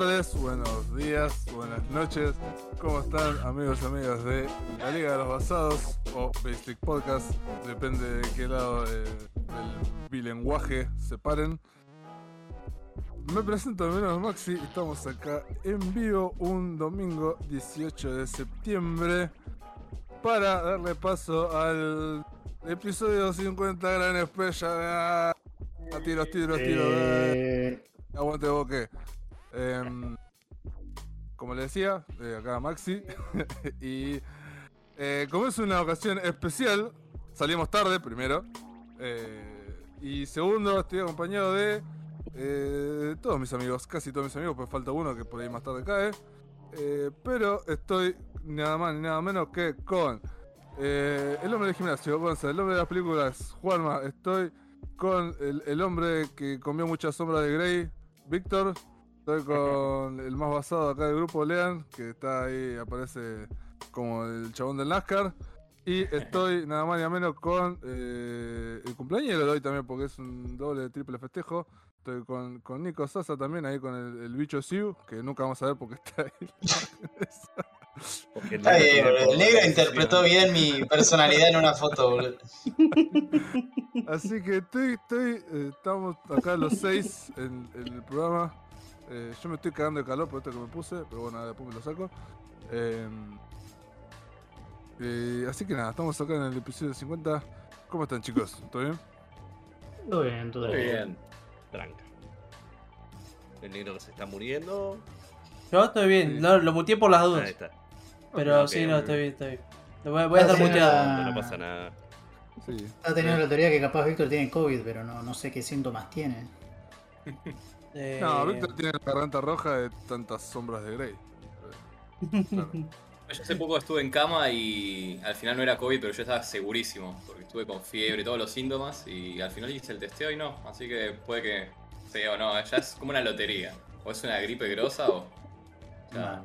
tardes, buenos días, buenas noches. ¿Cómo están amigos y amigas de la Liga de los Basados o Basic Podcast? Depende de qué lado eh, del bilenguaje se paren. Me presento al menos Maxi, estamos acá en vivo un domingo 18 de septiembre para darle paso al episodio 50 Gran Special. A tiros, tiros, tiros. Eh, Aguante boque. Em, como le decía, eh, acá Maxi. y eh, como es una ocasión especial, salimos tarde primero. eh, y segundo, estoy acompañado de todos mis amigos, casi todos mis amigos, pues falta uno que por ahí más tarde cae. Pero estoy nada más ni nada menos que con el hombre del gimnasio, el hombre de las películas, Juanma, estoy con el, el hombre que comió mucha sombra de Grey, Víctor. Estoy con el más basado acá del grupo, Lean, que está ahí, aparece como el chabón del NASCAR. Y estoy nada más ni nada menos con eh, el cumpleañero de hoy también, porque es un doble, triple festejo. Estoy con, con Nico Sosa también, ahí con el, el bicho Siu, que nunca vamos a ver porque está ahí. Porque Está bien, boludo. el negro interpretó bien mi personalidad en una foto, boludo. Así que estoy, estoy, eh, estamos acá los seis en, en el programa. Eh, yo me estoy cagando de calor por esto que me puse, pero bueno, después me lo saco. Eh, eh, así que nada, estamos acá en el episodio 50. ¿Cómo están chicos? ¿Todo bien? todo bien, todo bien. bien. Tranca. El negro que se está muriendo. Yo estoy bien, Sí. lo, lo muteé por las Ahí dudas. está. Pero ok, sí, no, estoy bien. estoy bien. Lo Voy, voy a Ah, estar muteado. No pasa nada. Sí. Estaba teniendo la teoría que capaz Víctor tiene COVID, pero no, no sé qué síntomas tiene. Eh, No, Víctor tiene la garganta roja de tantas sombras de Grey. Eh, claro. Yo hace poco estuve en cama y al final no era COVID, pero yo estaba segurísimo, porque estuve con fiebre y todos los síntomas y al final hice el testeo y no, así que puede que sea o no, ya es como una lotería. O es una gripe grosa o... ya,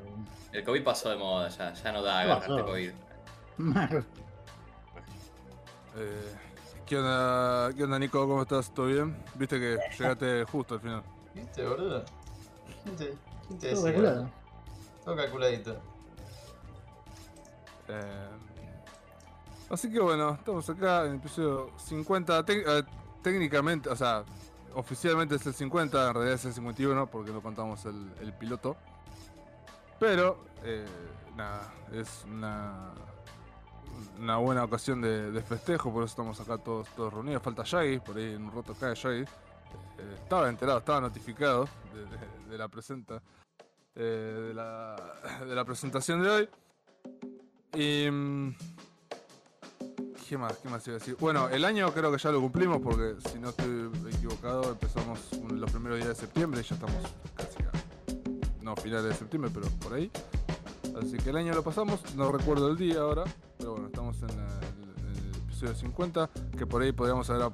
el COVID pasó de moda, ya, ya no da agarrarte COVID. Eh, ¿qué, onda, ¿Qué onda, Nico? ¿Cómo estás? ¿Todo bien? Viste que llegaste justo al final. ¿Viste, boludo? ¿Quién te, quién te Todo decía? calculado. Todo calculadito. Eh, así que bueno, estamos acá en el episodio 50. Tec- eh, técnicamente, o sea, oficialmente es el 50, en realidad es el 51 porque no contamos el, el piloto. Pero, eh, nada, es una, una buena ocasión de, de festejo, por eso estamos acá todos, todos reunidos. Falta Shaggy, por ahí en un rato cae Shaggy. Eh, estaba enterado, estaba notificado de, la presenta. eh, de, la, presentación de hoy. Y. mm, ¿Qué más? ¿Qué más iba a decir? Bueno, el año creo que ya lo cumplimos porque si no estoy equivocado empezamos los primeros días de septiembre y ya estamos casi a. No, finales de septiembre, pero por ahí. Así que el año lo pasamos, no recuerdo el día ahora, pero bueno, estamos en, el episodio 50, que por ahí podríamos haber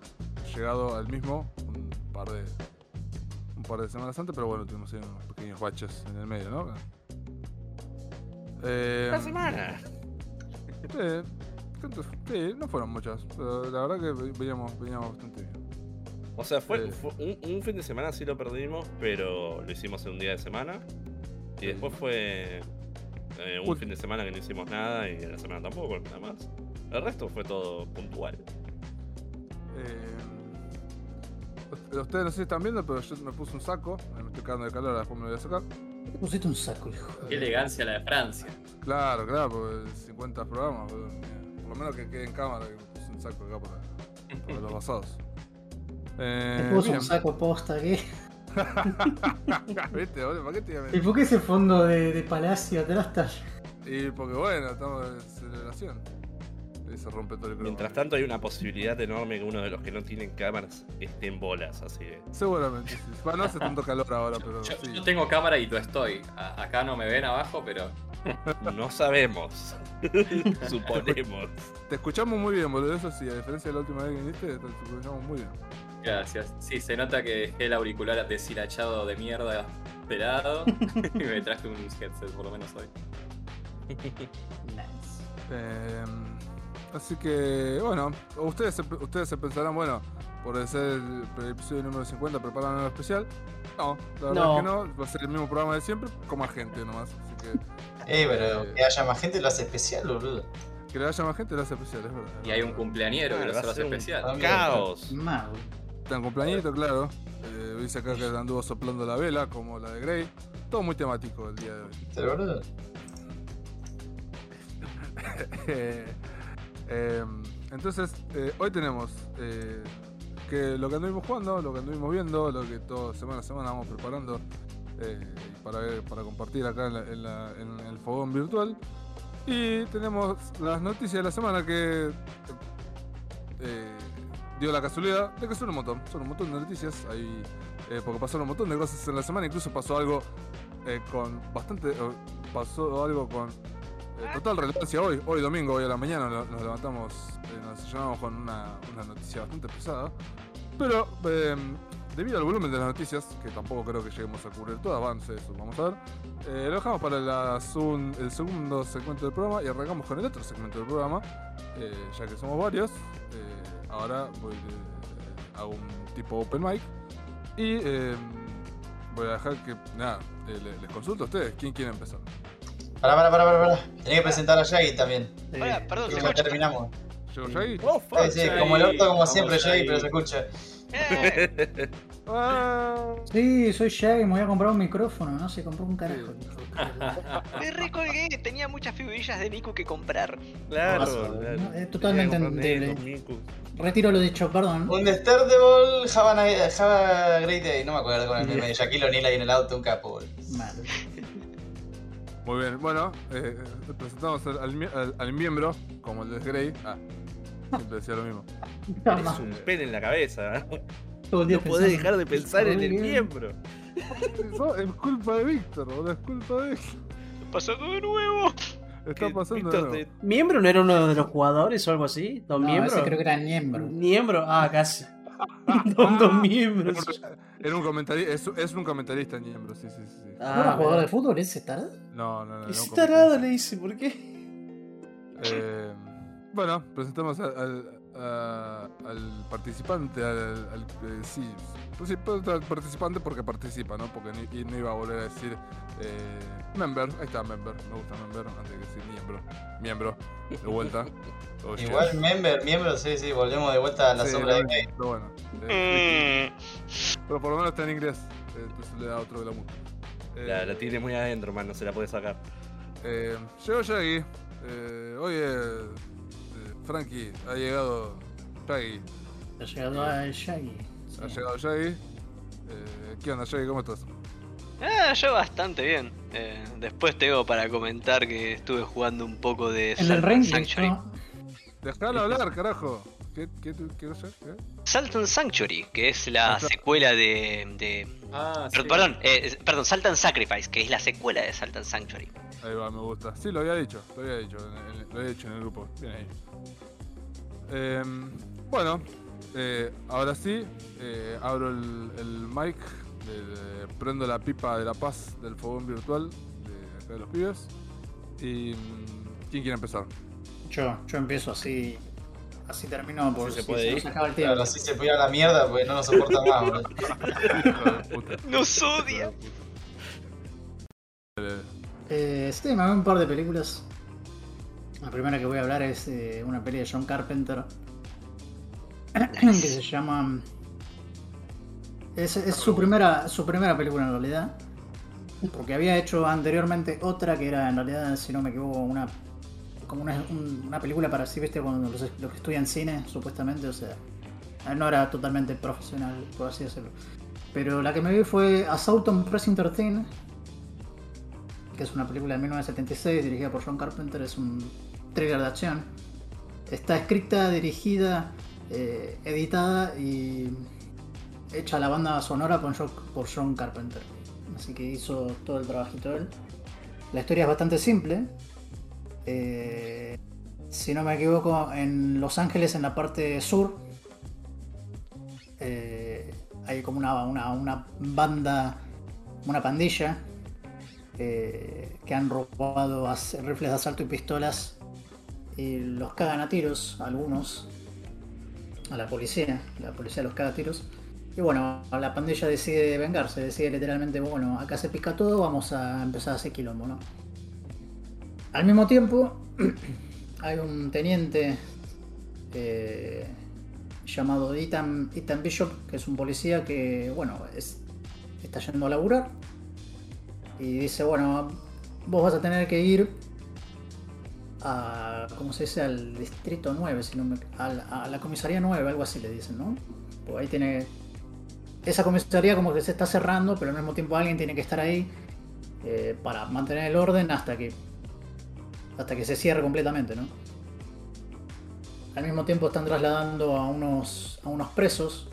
llegado al mismo par de un par de semanas antes, pero bueno, tuvimos ahí unos pequeños baches en el medio, ¿no? Eh, ¡Una semana! Sí, no fueron muchas, pero la verdad que ve- veníamos, veníamos bastante bien. O sea, fue, Eh. fue un, un fin de semana sí lo perdimos, pero lo hicimos en un día de semana. Y después fue eh, un fin de semana que no hicimos nada y en la semana tampoco, nada más. El resto fue todo puntual. Eh, ustedes no sé si están viendo, pero yo me puse un saco, me estoy cagando de calor, después me lo voy a sacar. Te pusiste un saco, hijo. Qué elegancia la de Francia. Claro, claro, porque 50 programas, boludo. Por lo menos que quede en cámara que me puse un saco acá para, para los basados. Te Eh, puso bien. un saco posta, ¿qué? ¿Viste, boludo? ¿Para qué te iba a ¿Y por qué ese fondo de, de palacio atrás está? Y porque bueno, estamos en celebración. Se rompe todo el croma. Mientras tanto hay una posibilidad enorme que uno de los que no tienen cámaras esté en bolas, así que... Seguramente, sí. Bueno, no hace tanto calor ahora, pero Yo, sí. yo tengo cámara y tú estoy. A- acá no me ven abajo, pero No sabemos. Suponemos. Te escuchamos muy bien, boludo. Eso sí, a diferencia de la última vez que viniste, te escuchamos muy bien. gracias. Sí, se nota que dejé el auricular deshilachado de mierda pelado y me traje un headset por lo menos hoy. Nice. Eh, así que, bueno, ustedes se, ustedes se pensarán, bueno, por ser el, el episodio número 50 preparan algo especial. No, la verdad No. es que no. Va a ser el mismo programa de siempre, con más gente nomás. Así que Eh, pero Eh. que haya más gente lo hace especial, boludo. que le haya más gente lo hace especial, es verdad. Y hay un cumpleañero que lo va a hace un especial. Ah, Caos. Está en cumpleañito, claro. Eh, dice acá que anduvo soplando la vela, como la de Grey. Todo muy temático el día de hoy. ¿Viste, boludo? Eh, entonces, eh, hoy tenemos eh, que lo que anduvimos jugando, lo que anduvimos viendo, lo que semana a semana vamos preparando eh, para, para compartir acá en, la- en en el fogón virtual. Y tenemos las noticias de la semana que dio la casualidad de que son un montón, son un montón de noticias eh, porque pasaron un montón de cosas en la semana, incluso pasó algo con bastante, pasó algo con total relevancia hoy, hoy domingo, hoy a la mañana nos, levantamos, eh, nos llamamos con una, una noticia bastante pesada, pero eh, debido al volumen de las noticias, que tampoco creo que lleguemos a cubrir todas, van, eso vamos a ver, eh, lo dejamos para la el segundo segmento del programa y arrancamos con el otro segmento del programa, eh, ya que somos varios, eh, ahora voy a un tipo open mic y voy a dejar que, nada, le- les consulto a ustedes, ¿quién quiere empezar? Pará, pará, pará, pará. pará. Tenés que presentar a Shaggy también. Hola, perdón, se escucha. terminamos. ¿Llegó Shaggy? Oh, Sí, sí, como el orto, como siempre, Shaggy, Shaggy. pero se escucha. Eh, Sí, soy Shaggy, me voy a comprar un micrófono, no se compró un carajo. me recolgué, tenía muchas figurillas de Miku que comprar. Claro, claro. ¿no? Es totalmente entendible. Retiro lo dicho, perdón. Un Desterdable, Java, Night- Java Great Day. No me acuerdo con el meme de Shaquille O'Neal ahí en el auto, un capo, boludo. Mal. Muy bien, bueno, eh, presentamos al, al al- al miembro, como el de Grey. Ah, siempre decía lo mismo. Tenés un pene en la cabeza. Día No podés dejar de pensar en el miembro. Eso es culpa de Víctor, boludo, es culpa de Víctor. Pasó de nuevo. Está pasando de nuevo. ¿Miembro no era uno de los jugadores o algo así? ¿Dos No, ese creo que era miembro. ¿Miembro? Ah, casi. dos, dos miembros. Era un comentarista, es, es un comentarista en miembro, sí, sí, sí. sí. ¿No era Ah, jugador de fútbol ese tarado? No, no, no. Ese tarado le dice, ¿por qué? Eh, bueno, presentamos al, al, a- al participante, al, al- eh, sí, pues sí, pues, al participante porque participa, ¿no? Porque ni- y no iba a volver a decir eh, member, ahí está member, me gusta member antes de decir miembro, miembro, de vuelta. Oh. Igual, member, miembro, sí, sí, volvemos de vuelta a la Sí, sombra de no, Grey. pero bueno, eh, Mm, pero por lo menos está en inglés, eh, entonces le da otro de la mutua. Eh, La, la tiene muy adentro, man, no se la puede sacar. Eh, llegó Shaggy. Eh, oye, Frankie, ha llegado Shaggy. Ha llegado a Shaggy. Ha llegado Shaggy. Eh, ¿Qué onda, Shaggy? ¿Cómo estás? ah, yo bastante bien. Eh, después tengo para comentar que estuve jugando un poco de En el Salt ring, Dejalo hablar, carajo. ¿Qué, qué, qué, qué cosa? ¿Qué? Salt and Sanctuary, que es la Ah, secuela de. de- Ah, sí. Perdón, eh, perdón, Salt and Sacrifice, que es la secuela de Salt and Sanctuary. Ahí va, me gusta. Sí, lo había dicho, lo había dicho, en el- lo había dicho en el grupo. Bien ahí. Em, bueno, eh, ahora sí, eh, abro el, el mic, de- de- prendo la pipa de la paz del fogón virtual de acá de los pibes. Y. mm, ¿Quién quiere empezar? Yo, yo empiezo así. Así termino por Así se si puede se ir. nos acaba el tiempo. Claro, así se puede ir a la mierda porque no nos soporta más, boludo. Hijo de puta. ¡Nos odia! Eh, Eh, sí, me veo un par de películas. La primera que voy a hablar es eh, una peli de John Carpenter que se llama. Es, es su primera su primera película en realidad. Porque había hecho anteriormente otra que era en realidad, si no me equivoco, una como una, un- una película para así, viste, cuando los, los que estudian cine, supuestamente, o sea, él no era totalmente profesional, por así decirlo. Pero la que me vi fue Assault on Precinct 13, que es una película de 1976 dirigida por John Carpenter, es un thriller de acción. Está escrita, dirigida, eh, editada y hecha la banda sonora por John, por John Carpenter. Así que hizo todo el trabajito él. La historia es bastante simple. Eh, si no me equivoco, en Los Ángeles, en la parte sur, eh, hay como una, una, banda, una pandilla eh, que han robado rifles de asalto y pistolas y los cagan a tiros, algunos, a la policía, la policía los caga a tiros. Y bueno, la pandilla decide vengarse, decide literalmente, bueno, acá se pica todo, vamos a empezar a hacer quilombo, ¿no? Al mismo tiempo, hay un teniente eh, llamado Ethan, Bishop, que es un policía que, bueno, es- está yendo a laburar. Y dice, bueno, vos vas a tener que ir a, ¿cómo se dice? Al distrito 9, si no me- a, la- a la comisaría 9, algo así le dicen, ¿no? Pues ahí tiene... Esa comisaría como que se está cerrando, pero al mismo tiempo alguien tiene que estar ahí eh, para mantener el orden hasta que hasta que se cierre completamente, ¿no? Al mismo tiempo están trasladando a unos, a unos presos.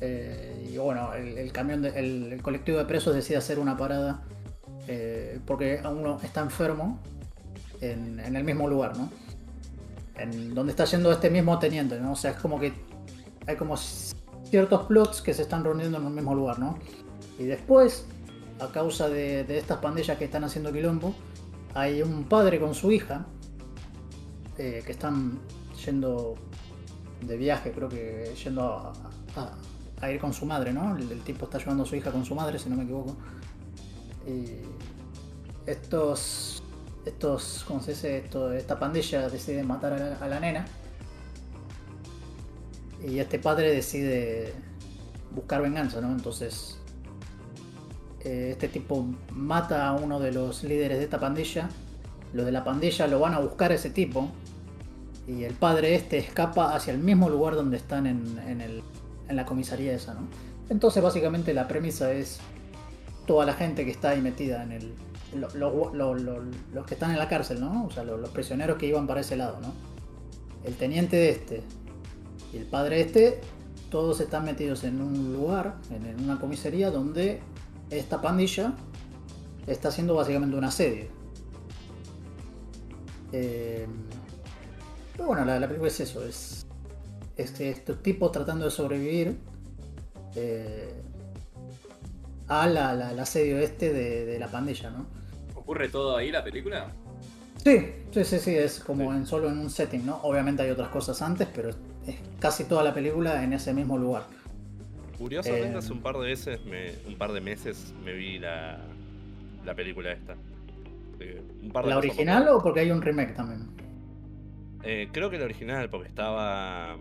eh, y bueno, el, camión, de- el, el colectivo de presos decide hacer una parada eh, porque uno está enfermo en, en el mismo lugar, ¿no? En donde está yendo este mismo teniente, ¿no? O sea, es como que hay como ciertos plots que se están reuniendo en un mismo lugar, ¿no? Y después, a causa de, de estas pandillas que están haciendo quilombo, hay un padre con su hija eh, que están yendo de viaje, creo que yendo a, ir con su madre, ¿no? El, tipo está llevando a su hija con su madre, si no me equivoco. Y estos, estos, ¿cómo se dice? Esta pandilla decide matar a la nena. Y este padre decide buscar venganza, ¿no? Entonces eh, este tipo mata a uno de los líderes de esta pandilla. Los de la pandilla lo van a buscar a ese tipo. Y el padre este escapa hacia el mismo lugar donde están en, en el- en la comisaría esa, ¿no? Entonces básicamente la premisa es toda la gente que está ahí metida en el... lo- lo- lo- lo- los que están en la cárcel, ¿no? O sea, lo- los prisioneros que iban para ese lado, ¿no? El teniente de este y el padre este, todos están metidos en un lugar, en, en una comisaría donde esta pandilla está haciendo básicamente un asedio. Eh, pero bueno, la, la película es eso, es, es que estos tipos tratando de sobrevivir eh, a la- la- al asedio este de, de la pandilla, ¿no? ¿Ocurre todo ahí la película? Sí, sí, sí, sí, es como en solo en un setting, ¿no? Obviamente hay otras cosas antes, pero es casi toda la película en ese mismo lugar. Curiosamente, Eh, hace un par de veces, me- un par de meses, me vi la, la película esta. Eh, un par de ¿La original o porque hay un remake también? Eh, creo que la original, porque estaba.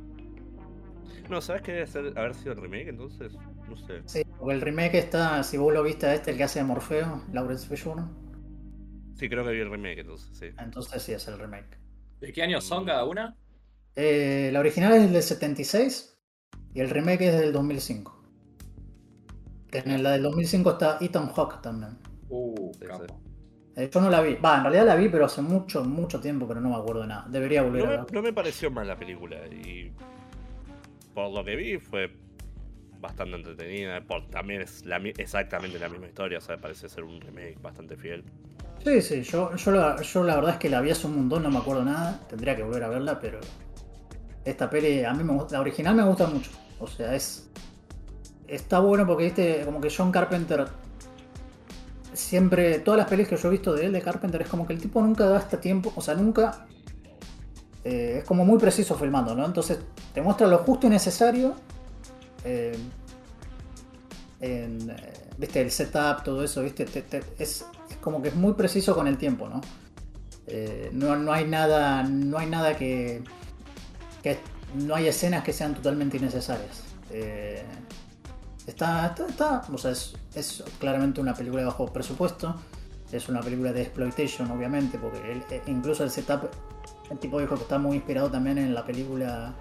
No, ¿sabes qué debe ser, haber sido el remake entonces? No sé. Sí, porque el remake está, si vos lo viste a este, el que hace de Morfeo, Lawrence Fishburne, Sí, creo que vi el remake entonces, sí. entonces sí es el remake. ¿De qué años son cada una? Eh, la original es del 76 y el remake es del 2005. En la del 2005 está Ethan Hawke también. Uh, Sí, capo. Eh, yo no la vi, va, en realidad la vi, pero hace mucho, mucho tiempo, pero no me acuerdo de nada. Debería volver No a me, ver. no me pareció mal la película y por lo que vi fue bastante entretenida. Por, también es la exactamente la misma historia, o sea, parece ser un remake bastante fiel. Sí, sí, yo, yo, la, yo la verdad es que la vi hace un montón, no me acuerdo nada. Tendría que volver a verla, pero esta peli a mí me gusta, la original me gusta mucho. O sea, es está bueno porque viste como que John Carpenter siempre todas las pelis que yo he visto de él de Carpenter es como que el tipo nunca da este tiempo, o sea, nunca eh, es como muy preciso filmando, ¿no? Entonces te muestra lo justo y necesario. eh, eh, viste, el setup, todo eso, viste, Te- te- es, es como que es muy preciso con el tiempo, ¿no? No, no hay nada, no hay nada que, que no hay escenas que sean totalmente innecesarias. Eh, está, está, está- o sea, es, es claramente una película de bajo presupuesto. Es una película de exploitation, obviamente, porque él- eh, incluso el setup, el tipo dijo que está muy inspirado también en la película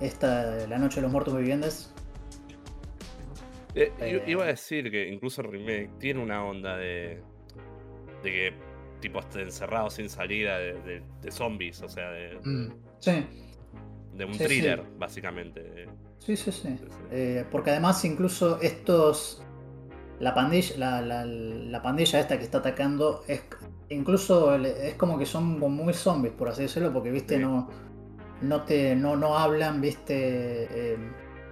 esta, de La Noche de los Muertos Vivientes. Eh, Eh. Iba a decir que incluso el remake tiene una onda de. de que tipo esté encerrado sin salida de, de- de zombies, o sea, de, Sí, de un Sí, thriller, básicamente. sí, sí, sí. Sí, sí. Eh, porque además incluso estos la pandilla la, la- la pandilla esta que está atacando es incluso es como que son muy zombies por así decirlo porque viste no no te no, no hablan viste eh,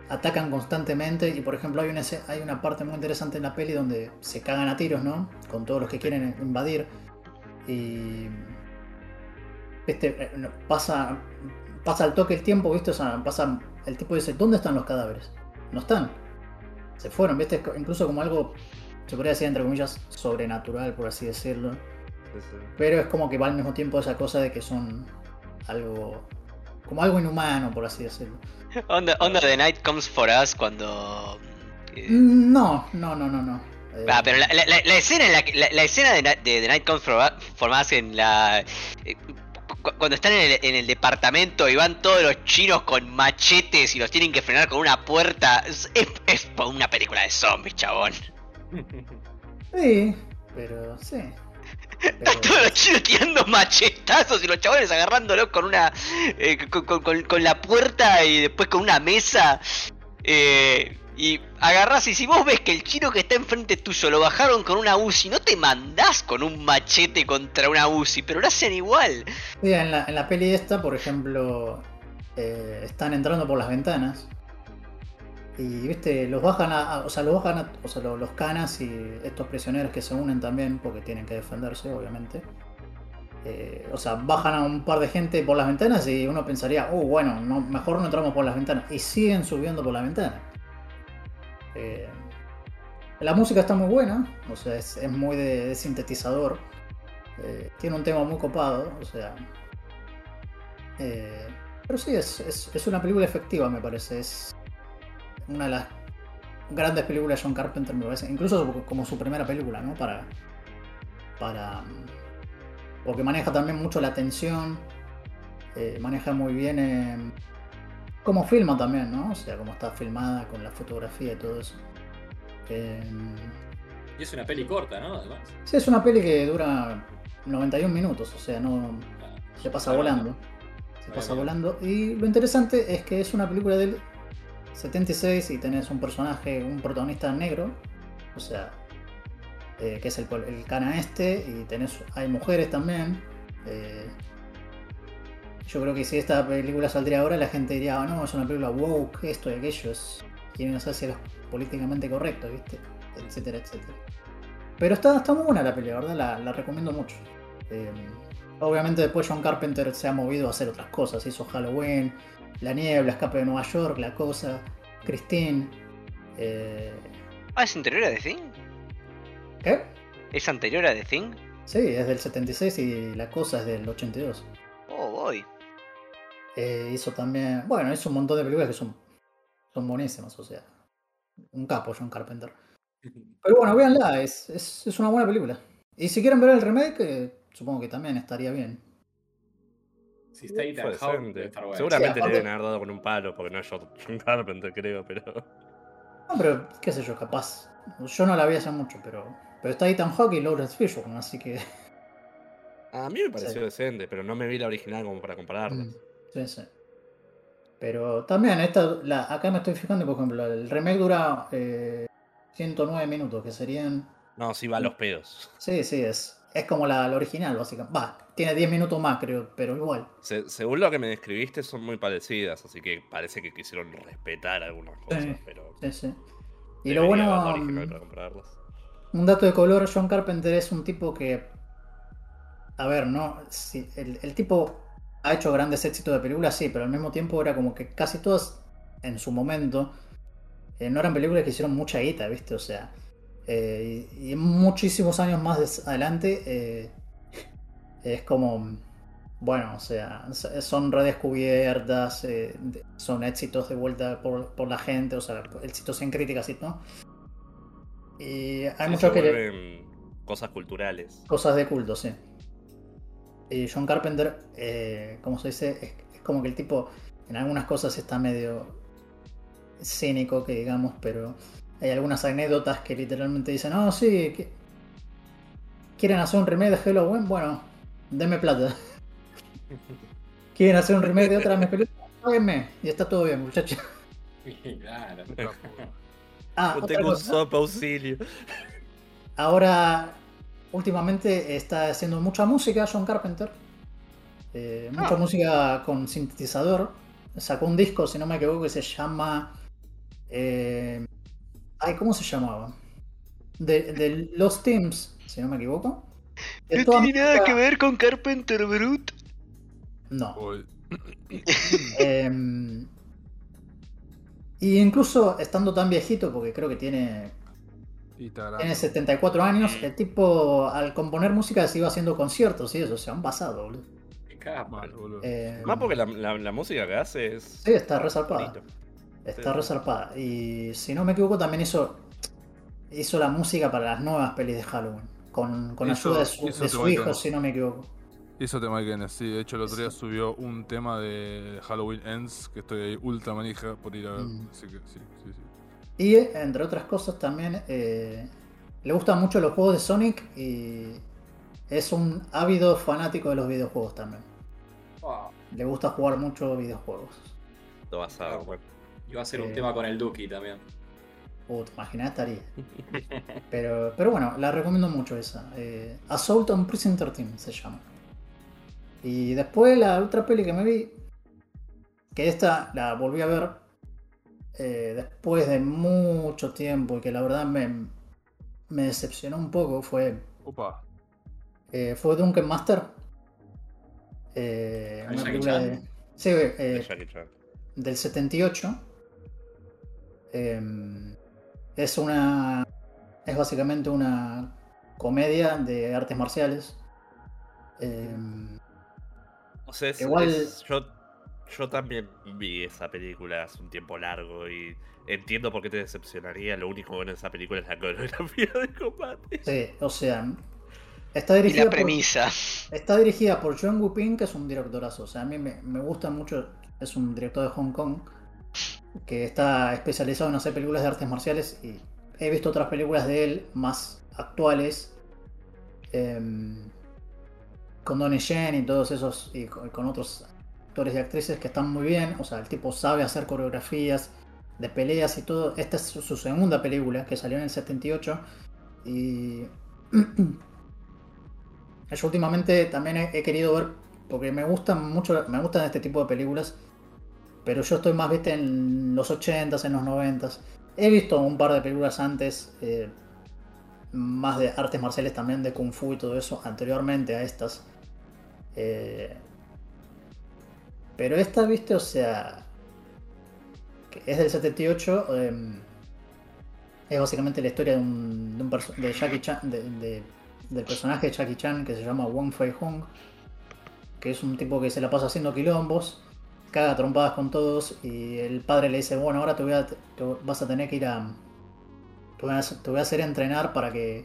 atacan constantemente y por ejemplo hay una hay una parte muy interesante en la peli donde se cagan a tiros no con todos los que quieren invadir y viste no, pasa pasa al toque el tiempo viste o sea pasa el tipo dice dónde están los cadáveres no están. Se fueron, ¿viste? Incluso como algo, se podría decir entre comillas, sobrenatural, por así decirlo. Sí, sí. Pero es como que va al mismo tiempo esa cosa de que son algo. como algo inhumano, por así decirlo. Onda, onda The Night Comes For Us cuando... eh, Mm, No, no, no, no, no. Eh, Ah, pero la, la- la- la escena en la, que- la, la escena de, The Night Comes For Us- For Us en la... eh, cuando están en el, en el departamento y van todos los chinos con machetes y los tienen que frenar con una puerta. Es, es- es una película de zombies, chabón. Sí, pero sí. Están Pero- todos los chinos tirando machetazos y los chabones agarrándolos con una. eh, con, con- con- con la puerta y después con una mesa. eh, y agarrás y si vos ves que el chino que está enfrente tuyo lo bajaron con una UCI, no te mandás con un machete contra una UCI, pero lo hacen igual. Sí, en la, en la peli esta, por ejemplo, eh, están entrando por las ventanas. Y, viste, los bajan a, o sea, los bajan a- o sea, lo- los canas y estos prisioneros que se unen también, porque tienen que defenderse, obviamente. Eh, o sea, bajan a un par de gente por las ventanas y uno pensaría, oh, bueno, no, mejor no entramos por las ventanas. Y siguen subiendo por la ventana. Eh, la música está muy buena, o sea, es, muy de, sintetizador. Eh, tiene un tema muy copado, o sea. eh, pero sí, es, es- una película efectiva, me parece. Es una de las grandes películas de John Carpenter, me parece. Incluso como- su primera película, ¿no? Para. Para. Porque maneja también mucho la tensión. maneja muy bien. Cómo filma también, ¿no? O sea, cómo está filmada con la fotografía y todo eso. Eh, Y es una peli corta, ¿no? Además. Sí, es una peli que dura 91 minutos, o sea, no Ah, se pasa volando. Se pasa bien. volando. Y lo interesante es que es una película del 76 y tenés un personaje, un protagonista negro, o sea, eh, que es el, el cana este, y tenés, hay mujeres también. eh, yo creo que si esta película saldría ahora, la gente diría, "Ah, no, es una película woke, esto y aquello, es, quieren hacerse los políticamente correctos, ¿viste? Etcétera, etcétera. Pero está, está muy buena la película, ¿verdad? La, la recomiendo mucho. Eh, obviamente después John Carpenter se ha movido a hacer otras cosas. Hizo Halloween, La Niebla, Escape de Nueva York, La Cosa, Christine. eh, Ah, ¿es anterior a The Thing? ¿Qué? ¿Es anterior a The Thing? Sí, es del 76 y La Cosa es del 82. Oh, voy. Eh, hizo también... Bueno, hizo un montón de películas que son, son buenísimas, o sea... Un capo John Carpenter. Pero bueno, véanla, es, es, es una buena película. Y si quieren ver el remake, eh, supongo que también estaría bien. Si está estar bueno. Seguramente Sí, le deben haber dado con un palo, porque no es John John Carpenter, creo, pero. No, pero qué sé yo, capaz. Yo no la vi hace mucho, pero. Pero está Ethan Hawke y Lawrence Fishburne, así que. A mí me pareció Sí. decente, pero no me vi la original como para compararlas. Mm, Sí, sí. Pero también, esta, la, acá me estoy fijando, por ejemplo, el remake dura eh, 109 minutos, que serían. No, sí va a los pedos. Sí, sí, es. Es como la, la original, básicamente. Va, tiene 10 minutos más, creo, pero igual. Se- según lo que me describiste, son muy parecidas, así que parece que quisieron respetar algunas cosas, Sí. pero. Sí, sí. Y lo bueno. mm, para. Un dato de color, John Carpenter es un tipo que. A ver, ¿no? El tipo ha hecho grandes éxitos de películas, sí, pero al mismo tiempo era como que casi todas, en su momento, eh, no eran películas que hicieron mucha guita, ¿viste? O sea, eh, y, y muchísimos años más adelante, eh, es como. Bueno, o sea, son redescubiertas, de- son éxitos de vuelta por, por la gente, o sea, éxitos en críticas y todo. Y hay Sí, muchos que. cosas culturales. Cosas de culto, sí. Y John Carpenter, eh, como se dice, es, es como que el tipo en algunas cosas está medio cínico, que digamos, pero hay algunas anécdotas que literalmente dicen, no, sí, que- quieren hacer un remake de Halloween, bueno, denme plata. quieren hacer un remake de otra de mis películas, páguenme, y está todo bien, muchachos. claro. Ah, No otra tengo un cosa. sopa auxilio. Ahora, últimamente está haciendo mucha música John Carpenter. Eh, mucha Ah. música con sintetizador. Sacó un disco, si no me equivoco, que se llama. eh, ay, ¿cómo se llamaba? De, de Los Teams, si no me equivoco. Es No tiene nada que ver con Carpenter Brute. No. Em, Y incluso estando tan viejito, porque creo que tiene. Tiene 74 años, el tipo al componer música se iba haciendo conciertos y eso, o sea, un pasado, boludo. Qué capa. Mal, boludo. Eh, Más porque la, la- la música que hace es. Sí, está resarpada. bonito. Está Sí. resarpada. Y si no me equivoco, también hizo, hizo la música para las nuevas pelis de Halloween. Con, con Hizo- ayuda de su, de hijo, si no me equivoco. Hizo tema Guinness, sí. De hecho, el otro día subió un tema de Halloween Ends que estoy ahí ultra manija por ir a ver. Mm. Así que sí, sí, sí. Y entre otras cosas también eh, le gustan mucho los juegos de Sonic y es un ávido fanático de los videojuegos también. Ah, Le gusta jugar mucho videojuegos. Lo vas a. Iba a ser un Eh. tema con el Duki también. Uh, te imaginas, estaría. Pero, pero bueno, la recomiendo mucho esa. Eh, Assault on Prison 13 se llama. Y después la otra peli que me vi, que esta la volví a ver eh, después de mucho tiempo y que la verdad me, me decepcionó un poco, fue, Opa. eh, fue Duncan Master. Eh, ¿De una película de, sí, eh, De del 78. Eh, es una. Es básicamente una comedia de artes marciales. Eh, O sea, es- Igual- es- yo, yo también vi esa película hace un tiempo largo y entiendo por qué te decepcionaría. Lo único bueno de esa película es la coreografía de combate. sí, o sea. Está Y dirigida, la por, premisa. está dirigida por John Woo Ping, que es un directorazo. O sea, a mí me, me gusta mucho. Es un director de Hong Kong que está especializado en hacer películas de artes marciales. Y he visto otras películas de él más actuales. em, con Donnie Yen y todos esos. Y con, con otros actores y actrices que están muy bien. O sea, el tipo sabe hacer coreografías de peleas y todo. Esta es su, segunda película que salió en el 78. Y. Yo últimamente también he, he querido ver. Porque me gustan mucho. Me gustan este tipo de películas. Pero yo estoy más, viste, en los 80s, en los 90s. He visto un par de películas antes. eh, más de artes marciales también, de Kung Fu y todo eso. Anteriormente a estas. Eh, pero esta, viste, o sea. es del 78. eh, es básicamente la historia de un, de, un de Jackie Chan. de- de- del personaje de Jackie Chan que se llama Wong Fei Hung. Que es un tipo que se la pasa haciendo quilombos. Caga trompadas con todos. Y el padre le dice: Bueno, ahora te, a, vas a tener que ir a. Te voy a, te voy a hacer entrenar para que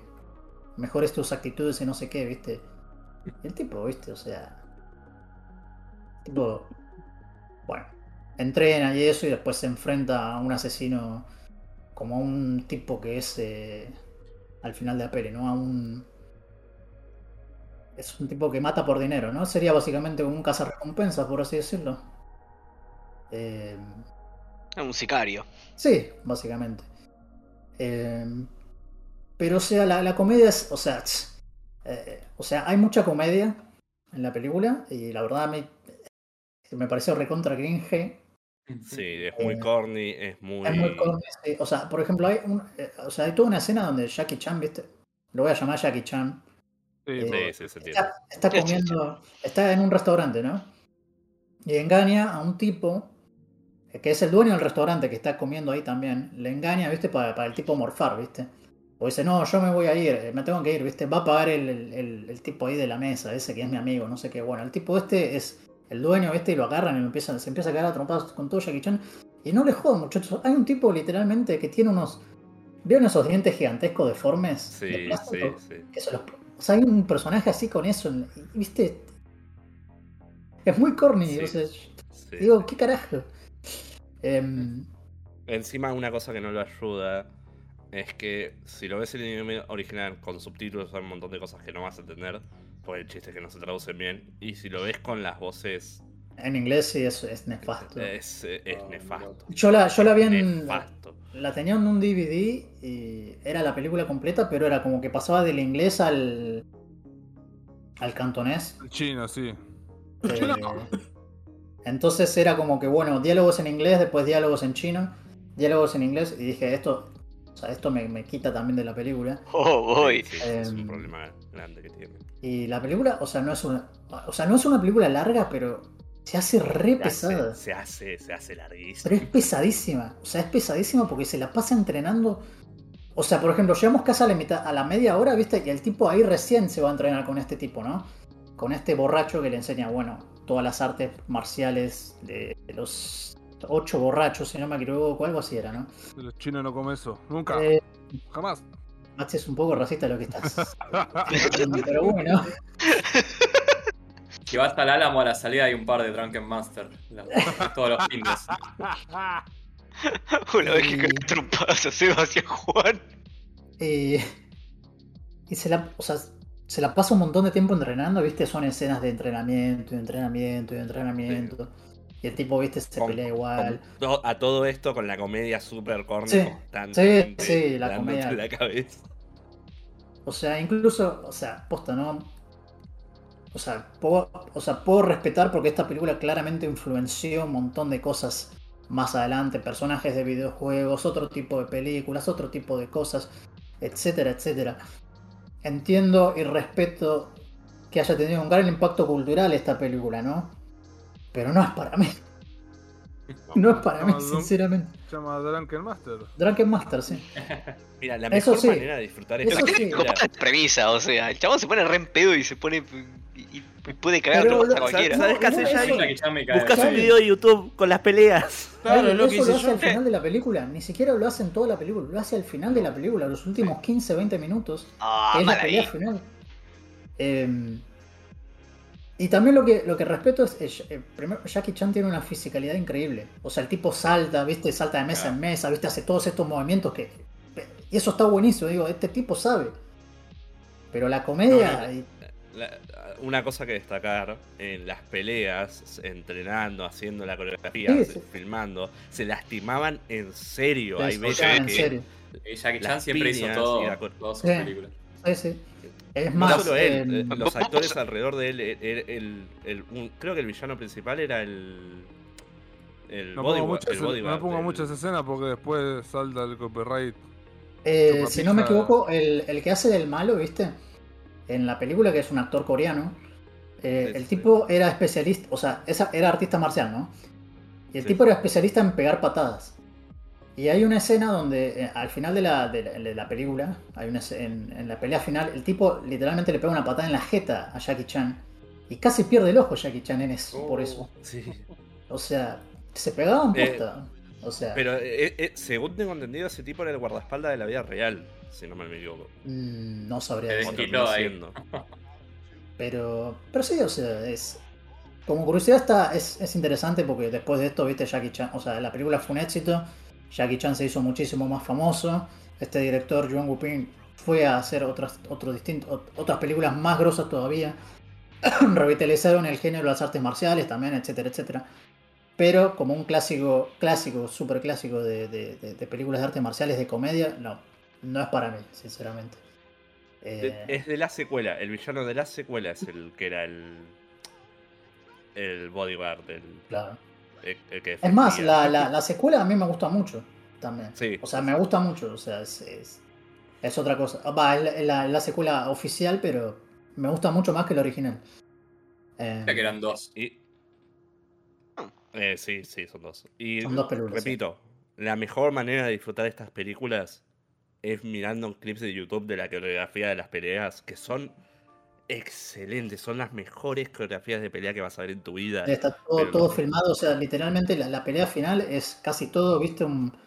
mejores tus actitudes y no sé qué, ¿viste? El tipo, ¿viste? O sea. Tipo. Bueno. Entrena y eso y después se enfrenta a un asesino como a un tipo que es eh, al final de la peli, ¿no? A un... Es un tipo que mata por dinero, ¿no? Sería básicamente un cazarrecompensas, por así decirlo. Eh, Un sicario. Sí, básicamente. Eh, pero o sea, la, la comedia es, o sea, eh, o sea, hay mucha comedia en la película y la verdad a mí me pareció recontra cringe. Sí, es muy Eh, corny, es muy. Es muy corny, sí. O sea, por ejemplo, hay, un, eh, o sea, hay toda una escena donde Jackie Chan, ¿viste? Lo voy a llamar Jackie Chan. Sí, Eh, Sí, sí. Está, está comiendo, está en un restaurante, ¿no? Y engaña a un tipo eh, que es el dueño del restaurante que está comiendo ahí también. Le engaña, ¿viste? Para, para el tipo morfar, ¿viste? O dice, no, yo me voy a ir, me tengo que ir, ¿viste? Va a pagar el, el- el- el tipo ahí de la mesa, ese que es mi amigo, no sé qué. Bueno, el tipo este es el dueño, ¿viste? Y lo agarran y lo empiezan, se empieza a quedar a trompadas con todo Jackie Chan. Y no le jodan, muchachos. Hay un tipo literalmente que tiene unos. ¿Vieron esos dientes gigantescos deformes? de Sí, sí, plástico? sí. los- o sea, hay un personaje así con eso, ¿viste? Es muy corny, Sí, o sea, sí. digo, ¿qué carajo? Em, Encima, una cosa que no lo ayuda es que si lo ves en el idioma original con subtítulos, hay un montón de cosas que no vas a entender. El chiste es que no se traducen bien. Y si lo ves con las voces, en inglés sí es, es nefasto. es, es Oh, nefasto. Yo la, yo la vi en. Nefasto. La tenía en un DVD y era la película completa, pero era como que pasaba del inglés al. al cantonés. Chino, sí. Eh, entonces era como que, bueno, diálogos en inglés, después diálogos en chino, diálogos en inglés, y dije, esto, o sea, esto me, me quita también de la película. Oh, voy. Sí, sí, es un Em, problema grande que tiene. Y la película, o sea, no es una, o sea, no es una película larga, pero se hace re Se pesada. hace, se hace, se hace larguísimo. Pero es pesadísima. O sea, es pesadísima porque se la pasa entrenando. O sea, por ejemplo, llegamos casi a la, mitad, a la media hora, ¿viste? Y el tipo ahí recién se va a entrenar con este tipo, ¿no? Con este borracho que le enseña, bueno, todas las artes marciales de, de los ocho borrachos, si no me equivoco, algo así era, ¿no? Los chinos no comen eso. Nunca. Eh, Jamás. Max, es un poco racista lo que estás. Pero bueno. Que vas al Álamo a la salida hay un par de Drunken Master. la- todos los fines. Una vez que cae trompadas a Sebas y a Juan. Eh, y se la, o sea, se la pasa un montón de tiempo entrenando, ¿viste? Son escenas de entrenamiento, y entrenamiento, y entrenamiento. Y el tipo, ¿viste? Se Con- pelea igual. Con a todo esto con la comedia super corny Sí, sí, sí, la comedia. la cabeza. O sea, incluso, o sea, posta, ¿no? O sea, puedo, o sea, puedo respetar porque esta película claramente influenció un montón de cosas más adelante, personajes de videojuegos, otro tipo de películas, otro tipo de cosas, etcétera, etcétera. Entiendo y respeto que haya tenido un gran impacto cultural esta película, ¿no? Pero no es para mí. No es para mí, sinceramente. Se llama Drunken Master. Drunken Master, sí. Mira, la Eso mejor sí. manera de disfrutar esta Eso sí. película. Como esta premisa, o sea, el chabón se pone re en pedo y se pone. y, y puede cagar Pero, trompadas a cualquiera. ¿Sabes qué cae. Buscas un video de YouTube con las peleas. Claro, es lo que eso lo hace yo. al final de la película. Ni siquiera lo hace en toda la película. Lo hace al final de la película, los últimos 15, 20 minutos. Ah, que es la pelea final. Eh, y también lo que, lo que respeto es, es, eh, primero, Jackie Chan tiene una fisicalidad increíble. O sea, el tipo salta, ¿viste? Salta de mesa en mesa, ¿viste? Hace todos estos movimientos que... Y eso está buenísimo, digo, este tipo sabe. Pero la comedia... No, no, y- La- una cosa que destacar, en las peleas, entrenando, haciendo la coreografía, Sí, se- sí. filmando, se lastimaban en serio. Hay veces sea, en que serio. Y Jackie Chan siempre hizo todo, todas sus Sí. películas. Sí, sí. Es no más, solo él, eh, eh, los actores alrededor de él, el, el- el- el- un- creo que el villano principal era el el No pongo, el no pongo muchas escenas porque después salta el copyright. Eh, si no me equivoco, el, el que hace del malo, ¿viste? En la película, que es un actor coreano, eh, Sí, el sí. tipo era especialista, o sea, esa- era artista marcial, ¿no? Y el Sí. tipo era especialista en pegar patadas. Y hay una escena donde, eh, al final de la, de la, de la película, hay una, en, en la pelea final, el tipo literalmente le pega una patada en la jeta a Jackie Chan. Y casi pierde el ojo Jackie Chan en eso, por eso. Sí. O sea, se pegaban Eh, posta. o sea, Pero eh, eh, según tengo entendido, ese tipo era el guardaespaldas de la vida real, si no me equivoco. mm, no sabría Se O decir. desquitó terminó ahí. siendo. Pero, pero sí, o sea, es. Como curiosidad está, es, es interesante porque después de esto, viste, Jackie Chan, o sea, la película fue un éxito, Jackie Chan se hizo muchísimo más famoso, este director, John Woo-ping, fue a hacer otras, otras películas más grosas todavía, revitalizaron el género de las artes marciales también, etcétera, etcétera. Pero como un clásico, clásico, súper clásico de, de- de- de películas de artes marciales, de comedia, no, no es para mí, sinceramente. Eh, Es de la secuela, el villano de la secuela es el que era el. El bodyguard, el, claro. El- el que Es más, la, la, la secuela a mí me gusta mucho también. Sí. O sea, me gusta mucho. O sea, es, es, es otra cosa. Va, es la, la secuela oficial, pero me gusta mucho más que la original. Eh, Ya que eran dos. Y- Eh, sí, sí, son dos. Y Son dos películas, repito, la mejor manera de disfrutar estas películas es mirando clips de YouTube de la coreografía de las peleas, que son excelentes, son las mejores coreografías de pelea que vas a ver en tu vida. está todo, pero todo filmado. O sea, literalmente la, la pelea final es casi todo, viste, un,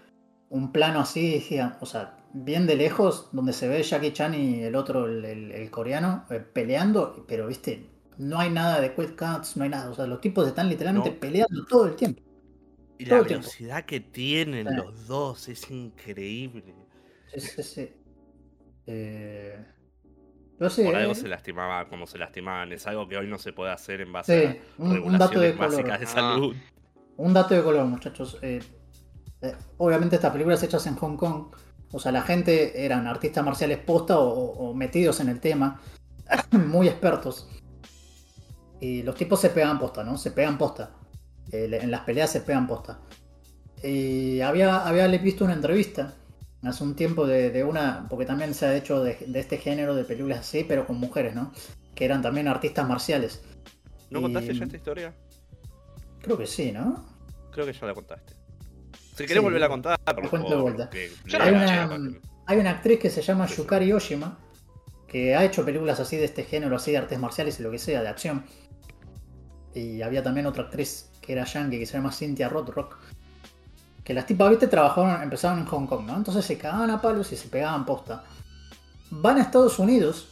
un plano así, o sea, bien de lejos, donde se ve Jackie Chan y el otro, el, el- el coreano, eh, peleando, pero viste, no hay nada de quick cuts, no hay nada. O sea, los tipos están literalmente No. peleando todo el tiempo. Y todo la tiempo. velocidad que tienen Sí. los dos es increíble. Sí, sí, sí. Eh, pero sí, Por algo eh, se lastimaba como se lastimaban. Es algo que hoy no se puede hacer en sí, base un, a un dato de regulaciones color. básicas de Ah. salud. Un dato de color, muchachos. Eh, eh, obviamente estas películas hechas en Hong Kong, o sea, la gente eran artistas marciales posta o, o- o metidos en el tema, muy expertos. Y los tipos se pegan posta, ¿no? Se pegan posta. Eh, en las peleas se pegan posta. Y había, había visto una entrevista hace un tiempo de, de una, porque también se ha hecho de, de este género de películas así, pero con mujeres, ¿no? Que eran también artistas marciales. ¿No Y- contaste ya esta historia? Creo que sí, ¿no? Creo que ya la contaste. Si querés volver a contar, por cuento de favor, vuelta. que Hay una, para que- hay una actriz que se llama Yukari Oshima, que ha hecho películas así de este género, así de artes marciales y lo que sea, de acción. Y había también otra actriz que era yankee, que se llama Cynthia Rothrock. Que las tipas, viste, trabajaron, empezaron en Hong Kong, ¿no? Entonces se cagaban a palos y se pegaban posta. Van a Estados Unidos.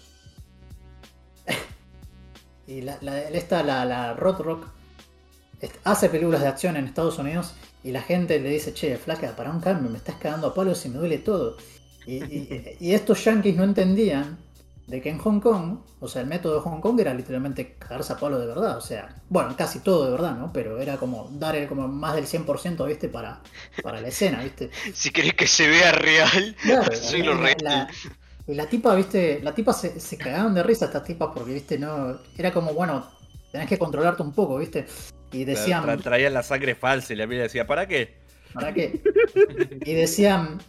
y la, la- esta, la, la Rothrock, est- hace películas de acción en Estados Unidos y la gente le dice, che, flaca, para un cambio, me estás cagando a palos y me duele todo. Y, y- y estos yankees no entendían de que en Hong Kong, o sea, el método de Hong Kong era literalmente cagarse a palo de verdad, o sea, bueno, casi todo de verdad, ¿no? Pero era como dar el, como más del 100%, ¿viste? Para, para la escena, ¿viste? Si querés que se vea real, Claro, soy y lo la- real. la- y la tipa, viste, la tipa se, se cagaron de risa estas tipas porque, viste, no, era como, bueno, tenés que controlarte un poco, viste. Y decían, Tra- traían la sangre falsa y la mía decía, ¿para qué? ¿para qué? Y decían,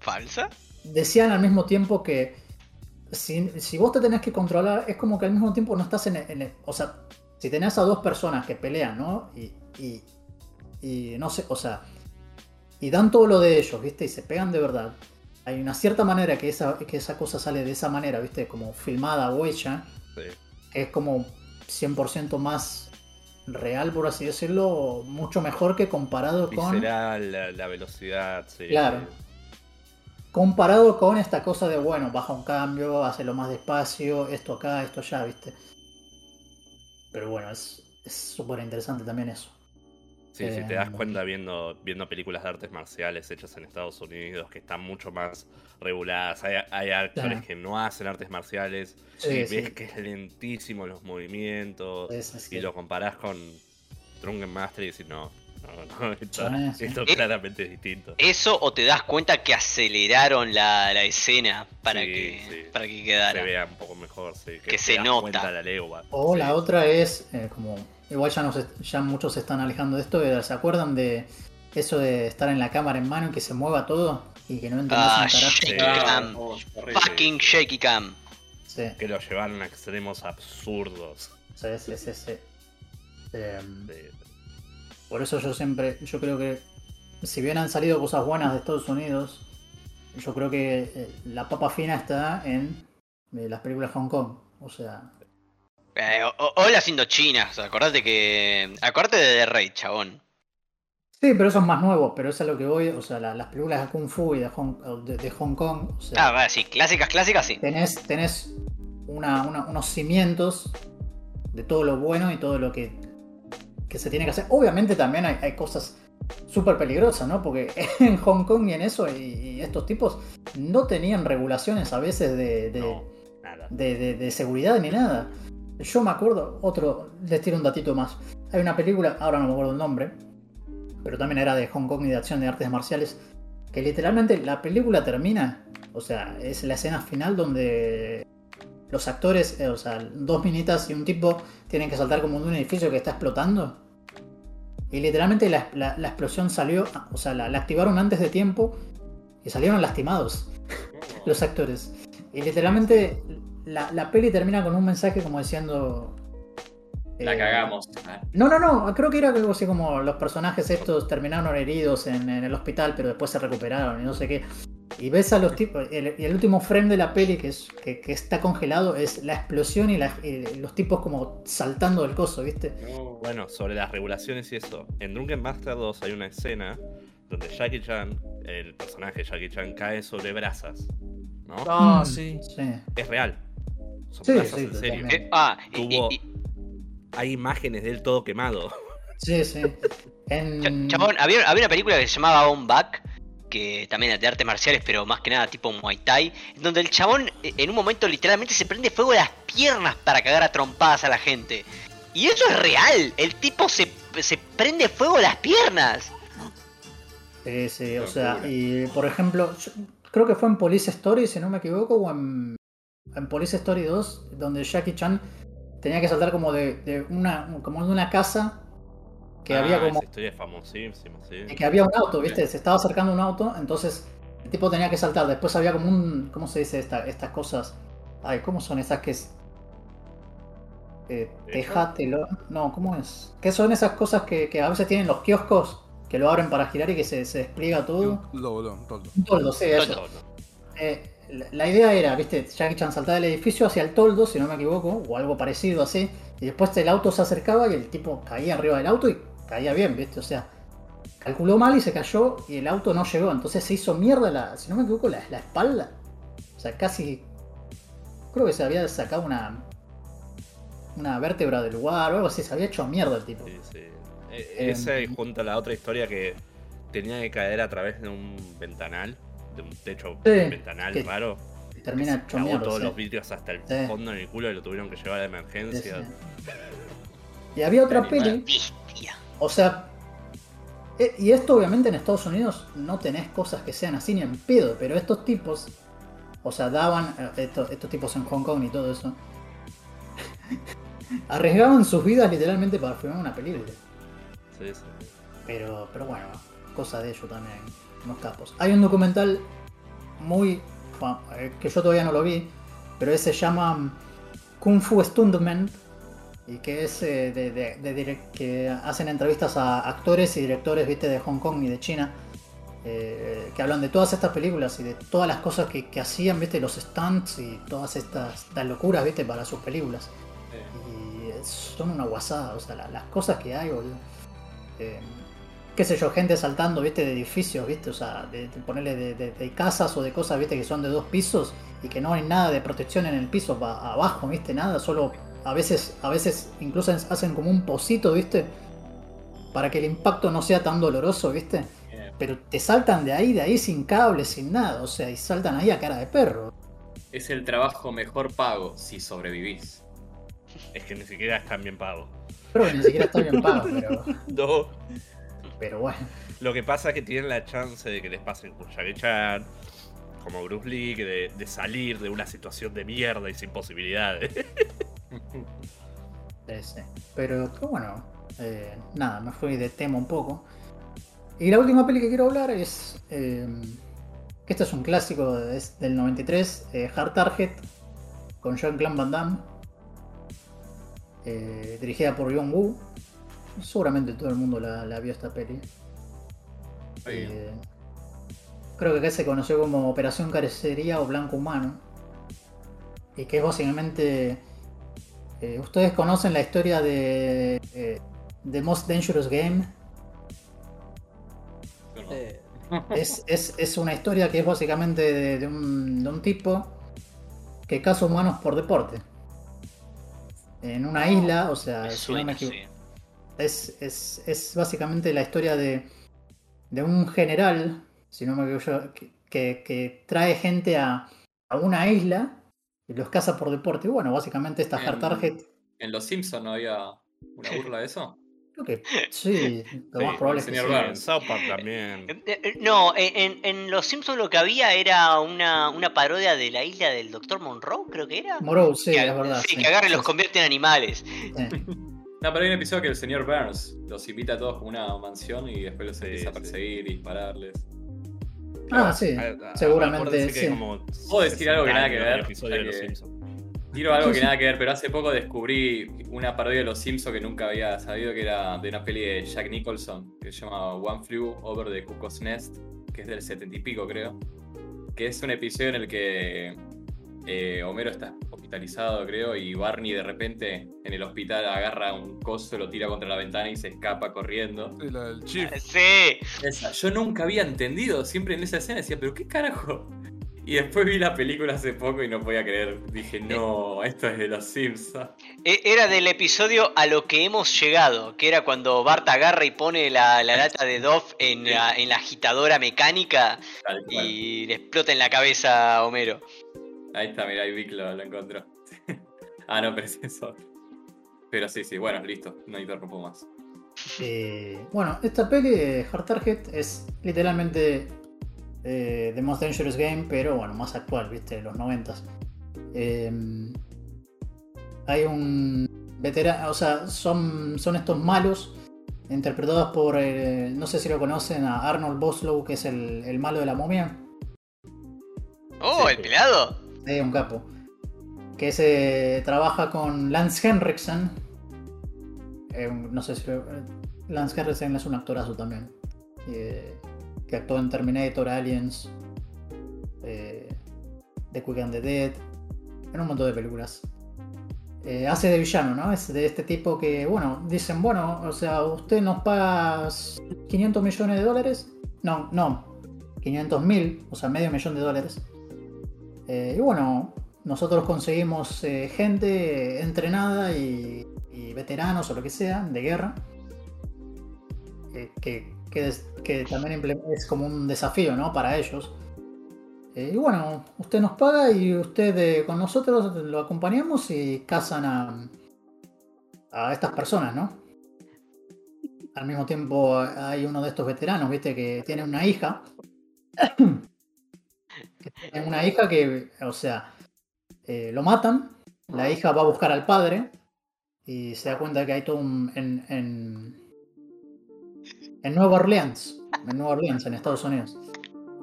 ¿Falsa? decían al mismo tiempo que si, si vos te tenés que controlar, es como que al mismo tiempo no estás en el, en el- O sea, si tenés a dos personas que pelean, ¿no? Y, y, y no sé, o sea, y dan todo lo de ellos, ¿viste? Y se pegan de verdad. Hay una cierta manera que esa, que esa cosa sale de esa manera, ¿viste? Como filmada o hecha, Sí. es como 100% más real, por así decirlo, mucho mejor que comparado con... La, la velocidad, sí. Claro. Comparado con esta cosa de, bueno, baja un cambio, hazlo más despacio, esto acá, esto allá, ¿viste? Pero bueno, es es súper interesante también eso. Sí, si te das Eh, cuenta viendo, viendo películas de artes marciales hechas en Estados Unidos que están mucho más reguladas. Hay, hay actores Claro. que no hacen artes marciales Sí, y sí. ves que es lentísimo los movimientos Es y lo comparás con Drunken Master y decís, no, no, no, esto, sí. esto Eh, claramente es distinto. Eso o te das cuenta que aceleraron la, la escena para, Sí, que, sí. para que Se quedara. vea un poco mejor, sí, que, se nota. la legua. O Sí. la otra es, eh, como, igual ya, nos, ya muchos se están alejando de esto, pero ¿se acuerdan de eso de estar en la cámara en mano y que se mueva todo? Y que no entendés Ah, un carajo. Cam. oh, horrible. Fucking shaky cam. Sí, Que lo llevaron a extremos absurdos. sí, sí, sí, sí. Em. Por eso yo siempre, yo creo que si bien han salido cosas buenas de Estados Unidos, yo creo que eh, la papa fina está en eh, las películas Hong Kong. O sea, Eh, o, las indochinas, acordate que. Acordate de The Raid, chabón. sí, pero eso es más nuevo, pero eso es a lo que voy, o sea, la- las películas de Kung Fu y de Hong, de, de Hong Kong, o sea, Ah, va, sí, clásicas, clásicas, sí. tenés, tenés una- una- unos cimientos de todo lo bueno y todo lo que, que se tiene que hacer. Obviamente también hay, hay cosas súper peligrosas, ¿no? Porque en Hong Kong y en eso, y, y estos tipos no tenían regulaciones a veces de, de- No, nada. de, de- de seguridad ni nada. Yo me acuerdo, otro, les tiro un datito más. Hay una película, ahora no me acuerdo el nombre, pero también era de Hong Kong y de acción de artes marciales, que literalmente la película termina, o sea, es la escena final donde los actores, eh, o sea, dos minitas y un tipo tienen que saltar como de un edificio que está explotando. Y literalmente la, la- la explosión salió, o sea, la, la activaron antes de tiempo y salieron lastimados los actores. Y literalmente la, la peli termina con un mensaje como diciendo... La eh, cagamos. Ah, No, no, no, creo que era algo así como los personajes estos terminaron heridos en, en el hospital, pero después se recuperaron y no sé qué. Y ves a los tipos, el, y el último frame de la peli que, es, que, que está congelado es la explosión y, la- y los tipos como saltando del coso, ¿viste? no. Bueno, sobre las regulaciones y eso. En Drunken Master 2 hay una escena donde Jackie Chan, el personaje de Jackie Chan, cae sobre brasas. ¿No? Ah, Mm, sí. Sí. Es real. Son Sí, brasas sí, en serio. Eh, ah, y- Tuvo- y- y- Hay imágenes de él todo quemado. Sí, sí. En... Cha- Chabón, había, había una película que se llamaba On Back, que también es de artes marciales, pero más que nada tipo Muay Thai, donde el chabón eh, en un momento literalmente se prende fuego a las piernas para cagar a trompadas a la gente. Y eso es real, el tipo se, se prende fuego a las piernas. Sí, sí, o sea, y por ejemplo, yo creo que fue en Police Story, si no me equivoco, o en, en Police Story 2, donde Jackie Chan tenía que saltar como de, de una como de una casa que Ah, había como Esa historia es famosísima, sí. que había un auto, ¿viste? Se estaba acercando un auto, entonces el tipo tenía que saltar. Después había como un ¿cómo se dice esta, estas cosas? Ay, ¿cómo son esas que es eh. No, ¿cómo es? ¿Qué son esas cosas que, que a veces tienen los kioscos? Que lo abren para girar y que se, se despliega todo. Todo. Un toldo, sí, eso. Todo. Eh, la, la idea era, viste, Jackie Chan saltaba del edificio hacia el toldo, si no me equivoco, o algo parecido así, y después el auto se acercaba y el tipo caía arriba del auto y caía bien, viste, o sea, calculó mal y se cayó y el auto no llegó, entonces se hizo mierda la, si no me equivoco, la, la espalda. O sea, casi, creo que se había sacado una, una vértebra del lugar o algo así, se había hecho mierda el tipo. Sí, sí. E- Ese Em, junto a la otra historia que tenía que caer a través de un ventanal, de un techo Sí, ventanal que raro. Y termina Se hecho clavó mierda. todos sí. los vidrios hasta el Sí. fondo en el culo y lo tuvieron que llevar a Sí, emergencia. sí. Y había otra peli. O sea, e- y esto obviamente en Estados Unidos no tenés cosas que sean así ni en pedo, pero estos tipos, o sea, daban, eh, estos, estos tipos en Hong Kong y todo eso, arriesgaban sus vidas literalmente para filmar una película. Sí, sí. Pero, pero bueno, cosa de ellos también, unos capos. Hay un documental muy, eh, que yo todavía no lo vi, pero ese se llama mm, Kung Fu Stuntman y que es eh, de, de- de direc- que hacen entrevistas a actores y directores, viste, de Hong Kong y de China. eh, que hablan de todas estas películas y de todas las cosas que, que hacían, viste, los stunts y todas estas, estas locuras, viste, para sus películas. Eh, Y son una guasada, o sea, la- las cosas que hay, boludo. Eh, qué sé yo, gente saltando, viste, de edificios, viste, o sea, de, de ponerle de, casas o de cosas, viste, que son de dos pisos y que no hay nada de protección en el piso pa- abajo, viste, nada, solo a veces, a veces incluso hacen como un pocito, viste, para que el impacto no sea tan doloroso, viste. Pero te saltan de ahí, de ahí sin cable, sin nada, o sea, y saltan ahí a cara de perro. es el trabajo mejor pago si sobrevivís. Es que ni siquiera están bien pago. Creo que ni siquiera está bien pago, pero, No. pero bueno. Lo que pasa es que tienen la chance de que les pasen con Jackie Chan, como Bruce Lee, de salir de una situación de mierda y sin posibilidades. Sí. Pero, pero bueno, eh, nada, me fui de tema un poco. Y la última peli que quiero hablar es. eh, que este es un clásico, es del 93, eh, Hard Target, con Jean-Claude Van Damme. eh, dirigida por John Woo. Seguramente todo el mundo la, la vio esta peli. Eh, creo que acá se conoció como Operación Carecería o Blanco Humano. Y que es básicamente. Eh, Ustedes conocen la historia de. eh, The Most Dangerous Game. Eh, Es, es- es una historia que es básicamente de, de un, de un tipo que caza humanos por deporte. En una isla, o sea, si no suena, sí. Es, es, es básicamente la historia de, de un general, si no me equivoco, yo, que, que- que trae gente a, a una isla los caza por deporte. Bueno, básicamente esta Hard En- Target, ¿En Los Simpsons no había una burla de eso? creo que sí, lo Sí, más probable es que señor sí. Burns. en South Park también. Eh, eh, No, en, Los Simpsons lo que había era una, una parodia de la isla del Dr. Monroe, creo que era. Moreau, sí, que, es verdad. sí, sí. que agarra y los convierte en animales. sí. No, pero hay un episodio que el señor Burns los invita a todos como una mansión y después los Sí, empieza a perseguir y dispararles. Ah, sí, seguramente, que sí. como Puedo decir algo que 60 nada que ver, de episodio ya de Los que- Simpsons. Tiro algo que nada que ver, pero hace poco descubrí una parodia de Los Simpsons que nunca había sabido que era de una peli de Jack Nicholson que se llama One Flew Over the Cuckoo's Nest, que es del setenta y pico creo. Que es un episodio en el que eh, Homero está hospitalizado creo y Barney de repente en el hospital agarra un coso, lo tira contra la ventana y se escapa corriendo. Sí, la del Chief. Sí. Esa, yo nunca había entendido, siempre en esa escena decía, pero qué carajo. Y después vi la película hace poco y no podía creer. Dije, no, esto es de los Simpsons. E- Era del episodio a lo que hemos llegado, que era cuando Bart agarra y pone la, la lata de Dove en la, en la agitadora mecánica y le explota en la cabeza a Homero. Ahí está, mirá, ahí Vic lo, lo encontró. ah, no, pero es eso. Pero sí, sí, bueno, listo, no interrumpo más. Eh, bueno, esta peli de Hard Target es literalmente eh, The Most Dangerous Game, pero bueno, más actual, viste, de los 90 hay un veterano, o sea, son, son estos malos interpretados por, eh, no sé si lo conocen, a Arnold Boslow, que es el, el malo de la momia. Oh, Sí. el pelado. Es un capo. que se trabaja con Lance Henriksen. Eh, no sé si. Lance Henriksen es un actorazo también. eh, que actuó en Terminator, Aliens, eh, The Quick and the Dead, en un montón de películas. Eh, hace de villano, ¿no? Es de este tipo que, bueno, dicen, bueno, o sea, usted nos paga 500 millones de dólares. No, no, 500 mil, o sea, medio millón de dólares. Eh, y bueno, nosotros conseguimos eh, gente entrenada y, veteranos o lo que sea de guerra. eh, que, que, también es como un desafío, ¿no? Para ellos. Y bueno, usted nos paga y usted con nosotros lo acompañamos y cazan a, a estas personas, ¿no? Al mismo tiempo hay uno de estos veteranos, viste, que tiene una hija. Tiene una hija que, o sea, eh, lo matan, la hija va a buscar al padre y se da cuenta que hay todo un... En, en, en Nueva Orleans, en Nueva Orleans, en Estados Unidos.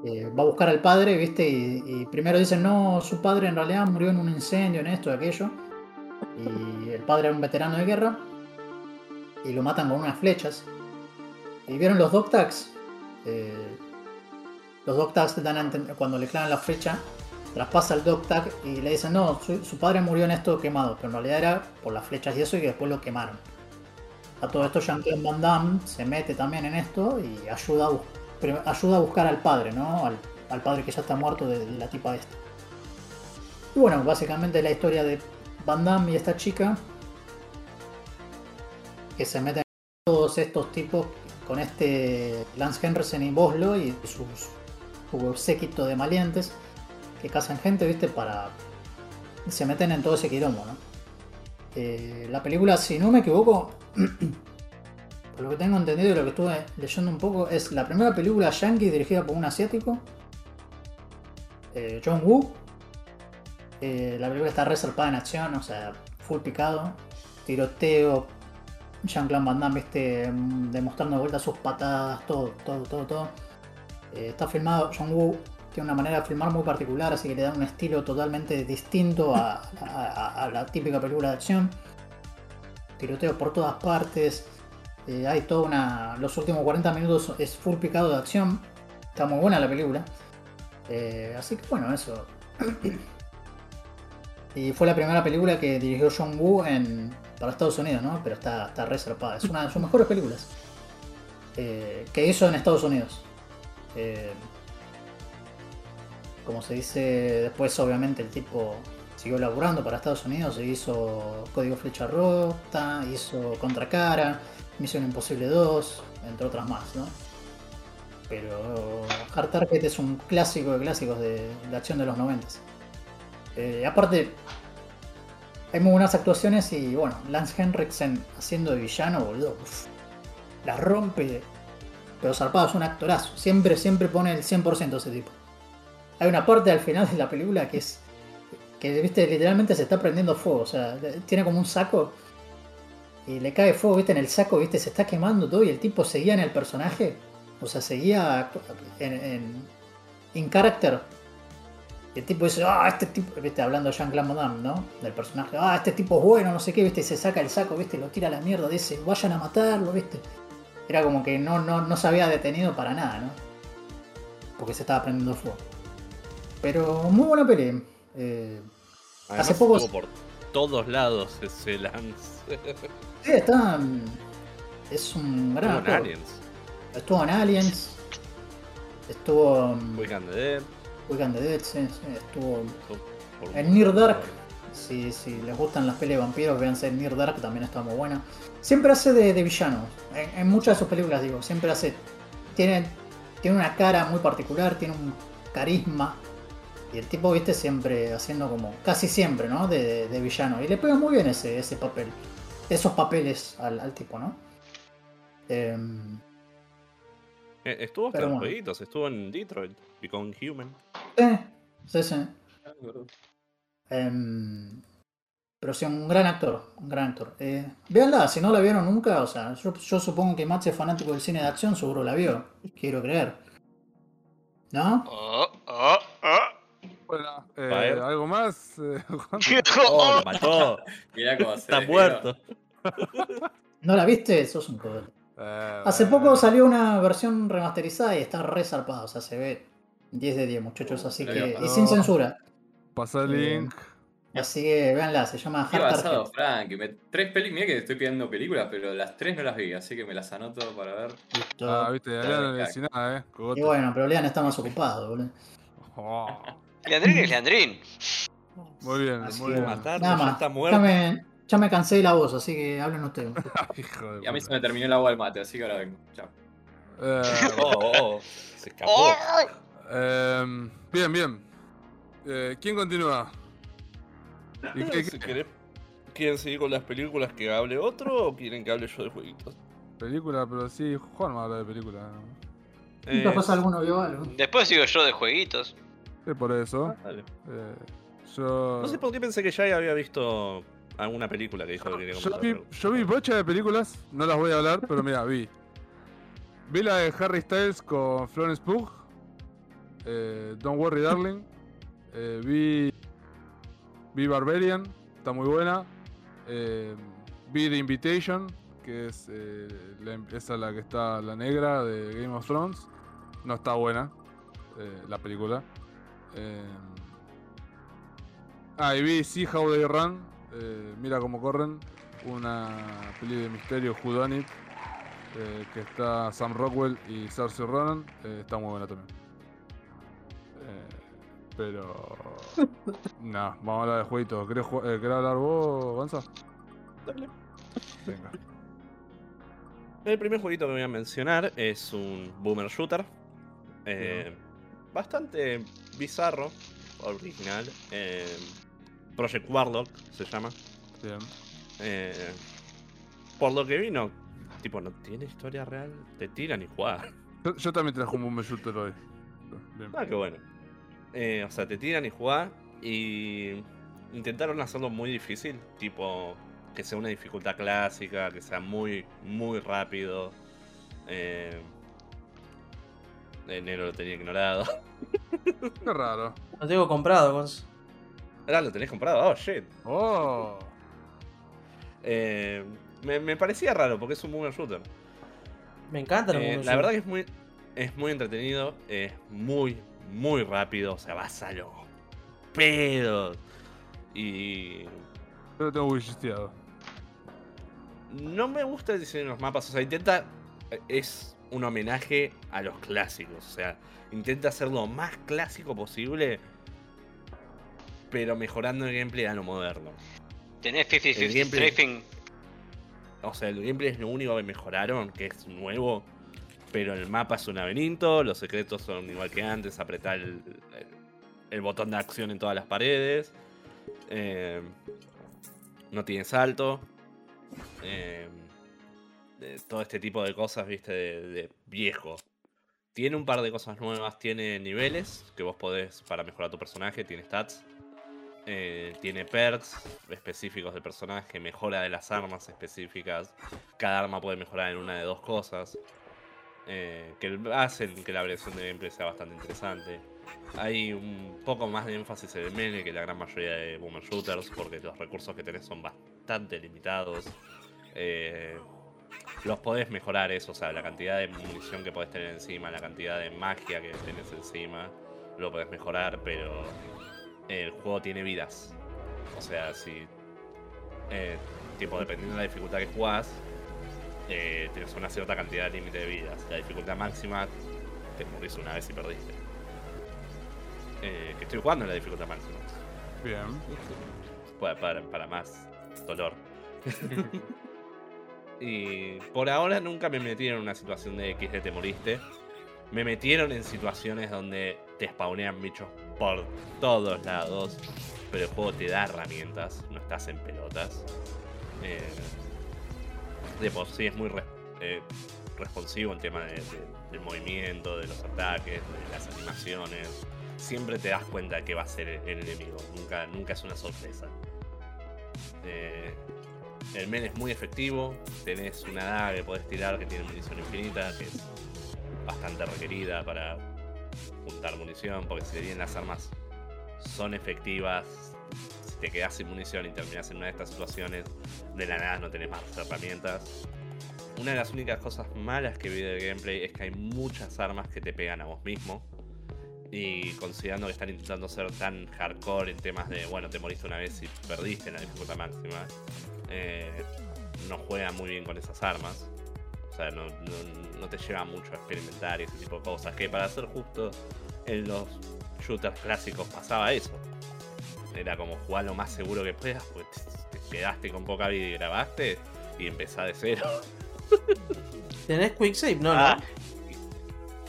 Eh, va a buscar al padre, ¿viste? Y, y primero dicen, no, su padre en realidad murió en un incendio, en esto, y aquello. Y el padre era un veterano de guerra. Y lo matan con unas flechas. ¿Y vieron los dog tags? Eh, los dog tags te dan cuando le clavan la flecha, traspasa el dog tag y le dicen, no, su, padre murió en esto quemado. Pero en realidad era por las flechas y eso y que después lo quemaron. A todo esto Jean-Claude Van Damme se mete también en esto y ayuda a, buscar al padre, ¿no? Al, padre que ya está muerto de, de la tipa esta. Y bueno, básicamente la historia de Van Damme y esta chica que se meten todos estos tipos con este Lance Henriksen y Boslo y sus su séquito de maleantes que cazan gente, ¿viste? Para... se meten en todo ese quilombo. Eh, la película, si no me equivoco, por lo que tengo entendido y lo que estuve leyendo un poco, es la primera película yankee dirigida por un asiático, eh, John Woo. Eh, la película está reservada en acción, o sea, full picado, tiroteo, Jean-Claude Van Damme, viste, mm, demostrando de vuelta sus patadas, todo, todo, todo, todo. Eh, está filmado, John Woo tiene una manera de filmar muy particular, así que le da un estilo totalmente distinto a, la típica película de acción. Tiroteo por todas partes. eh, hay toda una. Los últimos 40 minutos es full picado de acción. Está muy buena la película. Eh, así que bueno, eso. y fue la primera película que dirigió John Woo en, para Estados Unidos, ¿no? Pero está, está reservada. Es una de sus mejores películas. que hizo en Estados Unidos. Eh, como se dice, después obviamente el tipo siguió laburando para Estados Unidos, se hizo Código Flecha Rota, hizo Contracara, Misión Imposible 2, entre otras más. Pero Hard Target es un clásico de clásicos de, de acción de los 90. Eh, aparte, hay muy buenas actuaciones y bueno, Lance Henriksen haciendo de villano, boludo, uf, la rompe, pero zarpado, es un actorazo, siempre, siempre pone el 100% ese tipo. Hay una parte al final de la película que es. que viste, literalmente se está prendiendo fuego. O sea, tiene como un saco. Y le cae fuego, viste, en el saco, viste, se está quemando todo. Y el tipo seguía en el personaje. O sea, seguía en. en character. Y el tipo dice, ah, este tipo, viste, hablando de Jean-Claude ¿no? Del personaje, ah, este tipo es bueno, no sé qué, viste, y se saca el saco, viste, lo tira a la mierda, dice, vayan a matarlo, viste. Era como que no, no, no se había detenido para nada, ¿no? Porque se estaba prendiendo fuego. Pero muy buena peli. Eh, Además, Hace poco- estuvo por todos lados ese Lance. sí, está. Es un gran Estuvo en. Aliens. Estuvo en Aliens. Estuvo Weekend of the Dead. Weekend the Dead, sí, sí, estuvo en Near Dark. Si, si les gustan las pelis de vampiros, véanse en Near Dark, también está muy buena. Siempre hace de, de villano. En, en muchas de sus películas, digo, siempre hace. Tiene, tiene una cara muy particular, tiene un carisma. Y el tipo, viste, siempre haciendo como. Casi siempre, ¿no? De, de- de villano. Y le pega muy bien ese, ese papel. Esos papeles al, al tipo, ¿no? Eh, Estuvo hasta bueno. jueguitos, estuvo en Detroit, Become Human. sí, sí, sí. Em, pero sí, un gran actor, un gran actor. Eh, véanla, si no la vieron nunca, o sea, yo, yo supongo que Max es fanático del cine de acción, seguro la vio, quiero creer. ¿No? Oh, oh, oh. Bueno, eh. ¿algo más? eh? Oh, lo mató. Mirá cómo se Está muerto. ¿No la viste? Sos un cobarde. Eh, Hace bueno. poco salió una versión remasterizada y está re zarpada, o sea, se ve 10 de 10, muchachos, así que. Y sin censura. Pasa el Eh, link. Así que véanla, se llama Qué Hard basado, Target. Frank. me- Tres peli, mira que estoy pidiendo películas, pero las tres no las vi, así que me las anoto para ver. Listo. Ah, viste, Leandro no le decía nada, eh. Cogote. y bueno, pero Lean está más ocupado, boludo. Oh, Leandrín es Leandrín. muy bien, Así muy bien. matarlo, Nada ya más. está Ya muerto. me, ya me cansé de la voz, así que hablen ustedes. Hijo de Y a mí se me terminó el agua del mate, así que ahora vengo. Chao. Eh, Oh, oh, se escapó. ¡Oh! em, bien, bien. Eh, ¿Quién continúa? ¿Y qué- Si qué querés- ¿Quieren seguir con las películas que hable otro o quieren que hable yo de jueguitos? película? Pero sí, Juan me habla de película. Eh, Capaz alguno vio algo. Después sigo yo de jueguitos. Sí, por eso. dale. Eh, yo. No sé por qué pensé que ya había visto alguna película que dijo que quería Yo vi, yo vi bocha de películas, no las voy a hablar, pero mira, vi. Vi la de Harry Styles con Florence Pugh. eh, Don't Worry Darling. eh, vi. Vi Barbarian, está muy buena. eh, vi The Invitation, que es eh, la, esa la que está la negra de Game of Thrones. No está buena eh, la película. Eh, ah, y vi See How They Run. Mira cómo corren. Una peli de misterio, Who Done It, eh, que está Sam Rockwell y Saoirse Ronan. está muy buena también. Pero. no, vamos a hablar de jueguitos. ¿Querés, ju- eh, ¿querés hablar vos, Gonza? Dale. Venga. El primer jueguito que voy a mencionar es un boomer shooter. eh, bastante bizarro, original. eh, Project Warlock se llama. Bien. Eh, por lo que vino, tipo, no tiene historia real, te tiran y juegan. Yo, yo también traje un boom shooter hoy. Bien. Ah, qué bueno. Eh, o sea, te tiran y jugás y intentaron hacerlo muy difícil, tipo que sea una dificultad clásica, que sea muy, muy rápido. Eh, enero lo tenía ignorado. Qué raro. Lo tengo comprado, Gonz. Ahora lo tenés comprado, oh shit. Oh. Eh, me, me parecía raro porque es un boomer shooter. Me encanta los Eh, la verdad que es muy, es muy entretenido, es muy, muy rápido, o sea, vas a los pedos. Y Yo tengo wishesteado. no me gusta el diseño de los mapas, o sea, intenta, es un homenaje a los clásicos, o sea, intenta hacer lo más clásico posible, pero mejorando el gameplay a lo moderno. Tenés El 50-50 gameplay. strafing. O sea, el gameplay es lo único que mejoraron, que es nuevo. Pero el mapa es un laberinto, los secretos son igual que antes, apretar el, botón de acción en todas las paredes. eh, no tiene salto. eh, todo este tipo de cosas, viste, de, de viejo. Tiene un par de cosas nuevas, tiene niveles que vos podés para mejorar tu personaje, tiene stats. Eh, tiene perks específicos del personaje, mejora de las armas específicas. Cada arma puede mejorar en una de dos cosas. Eh, que hacen que la variación de gameplay sea bastante interesante. Hay un poco más de énfasis en el melee que la gran mayoría de boomer shooters, porque los recursos que tenés son bastante limitados. Eh, los podés mejorar eso, o sea, la cantidad de munición que podés tener encima, la cantidad de magia que tenés encima, lo podés mejorar, pero el juego tiene vidas. O sea, si. eh, tipo, dependiendo de la dificultad que jugás, eh, tienes una cierta cantidad de límite de vidas. La dificultad máxima, te morís una vez y perdiste. Eh, que estoy jugando en la dificultad máxima. Bien. Para, para, para más dolor. y por ahora nunca me metieron en una situación de X de te moriste. Me metieron en situaciones donde te spawnean bichos por todos lados. Pero el juego te da herramientas, no estás en pelotas. Eh, de por sí es muy res- eh, responsivo en tema de- de- del movimiento, de los ataques, de las animaciones. Siempre te das cuenta que va a ser el enemigo, nunca, nunca es una sorpresa. Eh, el men es muy efectivo, tenés una daga que podés tirar que tiene munición infinita, que es bastante requerida para juntar munición, porque si bien las armas son efectivas. Te quedas sin munición y terminas en una de estas situaciones, de la nada no tenés más herramientas. Una de las únicas cosas malas que vi del gameplay es que hay muchas armas que te pegan a vos mismo. Y considerando que están intentando ser tan hardcore en temas de, bueno, te moriste una vez y perdiste en la dificultad máxima, eh, no juega muy bien con esas armas. O sea, no te lleva mucho a experimentar y ese tipo de cosas. Que para ser justo, en los shooters clásicos pasaba eso. Era como jugar lo más seguro que puedas, pues te, te quedaste con poca vida y grabaste y empezás de cero. ¿Tenés quick save? No, Ah,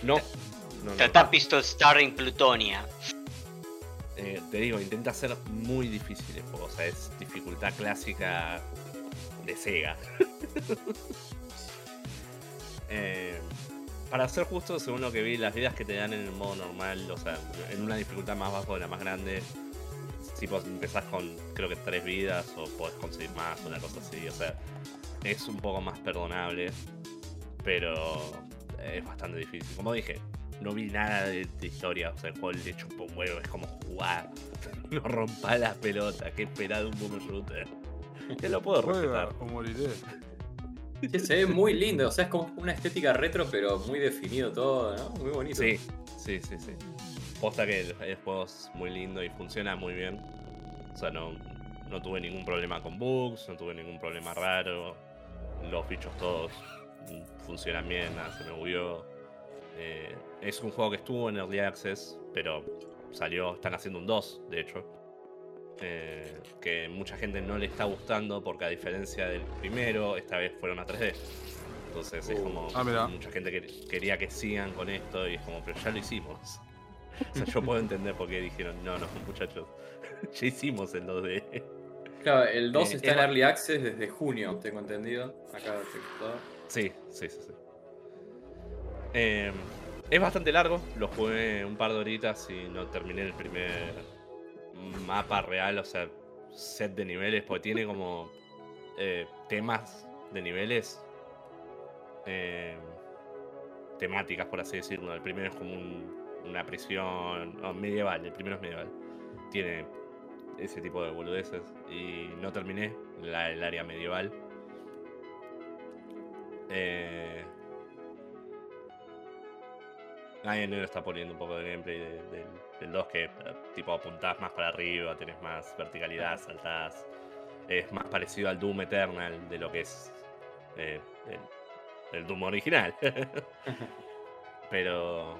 No. no, no. Tratar Pistol Starring Plutonia. Eh, te digo, intenta ser muy difícil el juego. O sea, es dificultad clásica de Sega. Eh, para ser justo, según lo que vi, las vidas que te dan en el modo normal, o sea, en una dificultad más baja de la más grande, si vos empezás con creo que tres vidas o podés conseguir más, una cosa así, o sea, es un poco más perdonable, pero es bastante difícil. Como dije, no vi nada de, de historia, o sea, el juego le chupa un huevo, es como jugar, no rompa las pelotas, que esperar de un boomer shooter. Que lo puedo respetar. o moriré. Sí, se ve muy lindo, o sea, es como una estética retro, pero muy definido todo, ¿no? Muy bonito. Sí, sí, sí, sí. Posta que el, el juego es muy lindo y funciona muy bien. O sea, no, no tuve ningún problema con bugs, no tuve ningún problema raro. Los bichos todos funcionan bien, nada se me bugueó. Eh, es un juego que estuvo en Early Access, pero salió, están haciendo un 2, de hecho. Eh, que mucha gente no le está gustando porque a diferencia del primero, esta vez fueron a 3D. Entonces es Uh. como Ah, mucha gente que quería que sigan con esto y es como, pero ya lo hicimos. O sea, yo puedo entender por qué dijeron, no, no, muchachos, ya hicimos el 2D. Claro, el 2 Eh, está en Early Access desde junio, tengo entendido. Acá. Sí, sí, sí, sí. Eh, es bastante largo, lo jugué un par de horitas y no terminé el primer mapa real, o sea, set de niveles, porque tiene como eh, temas de niveles, eh, temáticas, por así decirlo. El primero es como un- una prisión no, medieval, el primero es medieval. Tiene ese tipo de boludeces y no terminé la- el área medieval. Eh... Ahí Nero está poniendo un poco de gameplay de- del- del 2 que eh, tipo apuntás más para arriba, tenés más verticalidad, saltás. Es más parecido al Doom Eternal de lo que es eh, el, el Doom original. Pero...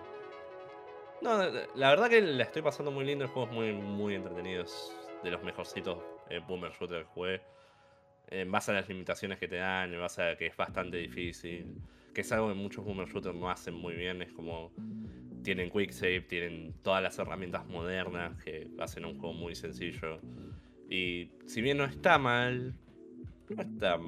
No, la verdad que la estoy pasando muy lindo, el juego es muy, muy entretenido, es de los mejorcitos eh, boomer shooter que jugué en base a las limitaciones que te dan, en base a que es bastante difícil, que es algo que muchos boomer shooters no hacen muy bien, es como tienen quick save, tienen todas las herramientas modernas que hacen un juego muy sencillo. Y si bien no está mal, no está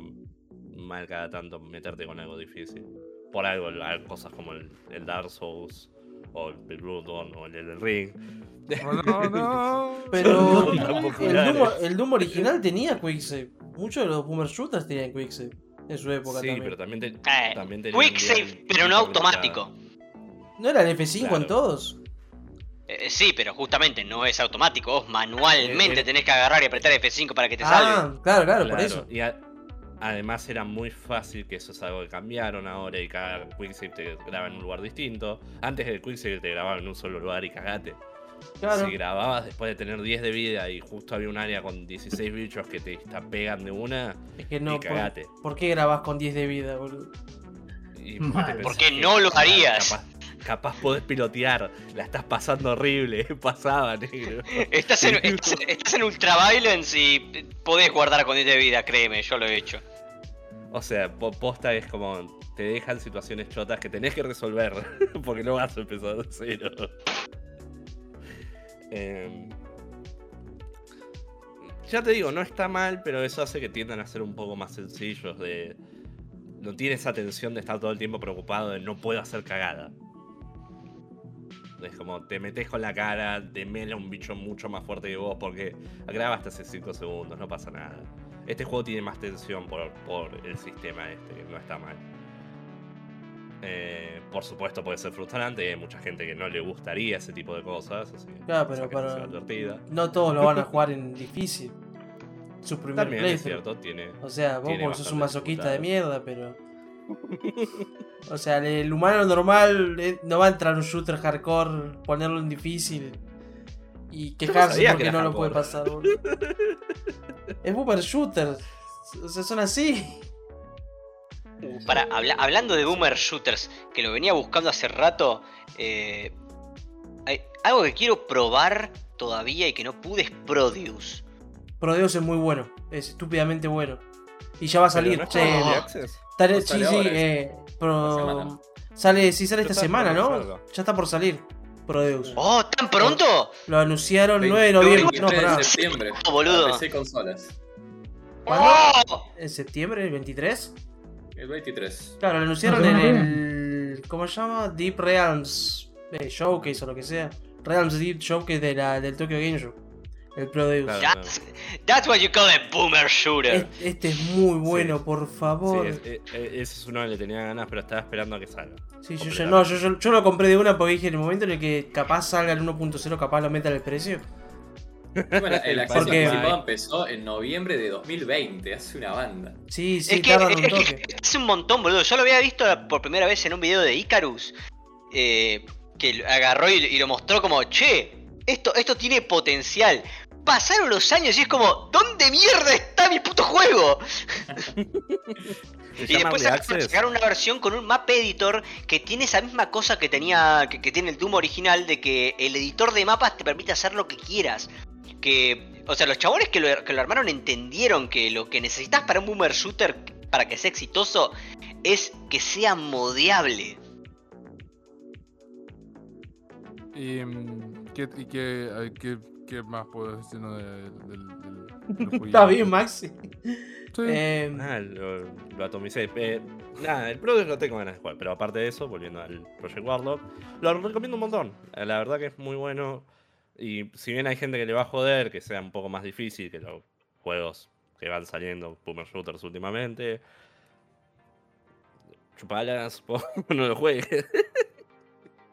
mal cada tanto meterte con algo difícil. Por algo, cosas como el, el Dark Souls, o el Bloodborne, o el Elden Ring. Oh, no, no. Pero el. Doom, el Doom original tenía quicksave. Muchos de los boomer shooters tenían quicksave en su época Sí, también. pero también, te, Eh, también tenía un Quick save, nivel pero no automático. ¿No era el F5 Claro. en todos? Eh, sí, pero justamente no es automático. Vos manualmente Eh, eh. tenés que agarrar y apretar F5 para que te salve. Ah, claro, claro, por Claro, eso. Y a- además era muy fácil, que eso es algo que cambiaron ahora y cada quicksave te graba en un lugar distinto. Antes el quicksave te grababa en un solo lugar y cagate. Claro. Si grababas después de tener 10 de vida y justo había un área con 16 bichos que te pegan de una, Es que no, y cagate. ¿por, ¿por qué grabás con 10 de vida, boludo? y Porque que, no lo harías. Capaz, capaz podés pilotear, la estás pasando horrible, pasaba, negro. Estás en, estás, estás en Ultraviolence y podés guardar con 10 de vida, créeme, yo lo he hecho. O sea, po- posta es como te dejan situaciones chotas que tenés que resolver porque no vas a empezar de cero. Em, ya te digo, no está mal, pero eso hace que tiendan a ser un poco más sencillos de no tienes esa tensión de estar todo el tiempo preocupado de no puedo hacer cagada. Es como te metes con la cara, te mela un bicho mucho más fuerte que vos porque grabaste hace 5 segundos, no pasa nada. Este juego tiene más tensión por, por el sistema este, que no está mal. Eh, por supuesto puede ser frustrante, hay mucha gente que no le gustaría ese tipo de cosas. Así Claro, pero divertida. No todos lo van a jugar en difícil. Su primer También es cierto, tiene. O sea, vos porque sos un masoquista de mierda, pero. O sea, el humano normal eh, no va a entrar a un shooter hardcore, ponerlo en difícil y quejarse que porque no lo puede pasar. Es boomer shooter. O sea, son así. Para, habla- hablando de boomer shooters, que lo venía buscando hace rato, eh, hay algo que quiero probar todavía y que no pude es Produce. Prodeus es muy bueno, es estúpidamente bueno. Y ya va a salir. No es no. Tare- No sí, eh, pro- Esta semana. Sale, sí, sale esta semana, ¿no? Ya está por salir. Prodeus. ¡Oh, tan pronto! Lo anunciaron 9 de 20 noviembre. 23 No, pará. de septiembre. Oh, boludo. PC consolas. ¡Oh! ¿En septiembre? ¿El 23? El 23. Claro, lo anunciaron No, en no, no. el. ¿Cómo se llama? Deep Realms eh, Showcase o lo que sea. Realms Deep Showcase de la, del Tokyo Game Show. El Prodeus. Claro. That's, that's what you call a boomer shooter. Es- Este, es muy bueno, Sí. por Sí, favor. es- eh, eh, ese es uno que le tenía ganas, pero estaba esperando a que salga. Sí, yo, Completamente. no, yo, yo, yo lo compré de una porque dije en el momento en el que capaz salga el 1.0, capaz lo metan el precio. Bueno, el acceso anticipado empezó en noviembre de 2020, hace una banda. Sí, sí, es que, es, un toque. es un montón, boludo. Yo lo había visto por primera vez en un video de Icarus. eh, que agarró y, y lo mostró como, che, esto, esto tiene potencial. Pasaron los años y es como, ¿dónde mierda está mi puto juego? Y después sacaron, una versión con un map editor que tiene esa misma cosa que tenía que, que tiene el Doom original de que el editor de mapas te permite hacer lo que quieras. Que, o sea, los chabones que lo, que lo armaron entendieron que lo que necesitas para un boomer shooter para que sea exitoso es que sea modeable. ¿Y, mm, y qué, ay, qué, más puedo decir no, del, del, del-? Está bien, Maxi. Sí. Eh, Ah, lo, lo atomicé. Eh, nada, el Produce lo tengo ganas de jugar, pero aparte de eso, volviendo al Project Warlock, lo recomiendo un montón. Eh, La verdad que es muy bueno. Y si bien hay gente que le va a joder, que sea un poco más difícil que los juegos que van saliendo, Boomer Shooters últimamente, chupalas, no lo juegues.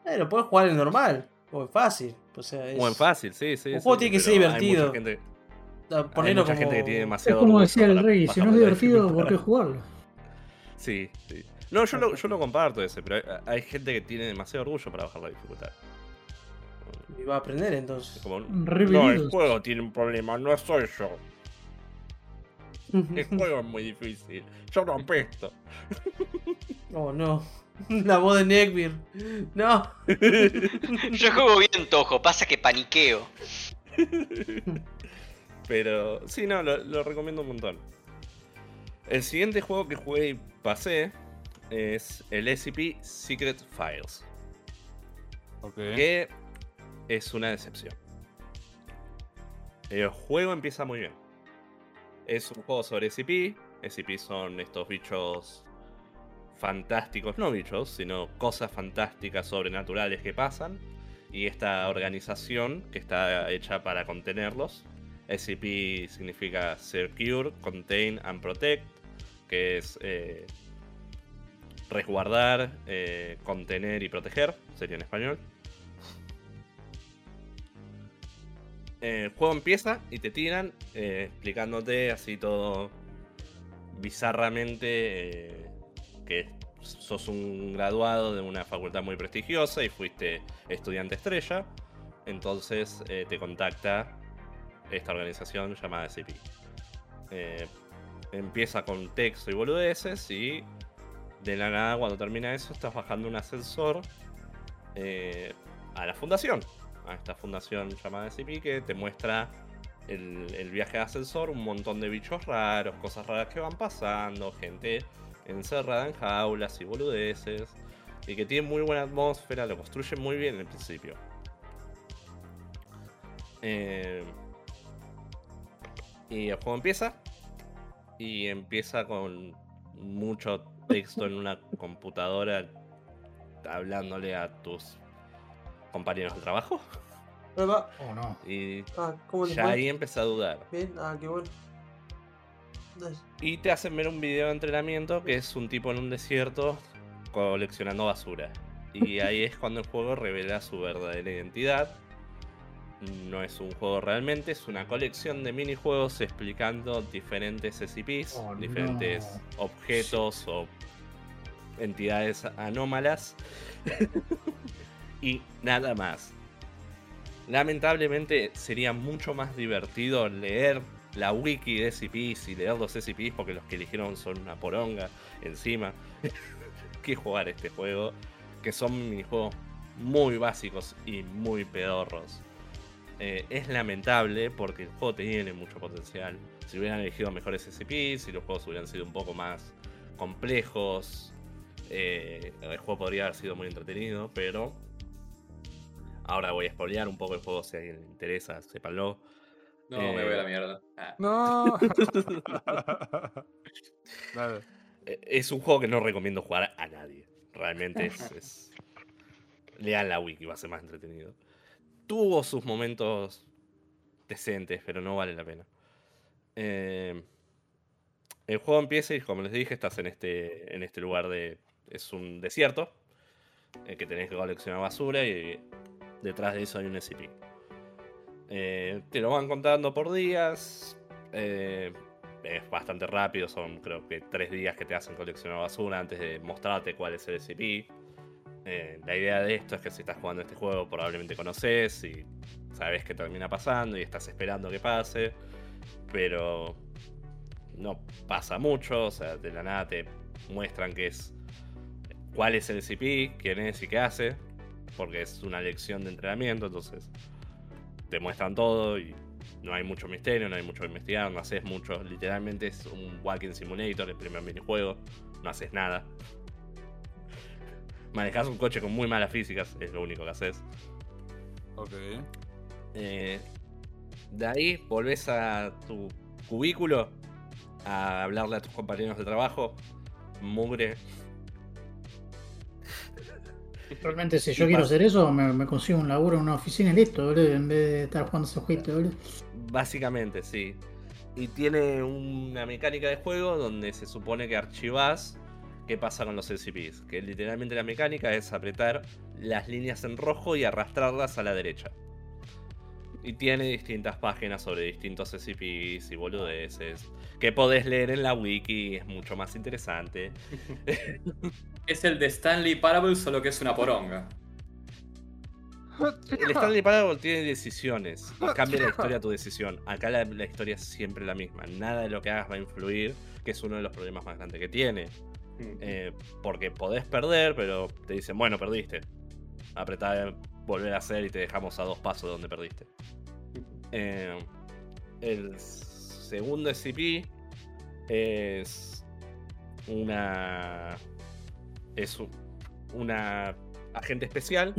eh, lo puedes jugar en normal. O en fácil. O sea, es. Muy fácil, sí, sí. Un sí, juego tiene que ser divertido. mucha gente- Hay Ponerlo mucha como. gente que tiene Es demasiado. como orgullo decía el rey, si no es divertido, ¿por qué jugarlo? Sí, sí. No, yo lo, yo lo comparto ese, pero hay, hay gente que tiene demasiado orgullo para bajar la dificultad. Y va a aprender entonces. Como, no, el juego tiene un problema, no soy yo. El juego es muy difícil. Yo lo apesto. oh no. La voz de Neckbeard. No. Yo juego bien tojo, pasa que paniqueo. Pero sí, no, lo, lo recomiendo un montón. El siguiente juego que jugué y pasé es el SCP Secret Files. Ok. que es una decepción. El juego empieza muy bien. Es un juego sobre SCP. SCP son estos bichos fantásticos, no bichos, sino cosas fantásticas sobrenaturales que pasan. Y esta organización que está hecha para contenerlos. SCP significa Secure, Contain and Protect, que es eh, resguardar, eh, contener y proteger, sería en español. Eh, el juego empieza y te tiran explicándote así todo bizarramente que sos un graduado de una facultad muy prestigiosa y fuiste estudiante estrella. Entonces eh, te contacta esta organización llamada SCP. Eh, empieza con texto y boludeces y de la nada cuando termina eso estás bajando un ascensor eh, a la fundación. A esta fundación llamada SCP que te muestra el, el viaje de ascensor, un montón de bichos raros, cosas raras que van pasando, gente encerrada en jaulas y boludeces. Y que tiene muy buena atmósfera, lo construye muy bien en el principio. Eh, y el juego empieza. Y empieza con mucho texto en una computadora hablándole a tus compañeros de trabajo. Oh, no. Y Ah, ¿cómo te ya ahí empecé a dudar. Bien, ah, qué bueno. Y te hacen ver un video de entrenamiento que es un tipo en un desierto coleccionando basura. Y ahí es cuando el juego revela su verdadera identidad. No es un juego realmente, es una colección de minijuegos explicando diferentes SCPs, Oh, diferentes objetos o entidades anómalas. y nada más. Lamentablemente sería mucho más divertido leer la wiki de SCPs y leer los SCPs porque los que eligieron son una poronga encima que jugar este juego, que son minijuegos muy básicos y muy pedorros. Eh, es lamentable porque el juego tiene mucho potencial. Si hubieran elegido mejores SCPs, si los juegos hubieran sido un poco más complejos, eh, el juego podría haber sido muy entretenido, pero ahora voy a spoilear un poco el juego si a alguien le interesa, sépanlo. No, me voy a la mierda. Ah. No. Dale. Eh, Es un juego que no recomiendo jugar a nadie. Realmente es, es- Lean la wiki, va a ser más entretenido. Tuvo sus momentos decentes, pero no vale la pena. Eh, el juego empieza y como les dije, estás en este, en este lugar de... Es un desierto. eh, que tenés que coleccionar basura y detrás de eso hay un SCP. Eh, te lo van contando por días. eh, es bastante rápido, son creo que tres días que te hacen coleccionar basura antes de mostrarte cuál es el SCP. Eh, la idea de esto es que si estás jugando este juego probablemente conoces y sabes qué termina pasando y estás esperando que pase, pero no pasa mucho, o sea, de la nada te muestran qué es cuál es el SCP, quién es y qué hace, porque es una lección de entrenamiento, entonces te muestran todo y no hay mucho misterio, no hay mucho que investigar, no haces mucho. Literalmente es un walking simulator, el primer minijuego. No haces nada. Manejas un coche con muy malas físicas, es lo único que haces. Ok. Eh, de ahí volvés a tu cubículo a hablarle a tus compañeros de trabajo. Mugre. Realmente, si yo quiero hacer eso, me, me consigo un laburo en una oficina y listo, boludo, en vez de estar jugando ese jueguito, boludo. Básicamente, sí. Y tiene una mecánica de juego donde se supone que archivas qué pasa con los SCPs. Que literalmente la mecánica es apretar las líneas en rojo y arrastrarlas a la derecha. Y tiene distintas páginas sobre distintos SCPs y boludeces. Que podés leer en la wiki, es mucho más interesante. Es el de Stanley Parable, solo que es una poronga. El Stanley Parable tiene decisiones y cambia la historia a tu decisión. Acá la, la historia es siempre la misma. Nada de lo que hagas va a influir, que es uno de los problemas más grandes que tiene. Eh, porque podés perder, pero te dicen, bueno, perdiste. Apretá volver a hacer y te dejamos a dos pasos de donde perdiste. Eh, el segundo SCP es una. Es un- una agente especial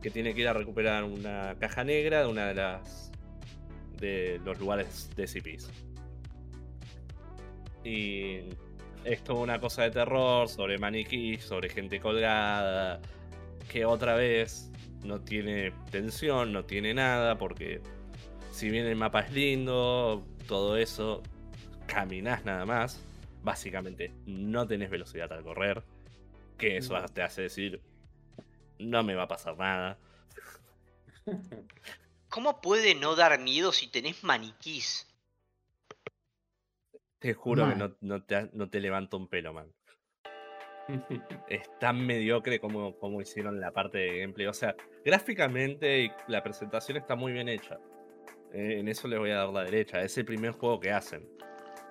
que tiene que ir a recuperar una caja negra de una de las. de los lugares de SCPs. Y es toda una cosa de terror sobre maniquí, sobre gente colgada, que otra vez no tiene tensión, no tiene nada, porque si bien el mapa es lindo, todo eso, caminás nada más, básicamente no tenés velocidad al correr, que eso te hace decir, no me va a pasar nada. ¿Cómo puede no dar miedo si tenés maniquís? Te juro que no, no te, no te levanta un pelo, man. es tan mediocre como, como hicieron la parte de gameplay. O sea, gráficamente y la presentación está muy bien hecha. Eh, en eso les voy a dar la derecha. Es el primer juego que hacen.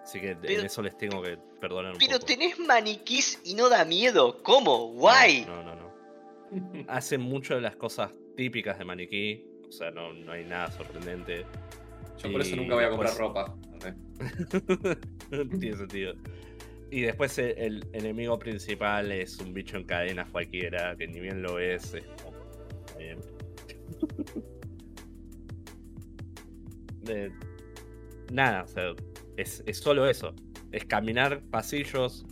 Así que Pero- en eso les tengo que perdonar un Pero poco. tenés maniquís y no da miedo. ¿Cómo? Guay. No, no, no. Hacen mucho de las cosas típicas de maniquí. O sea, no, no hay nada sorprendente. Yo por eso nunca voy a comprar después- ropa. Tiene sentido. Y después el, el enemigo principal es un bicho en cadenas cualquiera, que ni bien lo es. es como, está bien. De- nada, o sea, es, es solo eso. Es caminar pasillos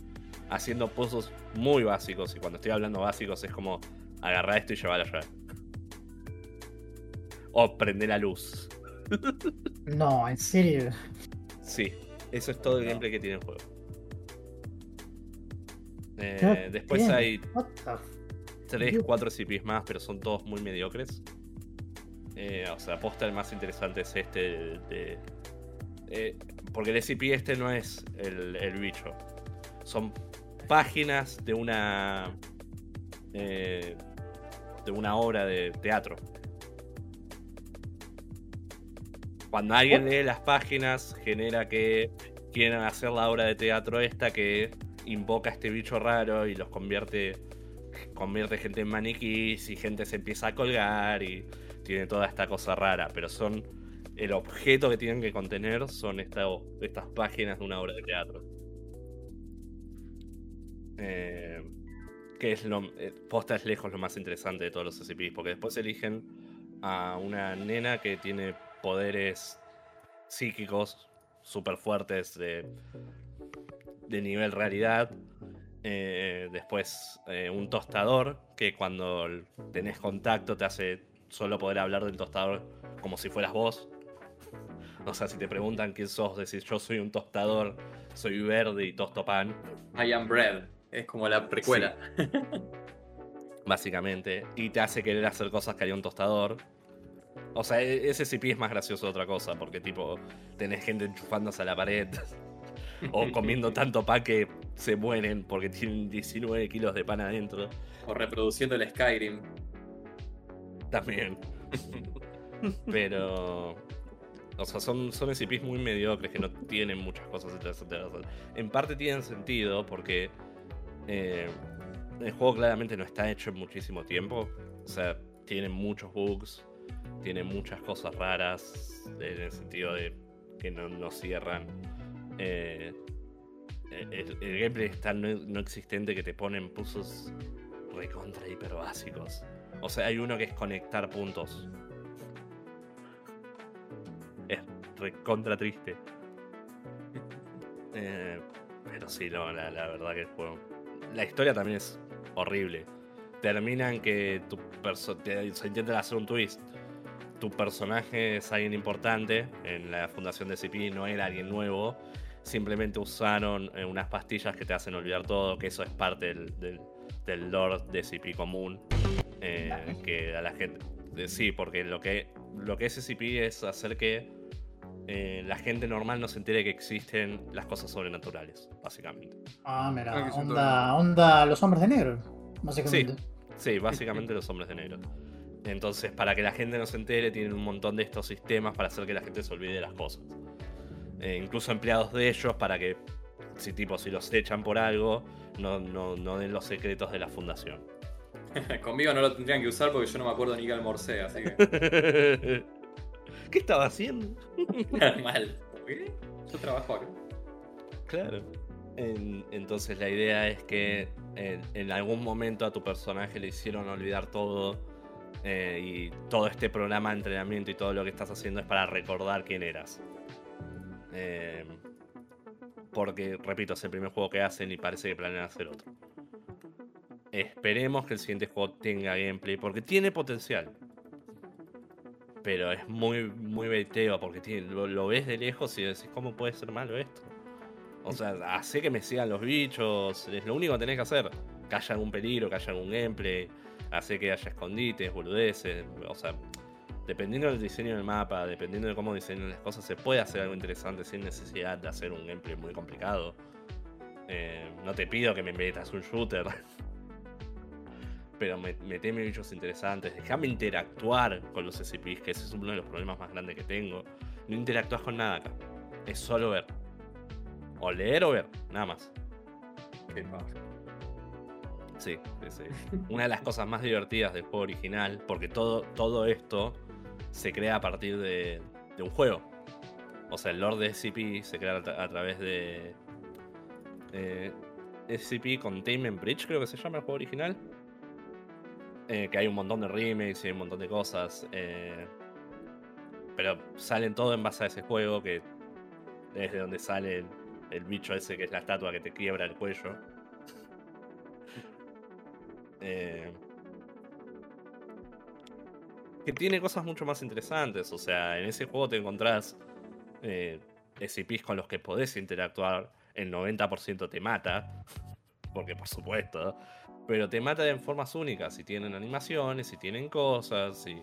haciendo pozos muy básicos. Y cuando estoy hablando básicos es como agarrar esto y llevarlo allá. O prender la luz. No, en serio. Sí, eso es todo el gameplay que tiene el juego. Eh, después hay what the f- 3, Dios. 4 SCPs más, pero son todos muy mediocres. Eh, o sea, aposta el más interesante es este de... de- eh, porque el SCP este no es el, el bicho. Son páginas de una... eh, de una obra de teatro. Cuando alguien lee las páginas, genera que quieran hacer la obra de teatro esta que invoca a este bicho raro y los convierte convierte gente en maniquís y gente se empieza a colgar y tiene toda esta cosa rara, pero son el objeto que tienen que contener son esta- estas páginas de una obra de teatro. Eh, que es lo eh, posta es lejos lo más interesante de todos los SCPs, porque después eligen a una nena que tiene poderes psíquicos súper fuertes de, de nivel realidad. Eh, después eh, un tostador que cuando tenés contacto te hace solo poder hablar del tostador como si fueras vos. O sea, si te preguntan quién sos, decís yo soy un tostador, soy verde y tosto pan, I am bread. Es como la precuela. básicamente. Y te hace querer hacer cosas que haría un tostador. O sea, e- ese CP es más gracioso de otra cosa, porque tipo, tenés gente enchufándose a la pared. o comiendo tanto pan que se mueren porque tienen 19 kilos de pan adentro. O reproduciendo el Skyrim. También. Pero. O sea, son, son SCPs muy mediocres que no tienen muchas cosas. En parte tienen sentido porque eh, el juego claramente no está hecho en muchísimo tiempo. O sea, tiene muchos bugs, tiene muchas cosas raras en el sentido de que no, no cierran. Eh, el, el gameplay es tan no, no existente que te ponen puzzles recontra hiper básicos. O sea, hay uno que es conectar puntos. Recontra triste. Eh, pero sí, no, la, la verdad que el. La historia también es horrible. Terminan que tu te- se intentan hacer un twist. Tu personaje es alguien importante en la fundación de CP, no era alguien nuevo. Simplemente usaron eh, unas pastillas que te hacen olvidar todo, que eso es parte del, del, del de CP común. eh, que a la gente. sí, porque lo que, lo que es SCP es hacer que eh, la gente normal no se entere que existen las cosas sobrenaturales, básicamente. Ah, Ah, mira, son onda, onda los hombres de negro, básicamente. Sí, básicamente los hombres de negro. Entonces, para que la gente no se entere, tienen un montón de estos sistemas para hacer que la gente se olvide de las cosas. Eh, incluso empleados de ellos para que, si tipo, si los echan por algo, no, no, no den los secretos de la fundación. Conmigo no lo tendrían que usar porque yo no me acuerdo ni que almorcé, así que. ¿Qué estaba haciendo? Mal. ¿Qué? Yo trabajo acá. Claro. En- entonces la idea es que en, en algún momento a tu personaje le hicieron olvidar todo eh, y todo este programa de entrenamiento y todo lo que estás haciendo es para recordar quién eras. Eh, porque, repito, es el primer juego que hacen y parece que planean hacer otro. Esperemos que el siguiente juego tenga gameplay porque tiene potencial. Pero es muy, muy baiteo porque lo ves de lejos y decís, ¿cómo puede ser malo esto? O sea, hace que me sigan los bichos, es lo único que tenés que hacer. Que haya algún peligro, que haya algún gameplay, hace que haya escondites, boludeces. O sea, dependiendo del diseño del mapa, dependiendo de cómo diseñan las cosas, se puede hacer algo interesante sin necesidad de hacer un gameplay muy complicado. Eh, no te pido que me metas un shooter. Pero me- meteme bichos interesantes. Déjame interactuar con los SCPs, que ese es uno de los problemas más grandes que tengo. No interactúas con nada acá. Es solo ver. O leer o ver, nada más. Qué paja. Sí, sí, sí. Una de las cosas más divertidas del juego original, porque todo, todo esto se crea a partir de, de un juego. O sea, el lore de SCP se crea a, tra- a través de. Eh, SCP Containment Bridge, creo que se llama el juego original. Eh, que hay un montón de remakes y hay un montón de cosas. eh, pero salen todo en base a ese juego que es de donde sale el, bicho ese que es la estatua que te quiebra el cuello. Eh, que tiene cosas mucho más interesantes. O sea, en ese juego te encontrás eh, SCPs con los que podés interactuar. El 90% te mata. porque por supuesto, pero te matan en formas únicas, y tienen animaciones, y tienen cosas, y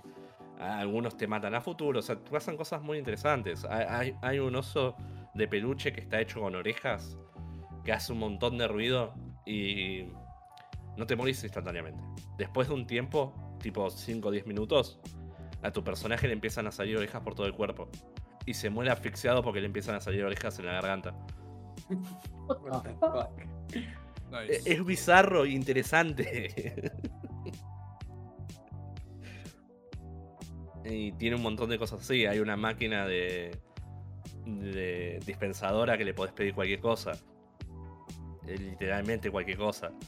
algunos te matan a futuro, o sea, pasan cosas muy interesantes. Hay- hay un oso de peluche que está hecho con orejas, que hace un montón de ruido y no te morís instantáneamente. Después de un tiempo, tipo 5 o 10 minutos, a tu personaje le empiezan a salir orejas por todo el cuerpo. Y se muere asfixiado porque le empiezan a salir orejas en la garganta. What the fuck. E- Nice. Es bizarro e interesante. y tiene un montón de cosas así. Hay una máquina de, de dispensadora que le podés pedir cualquier cosa. Eh, Literalmente cualquier cosa.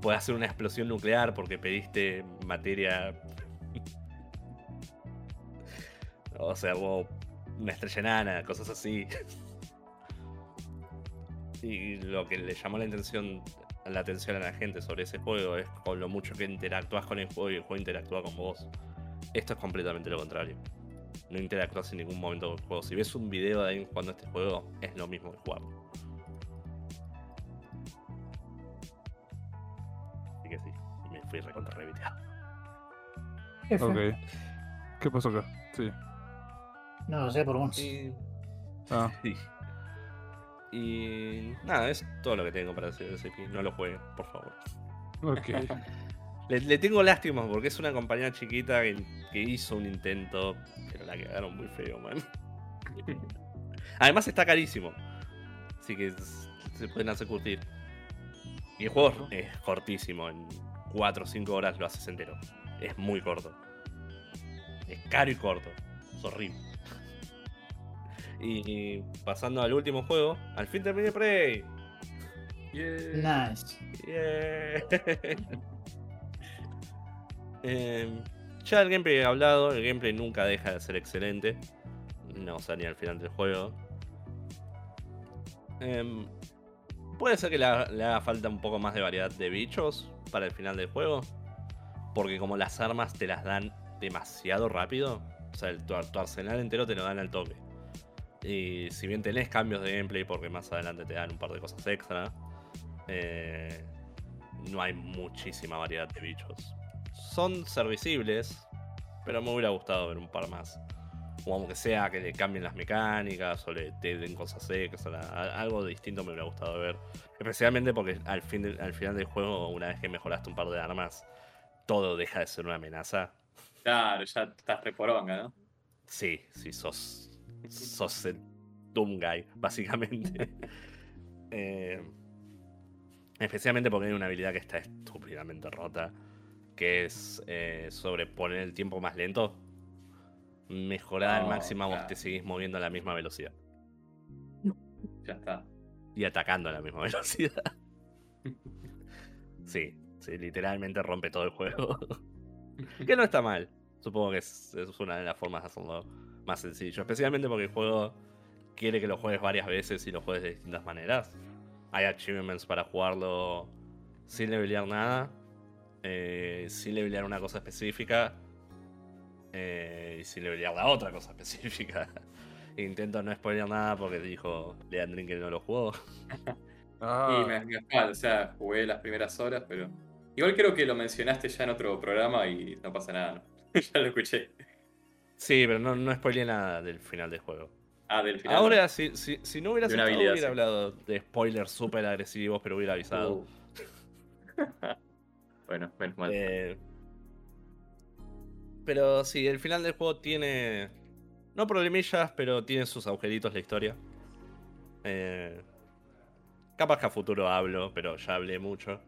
Puedes hacer una explosión nuclear porque pediste materia. o sea, o una estrella enana, cosas así. Y lo que le llamó la atención, la atención a la gente sobre ese juego es con lo mucho que interactúas con el juego y el juego interactúa con vos. Esto es completamente lo contrario. No interactúas en ningún momento con el juego. Si ves un video de alguien jugando este juego, es lo mismo que jugarlo. Así que sí, me fui recontra reviteado. Ok. ¿Qué pasó acá? Sí. No sé por. Y, Ah, sí. Y nada, es todo lo que tengo para decir de ese pi. No lo jueguen, por favor. ok. Le, le tengo lástima porque es una compañía chiquita que, que hizo un intento, pero la quedaron muy feo, man. Además está carísimo. Así que se pueden hacer curtir. Y el juego es cortísimo, en 4 o 5 horas lo haces entero. Es muy corto. Es caro y corto. Es horrible. Y pasando al último juego, al fin terminé Prey. Yeah. Nice. Yeah. Em, ya el gameplay he hablado, el gameplay nunca deja de ser excelente. No, ni al final del juego. Em, puede ser que le, le haga falta un poco más de variedad de bichos para el final del juego. Porque como las armas te las dan demasiado rápido. O sea, el, tu, tu arsenal entero te lo dan al toque. Y si bien tenés cambios de gameplay, porque más adelante te dan un par de cosas extra. eh, no hay muchísima variedad de bichos. Son servicibles, pero me hubiera gustado ver un par más. O aunque sea que le cambien las mecánicas o le te den cosas extra. Algo distinto me hubiera gustado ver. Especialmente porque al, fin al final del juego, una vez que mejoraste un par de armas, todo deja de ser una amenaza. Claro, ya estás reporonga, ¿no? Sí, sí, sos. Sos el Doom Guy, básicamente. Eh, especialmente porque hay una habilidad que está estúpidamente rota. Que es eh, sobreponer el tiempo más lento. Mejorar al Oh, máximo, vos te seguís moviendo a la misma velocidad. Ya está. Y atacando a la misma velocidad. Sí, sí, literalmente rompe todo el juego. que no está mal. Supongo que es, es una de las formas de hacerlo más sencillo. Especialmente porque el juego quiere que lo juegues varias veces y lo juegues de distintas maneras. Hay achievements para jugarlo sin levelear nada. eh, sin levelear una cosa específica. eh, y sin levelear la otra cosa específica. Intento no spoiler nada porque dijo Leandrin que no lo jugó. Ah, Y me, me falta, o sea, jugué las primeras horas, pero. Igual creo que lo mencionaste ya en otro programa y no pasa nada. ¿no? ya lo escuché. Sí, pero no, no spoileé nada del final del juego. Ah, del final. Ahora, si, si, si no estado, habilidad, hubiera sí. hablado de spoilers súper agresivos, pero hubiera avisado. Uh. bueno, menos mal. Eh, pero sí, el final del juego tiene. No problemillas, pero tiene sus agujeritos la historia. Eh, capaz que a futuro hablo, pero ya hablé mucho.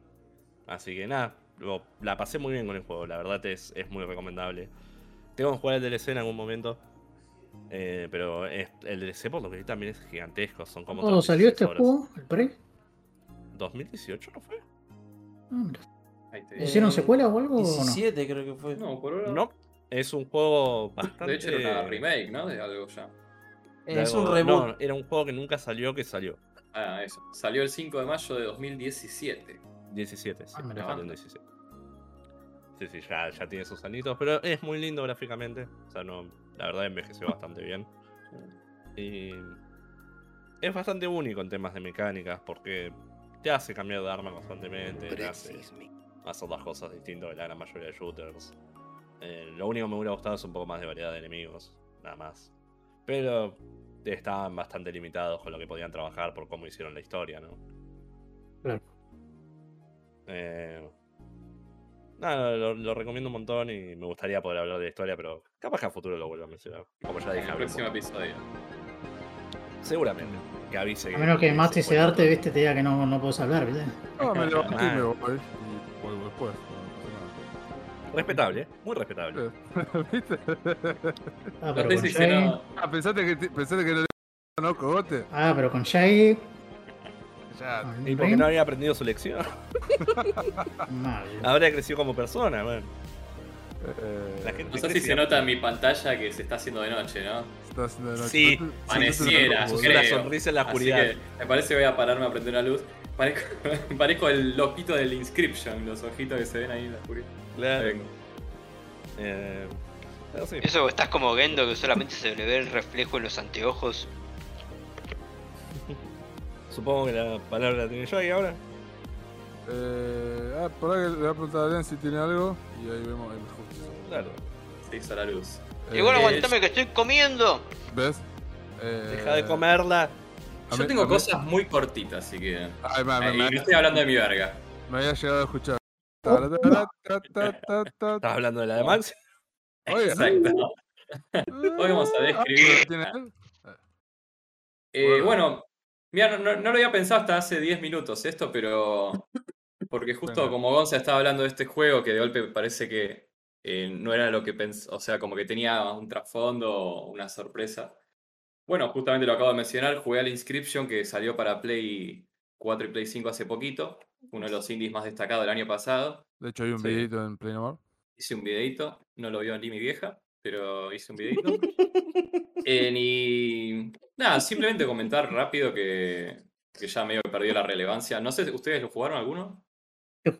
Así que nada, lo- la pasé muy bien con el juego, la verdad es, es muy recomendable. Tengo que jugar el DLC en algún momento. eh, pero es- el DLC por lo que vi también es gigantesco. Son como ¿Cuándo salió este 36 horas. juego? ¿El pre? 2018 no fue? Ah, mira. ¿Hicieron Eh, secuela o algo o no? 17 creo que fue. No, por ahora. No, es un juego bastante. De hecho, era una remake, ¿no? De algo ya. de es algo- un reboot. No, era un juego que nunca salió, que salió. Ah, eso. Salió el 5 de mayo de 2017. 17, sí, Ah, le mira. faltan 17. Sí, sí, ya, ya tiene sus anitos, pero es muy lindo gráficamente. O sea, no, la verdad envejeció bastante bien. Y es bastante único en temas de mecánicas porque te hace cambiar de arma constantemente, te hace hacer las cosas distintas de la gran mayoría de shooters. Eh, lo único que me hubiera gustado es un poco más de variedad de enemigos, nada más. Pero estaban bastante limitados con lo que podían trabajar por cómo hicieron la historia, ¿no? Claro. Eh, nada, lo, lo recomiendo un montón y me gustaría poder hablar de la historia, pero capaz que a futuro lo vuelvo a mencionar. Como ya En dije, el próximo episodio. seguramente. Que avise A menos que Masti se arte, viste, te diga que no, no puedes hablar, viste. No, me levanto y me voy. Y vuelvo después. no Respetable, ¿eh? muy respetable. ¿Viste? Ah, No pero con se no. Ah, pensaste que, te- pensaste que no le no, cogote. Ah, pero con Shaggy. Ya. ah, ¿Y por qué no había aprendido su lección? Habría crecido como persona, man. Eh, La gente No sé si se nota en mi pantalla que se está haciendo de noche, ¿no? está haciendo de noche. Sí. Pareciera, una sonrisa en la Así oscuridad. que me parece que voy a pararme a prender una luz. Parezco, parezco el loquito del Inscription, los ojitos que se ven ahí en la oscuridad. Claro. Eh, sí. Eso estás como Gendo que solamente se le ve el reflejo en los anteojos. Supongo que la palabra la tiene yo ahí ahora. Eh, ah, por ahí le voy a preguntar a Adrián si tiene algo y ahí vemos el justo. Claro. Se hizo la luz. Eh, Igual Eh, aguantame que estoy comiendo. ¿Ves? Eh, Deja de comerla. Yo mí- tengo mí- cosas muy cortitas, así que. Ay, me, me- Eh, y estoy hablando de mi verga. me había llegado a escuchar. Ta, ta. ¿Estás hablando de la de Max? Exacto. Hoy vamos a describir-. Eh, Bueno. Mira, no, no- lo había pensado hasta hace 10 minutos esto, pero. Porque justo como Gonza estaba hablando de este juego, que de golpe parece que eh, no era lo que pensé, o sea, como que tenía un trasfondo, una sorpresa. Bueno, justamente lo acabo de mencionar, jugué al Inscription que salió para Play 4 y Play 5 hace poquito, uno de los indies más destacados del año pasado. De hecho, hay un Sí. videito en Play No More. Hice un videito, no lo vio ni mi vieja, pero hice un videito. Eh, y nada, simplemente comentar rápido que, que ya medio perdió la relevancia. No sé, ¿ustedes lo jugaron alguno? ¿Qué?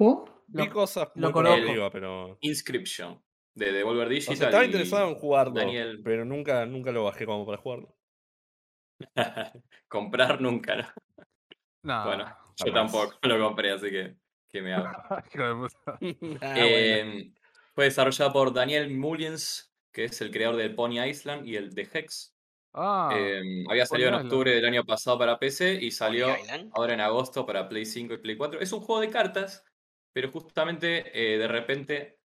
Vi cosas lo conozco. arriba, pero. Inscription, de Devolver O Digital. sea, estaba interesado en jugarlo, Daniel. pero nunca, nunca lo bajé como para jugarlo. Comprar nunca, ¿no? No. bueno, yo jamás. tampoco lo compré, así que, que me hago. Ah, bueno. Eh, Fue desarrollado por Daniel Mullins, que es el creador del Pony Island y el de Hex. Ah, Eh, había salido en Island. octubre del año pasado para PC y salió ahora en agosto para Play 5 y Play 4. Es un juego de cartas, pero justamente eh, de repente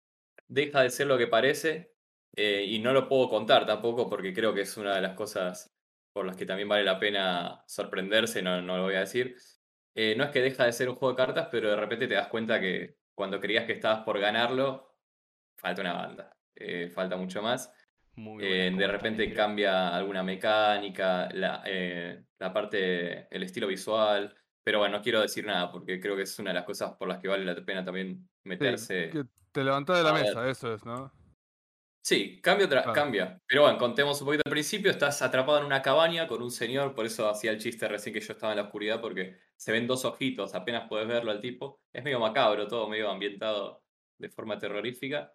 deja de ser lo que parece eh, y no lo puedo contar tampoco porque creo que es una de las cosas por las que también vale la pena sorprenderse, no, no lo voy a decir. Eh, no es que deja de ser un juego de cartas, pero de repente te das cuenta que cuando creías que estabas por ganarlo, falta una banda, eh, falta mucho más. Muy Eh, de repente cambia alguna mecánica, la, eh, la parte, el estilo visual. Pero bueno, no quiero decir nada porque creo que es una de las cosas por las que vale la pena también sí, meterse. que te levantás de la ver. mesa, eso es, ¿no? Sí, cambia, Claro. cambia. Pero bueno, contemos un poquito al principio. Estás atrapado en una cabaña con un señor, por eso hacía el chiste recién que yo estaba en la oscuridad, porque se ven dos ojitos, apenas puedes verlo al tipo. Es medio macabro, todo medio ambientado de forma terrorífica.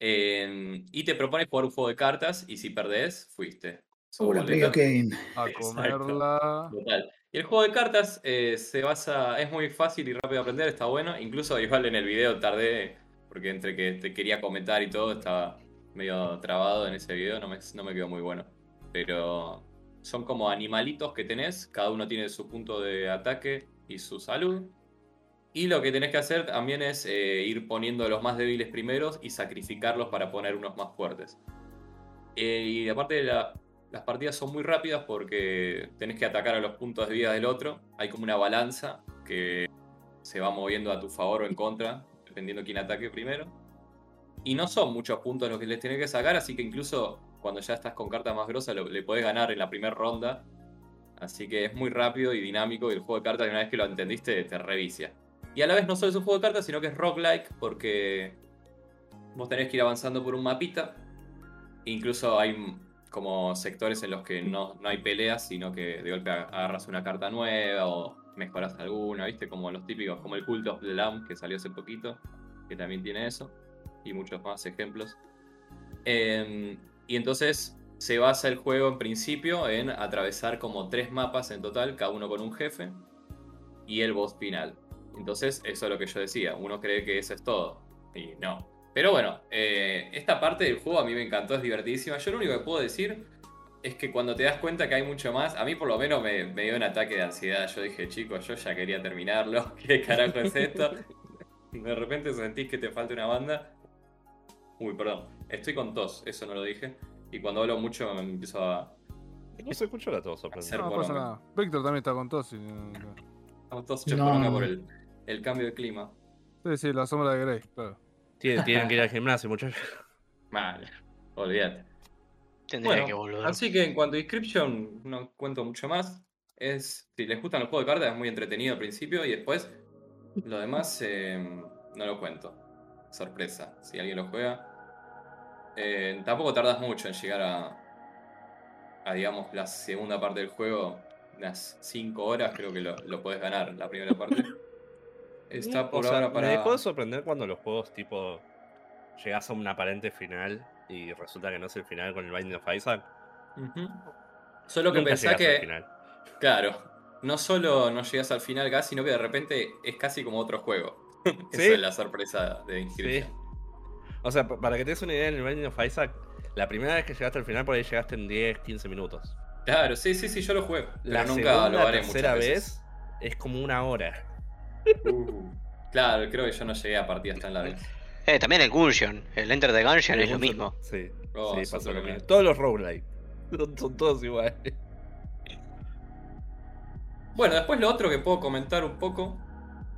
Eh, y te propone jugar un juego de cartas, y si perdés, fuiste. Hola. Play Game. A comerla. Total. Y el juego de cartas eh, se basa, es muy fácil y rápido de aprender, está bueno. Incluso igual en el video tardé, porque entre que te quería comentar y todo, estaba medio trabado en ese video, no me, no me quedó muy bueno. Pero son como animalitos que tenés, cada uno tiene su punto de ataque y su salud. Y lo que tenés que hacer también es eh, ir poniendo los más débiles primeros y sacrificarlos para poner unos más fuertes. Eh, y aparte las partidas son muy rápidas porque tenés que atacar a los puntos de vida del otro. Hay como una balanza que se va moviendo a tu favor o en contra, dependiendo quién ataque primero. Y no son muchos puntos los que les tenés que sacar, así que incluso cuando ya estás con cartas más grosas le podés ganar en la primera ronda. Así que es muy rápido y dinámico y el juego de cartas, una vez que lo entendiste, te revicia. Y a la vez no solo es un juego de cartas, sino que es roguelike porque vos tenés que ir avanzando por un mapita. Incluso hay como sectores en los que no, no hay peleas, sino que de golpe ag- agarras una carta nueva o mejoras alguna, ¿viste? Como los típicos, como el Cult of the Lamb que salió hace poquito, que también tiene eso, y muchos más ejemplos. Em, y entonces se basa el juego en principio en atravesar como tres mapas en total, cada uno con un jefe, y el boss final. Entonces, eso es lo que yo decía, uno cree que eso es todo, y no. Pero bueno, eh, esta parte del juego a mí me encantó, es divertidísima. Yo lo único que puedo decir es que cuando te das cuenta que hay mucho más, a mí por lo menos me, me dio un ataque de ansiedad. Yo dije, chicos, yo ya quería terminarlo, ¿qué carajo es esto? De repente sentís que te falta una banda. Uy, perdón, estoy con tos, eso no lo dije. Y cuando hablo mucho me empiezo a... No se escuchó la tos, sorprendente. Ser No pasa nada. Víctor también está con tos. y- Estamos todos No. por el, el cambio de clima. Sí, sí, la sombra de Grey, claro. Tienen, tienen que ir al gimnasio, muchachos. Vale, olvídate. Tendría Bueno, que volver. así que en cuanto a Inscription, no cuento mucho más. Es, si les gustan los juegos de cartas, es muy entretenido al principio y después lo demás eh, no lo cuento. Sorpresa, si alguien lo juega. Eh, tampoco tardas mucho en llegar a, a, digamos, la segunda parte del juego. Unas 5 horas creo que lo, lo podés ganar, la primera parte. Está por O sea, ahora para... Me dejó de sorprender cuando los juegos tipo llegas a un aparente final y resulta que no es el final con el Binding of Isaac. Solo que Nunca pensá que... final. Claro, no solo no llegas al final acá, sino que de repente es casi como otro juego. Sí. Esa es la sorpresa de Sí. inscripción. O sea, pa- para que te des una idea, en el Binding of Isaac, la primera vez que llegaste al final, por ahí llegaste en 10, 15 minutos. Claro, sí, sí, sí, yo lo jugué. Pero La nunca segunda, lo haré tercera muchas vez es como una hora. Uh, claro, creo que yo no llegué a partidas tan largas. Eh, también el Gungeon, el Enter the Gungeon es lo mismo. Sí, Oh, sí, pasó lo mismo. Todos los roguelike. Son, son todos iguales. Bueno, después lo otro que puedo comentar un poco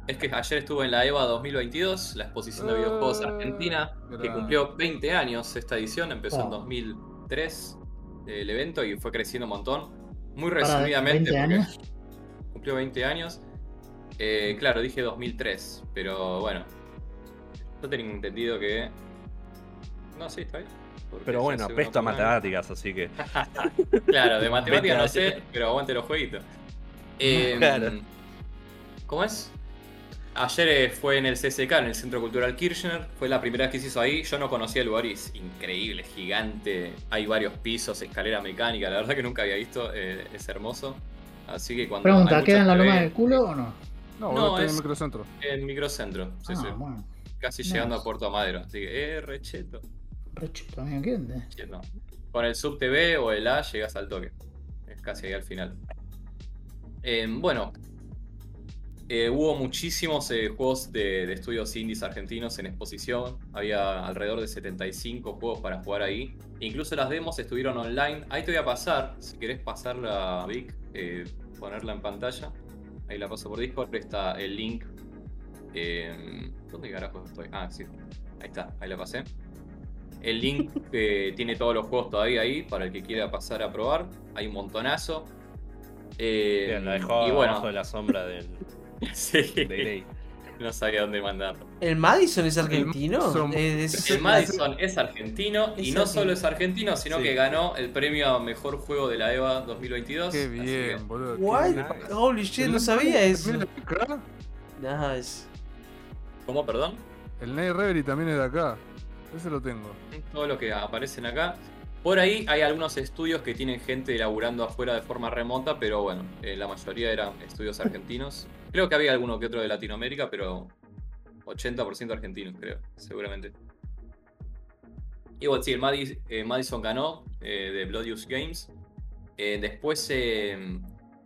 es que ayer estuve en la EVA 2022, la exposición de videojuegos Ah, argentina, que cumplió 20 años esta edición, empezó en Oh. 2003 el evento y fue creciendo un montón. Muy resumidamente, 20 porque años. cumplió 20 años. Eh, claro, dije 2003, pero bueno, yo tenía entendido que... No, sí, está bien. Pero bueno, apesto a matemáticas, así que. Claro, de matemáticas no 20 sé, pero aguante los jueguitos. Eh, Claro. ¿Cómo es? Ayer eh, fue en el CSK, en el Centro Cultural Kirchner. Fue la primera vez que se hizo ahí. Yo no conocía el lugar y es increíble, gigante. Hay varios pisos, escalera mecánica. La verdad que nunca había visto. eh, es hermoso. Así que cuando. Pregunta, ¿queda en la loma del culo o no? No, No, está en es- el microcentro. En microcentro. Sí, ah, sí. bueno. Casi llegando a Puerto Madero. Así que, eh, recheto. Rechito, amigo, ¿qué onda? Cheto. Con el Sub TV o el A llegas al toque. Es casi ahí al final. Eh, bueno, eh, hubo muchísimos eh, juegos de, de estudios indies argentinos en exposición. Había alrededor de 75 juegos para jugar ahí. Incluso las demos estuvieron online. Ahí te voy a pasar, si querés pasarla, Vic, eh, ponerla en pantalla. Ahí la paso por Discord. Está el link. Eh, ¿Dónde carajo estoy? Ah, sí. Ahí está, ahí la pasé. El link eh, tiene todos los juegos todavía ahí para el que quiera pasar a probar. Hay un montonazo. Eh, Bien, la dejó y abajo bueno, de la sombra del, sí, de. No sabía dónde mandarlo. ¿El Madison es argentino? Madison- Eh, es- El Madison es argentino y no argentino. solo es argentino, sino Sí. que ganó el premio a mejor juego de la EVA 2022. Qué así que- bien, boludo. qué What? bien. Holy shit, El no sabía eso. Nice. ¿Cómo, perdón? El Night Reverie también es de acá. Ese lo tengo. Todo lo que aparecen acá. Por ahí hay algunos estudios que tienen gente laburando afuera de forma remota, pero bueno, eh, la mayoría eran estudios argentinos. Creo que había alguno que otro de Latinoamérica, pero 80% argentinos, creo, seguramente. Y bueno, sí, el Madis- eh, Madison ganó eh, de Bloodius Games. Eh, después,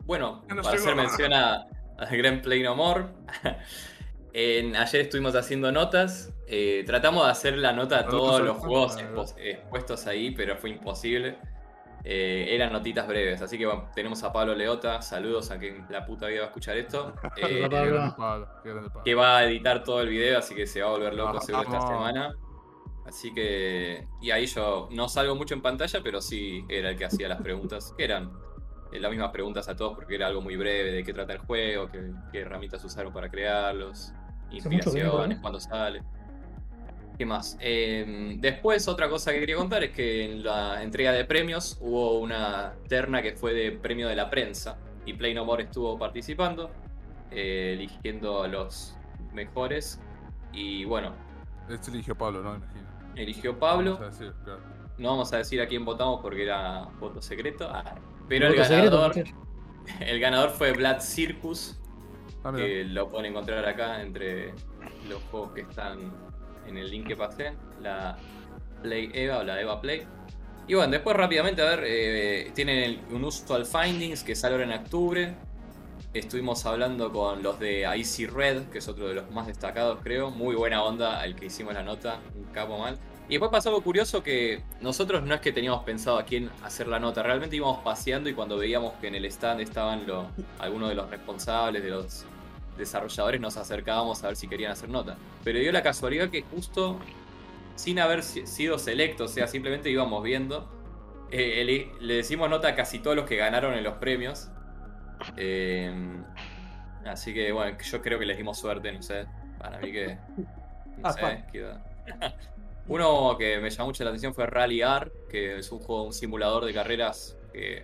bueno, no para hacer mención a, a Grand Play No More, en- ayer estuvimos haciendo notas. eh, tratamos de hacer la nota a todos los juegos expuestos ahí, pero fue imposible. Eh, eran notitas breves, así que bueno, tenemos a Pablo Leota. Saludos a quien la puta vida va a escuchar esto. eh, que va a editar todo el video, así que se va a volver loco seguro esta semana. Así que. Y ahí yo no salgo mucho en pantalla, pero sí era el que hacía las preguntas, que eran eh, las mismas preguntas a todos, porque era algo muy breve de qué trata el juego, qué, qué herramientas usaron para crearlos, inspiraciones, ¿eh? cuándo sale. ¿Qué más? Eh, después, otra cosa que quería contar es que en la entrega de premios hubo una terna que fue de premio de la prensa y Play No More estuvo participando, eh, eligiendo a los mejores. Y bueno, Este eligió Pablo, ¿no? Imagino. eligió Pablo. Vamos a decir, claro. no vamos a decir a quién votamos porque era voto secreto. Ah, pero el secreto, ganador, el ganador fue Blood Circus, Ah, que lo pueden encontrar acá entre los juegos que están en el link que pasé, la Play Eva o la Eva Play. Y bueno, después rápidamente, a ver, eh, tienen el- un usual findings que sale ahora en octubre. Estuvimos hablando con los de Icy Red, que es otro de los más destacados, creo. Muy buena onda el que hicimos la nota, un capo mal. Y después pasó algo curioso que nosotros no es que teníamos pensado a quién hacer la nota, realmente íbamos paseando y cuando veíamos que en el stand estaban lo- algunos de los responsables, de los desarrolladores, nos acercábamos a ver si querían hacer nota. Pero dio la casualidad que justo sin haber si- sido selectos, o sea, simplemente íbamos viendo, eh, le decimos nota a casi todos los que ganaron en los premios. Eh, así que bueno, yo creo que les dimos suerte, no sé. Para mí que. No sé, Uno que me llamó mucho la atención fue Rally R, que es un juego, un simulador de carreras que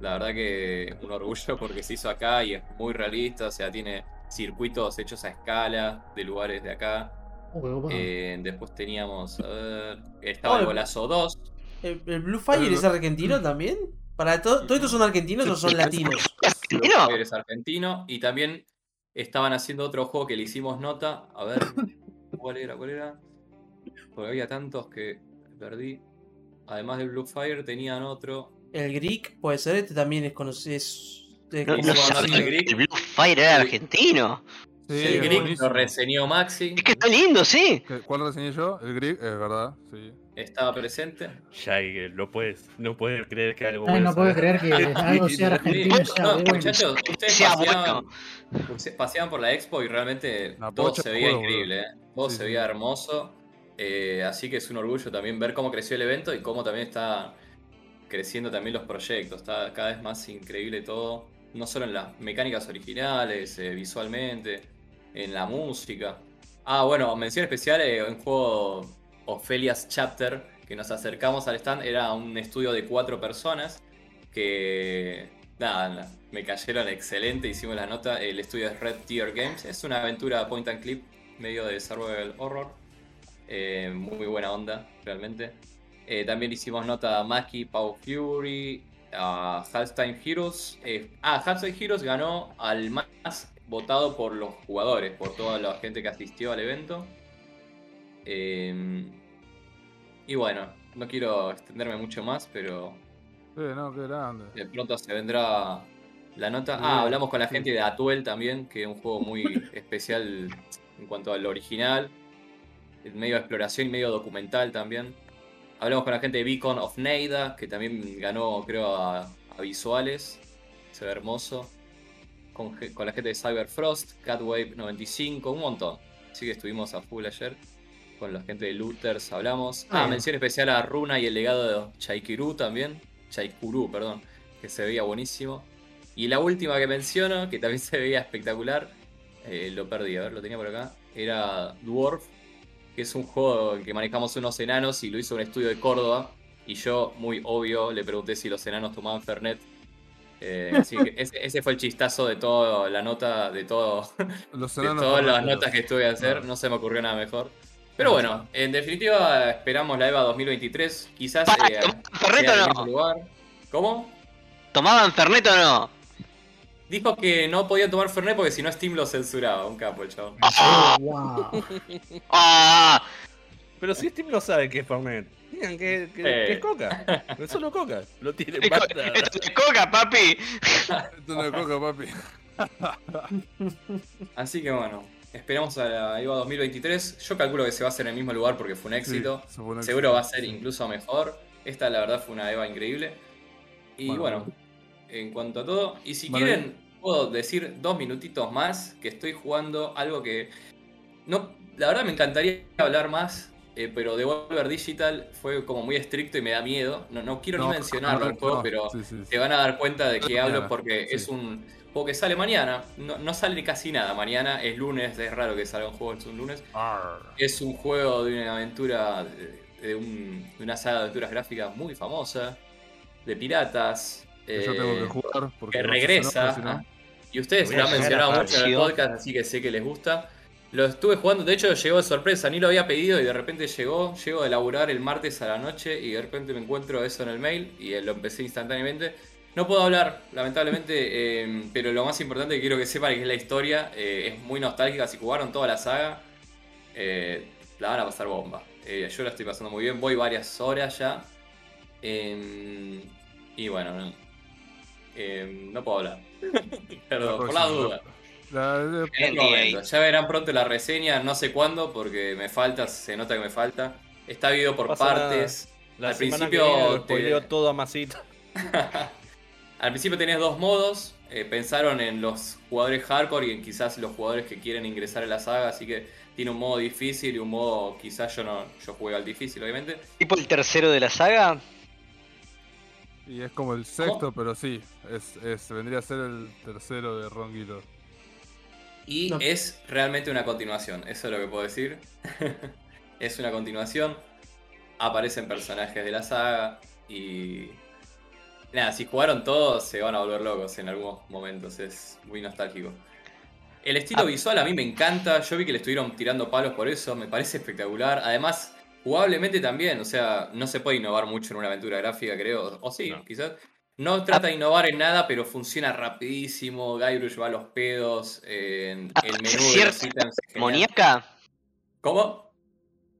la verdad que un orgullo porque se hizo acá y es muy realista, o sea, tiene circuitos hechos a escala de lugares de acá. Oh. Eh, después teníamos, a ver, estaba Oh, el Golazo 2. ¿El, el Blue Fire es argentino también? ¿Para to- todos estos son argentinos o son latinos? ¿Argentino? Fire es argentino. Y también estaban haciendo otro juego que le hicimos nota. A ver, ¿cuál era? ¿Cuál era? Porque había tantos que perdí. Además del Blue Fire tenían otro. El Greek puede ser, este también es conocido. Es, es No, ¿Cómo no se llama sabía el que Greek? el Blue Fire era argentino. Sí, el buenísimo. lo reseñó Maxi. Es que está lindo, sí. ¿Qué- ¿Cuál reseñé yo? El Greek, es verdad, sí. Estaba presente. Ya, y no puedes, no puedes creer que algo Ay, bueno no puedo salga. creer que algo sea argentino no, bueno. muchachos, ustedes Sea paseaban, paseaban por la expo y realmente La todo se veía juego, increíble, ¿eh? todo Sí, se sí. veía hermoso. eh, así que es un orgullo también ver cómo creció el evento y cómo también está creciendo también los proyectos. Está cada vez más increíble todo, no solo en las mecánicas originales, eh, visualmente, en la música. Ah, bueno, mención especial, eh, un juego Ophelia's Chapter, que nos acercamos al stand, era un estudio de cuatro personas que nada, me cayeron excelente, hicimos la nota, el estudio es Red Tier Games, es una aventura point and clip medio de survival horror, eh, muy buena onda realmente. Eh, también hicimos nota a Maki, Pau Fury, a Halftime Heroes. eh, ah, Halftime Heroes ganó al más votado por los jugadores, por toda la gente que asistió al evento. Eh, y bueno, no quiero extenderme mucho más, pero Sí, no, qué grande. de pronto se vendrá la nota. Ah, hablamos con la gente de Atuel también, que es un juego muy especial en cuanto al original. Medio de exploración y medio documental también. Hablamos con la gente de Beacon of Neida, que también ganó, creo, a, a visuales. Se ve hermoso. Con, con la gente de Cyberfrost, Catwave 95, un montón. Así que estuvimos a full ayer. Con la gente de Looters hablamos. Ah, Ah. mención especial a Runa y el legado de Chaikiru también. Chaikuru, perdón. Que se veía buenísimo. Y la última que menciono, que también se veía espectacular. eh, lo perdí, a ver, lo tenía por acá. Era Dwarf. Que es un juego en que manejamos unos enanos y lo hizo un estudio de Córdoba. Y yo, muy obvio, le pregunté si los enanos tomaban Fernet. Eh, así que ese, ese fue el chistazo de toda la nota, de todo, Los de todas las notas que estuve a hacer, Ah. no se me ocurrió nada mejor. Pero bueno, en definitiva esperamos la EVA 2023, quizás eh, ¿tomaban sea Fernet o no? lugar. ¿Cómo? ¿Tomaban Fernet o no? Dijo que no podía tomar Fernet porque si no Steam lo censuraba, un capo el chavo. Oh, wow. ¡Ah! Pero si Steam no sabe qué es Fernet, digan que, que- Eh. que es Coca. Es solo Coca. Lo tiene esto es coca, papi. Esto no es coca, papi. Así que bueno, esperamos a la EVA 2023. Yo calculo que se va a hacer en el mismo lugar porque fue un éxito. Sí, se fue un Seguro va a ser incluso mejor. Esta la verdad fue una EVA increíble. Y Bueno. bueno, en cuanto a todo, y si quieren, puedo decir dos minutitos más que estoy jugando algo que. No, la verdad me encantaría hablar más, eh, pero Devolver Digital fue como muy estricto y me da miedo. No, no quiero ni mencionarlo no, el juego, no, pero sí, sí, sí. se van a dar cuenta de que hablo porque es un juego que sale mañana. No, no sale casi nada mañana, es lunes, es raro que salga un juego es un lunes. Arr. Es un juego de una aventura, de, de un- de una saga de aventuras gráficas muy famosa, de piratas. Que yo eh, tengo que jugar porque que no sé regresa. si no, si no. Y ustedes lo han mencionado mucho en el podcast, así que sé que les gusta. Lo estuve jugando, de hecho llegó de sorpresa, ni lo había pedido y de repente llegó. Llego de laburar el martes a la noche y de repente me encuentro eso en el mail y eh, lo empecé instantáneamente. No puedo hablar, lamentablemente, eh, pero lo más importante que quiero que sepan es que es la historia. eh, es muy nostálgica. Si jugaron toda la saga, eh, la van a pasar bomba. Eh, yo la estoy pasando muy bien, voy varias horas ya. Eh, y bueno, no, eh, no puedo hablar. Perdón, por la duda. La- la- En otro momento. Ya verán pronto la reseña, no sé cuándo, porque me falta, se nota que me falta. Está dividido por Pasa partes. La Al principio que viene lo te- todo a masita. Al principio tenés dos modos. eh, pensaron en los jugadores hardcore y en quizás los jugadores que quieren ingresar en la saga, así que tiene un modo difícil y un modo quizás yo no yo juego al difícil, obviamente. Tipo el tercero de la saga. Y es como el sexto, pero sí, es, es, vendría a ser el tercero de Ron. Y No. es realmente una continuación, eso es lo que puedo decir. es una continuación. Aparecen personajes de la saga y. Nada, si jugaron todos se van a volver locos en algunos momentos, es muy nostálgico. El estilo Ah. visual a mí me encanta, yo vi que le estuvieron tirando palos por eso, me parece espectacular. Además, jugablemente también, o sea, no se puede innovar mucho en una aventura gráfica, creo. O sí, No. quizás. No trata de innovar en nada, pero funciona rapidísimo. Guybrush va a los pedos. en el menú de los ¿Cierta ítems. ¿Demoníaca? ¿Cómo?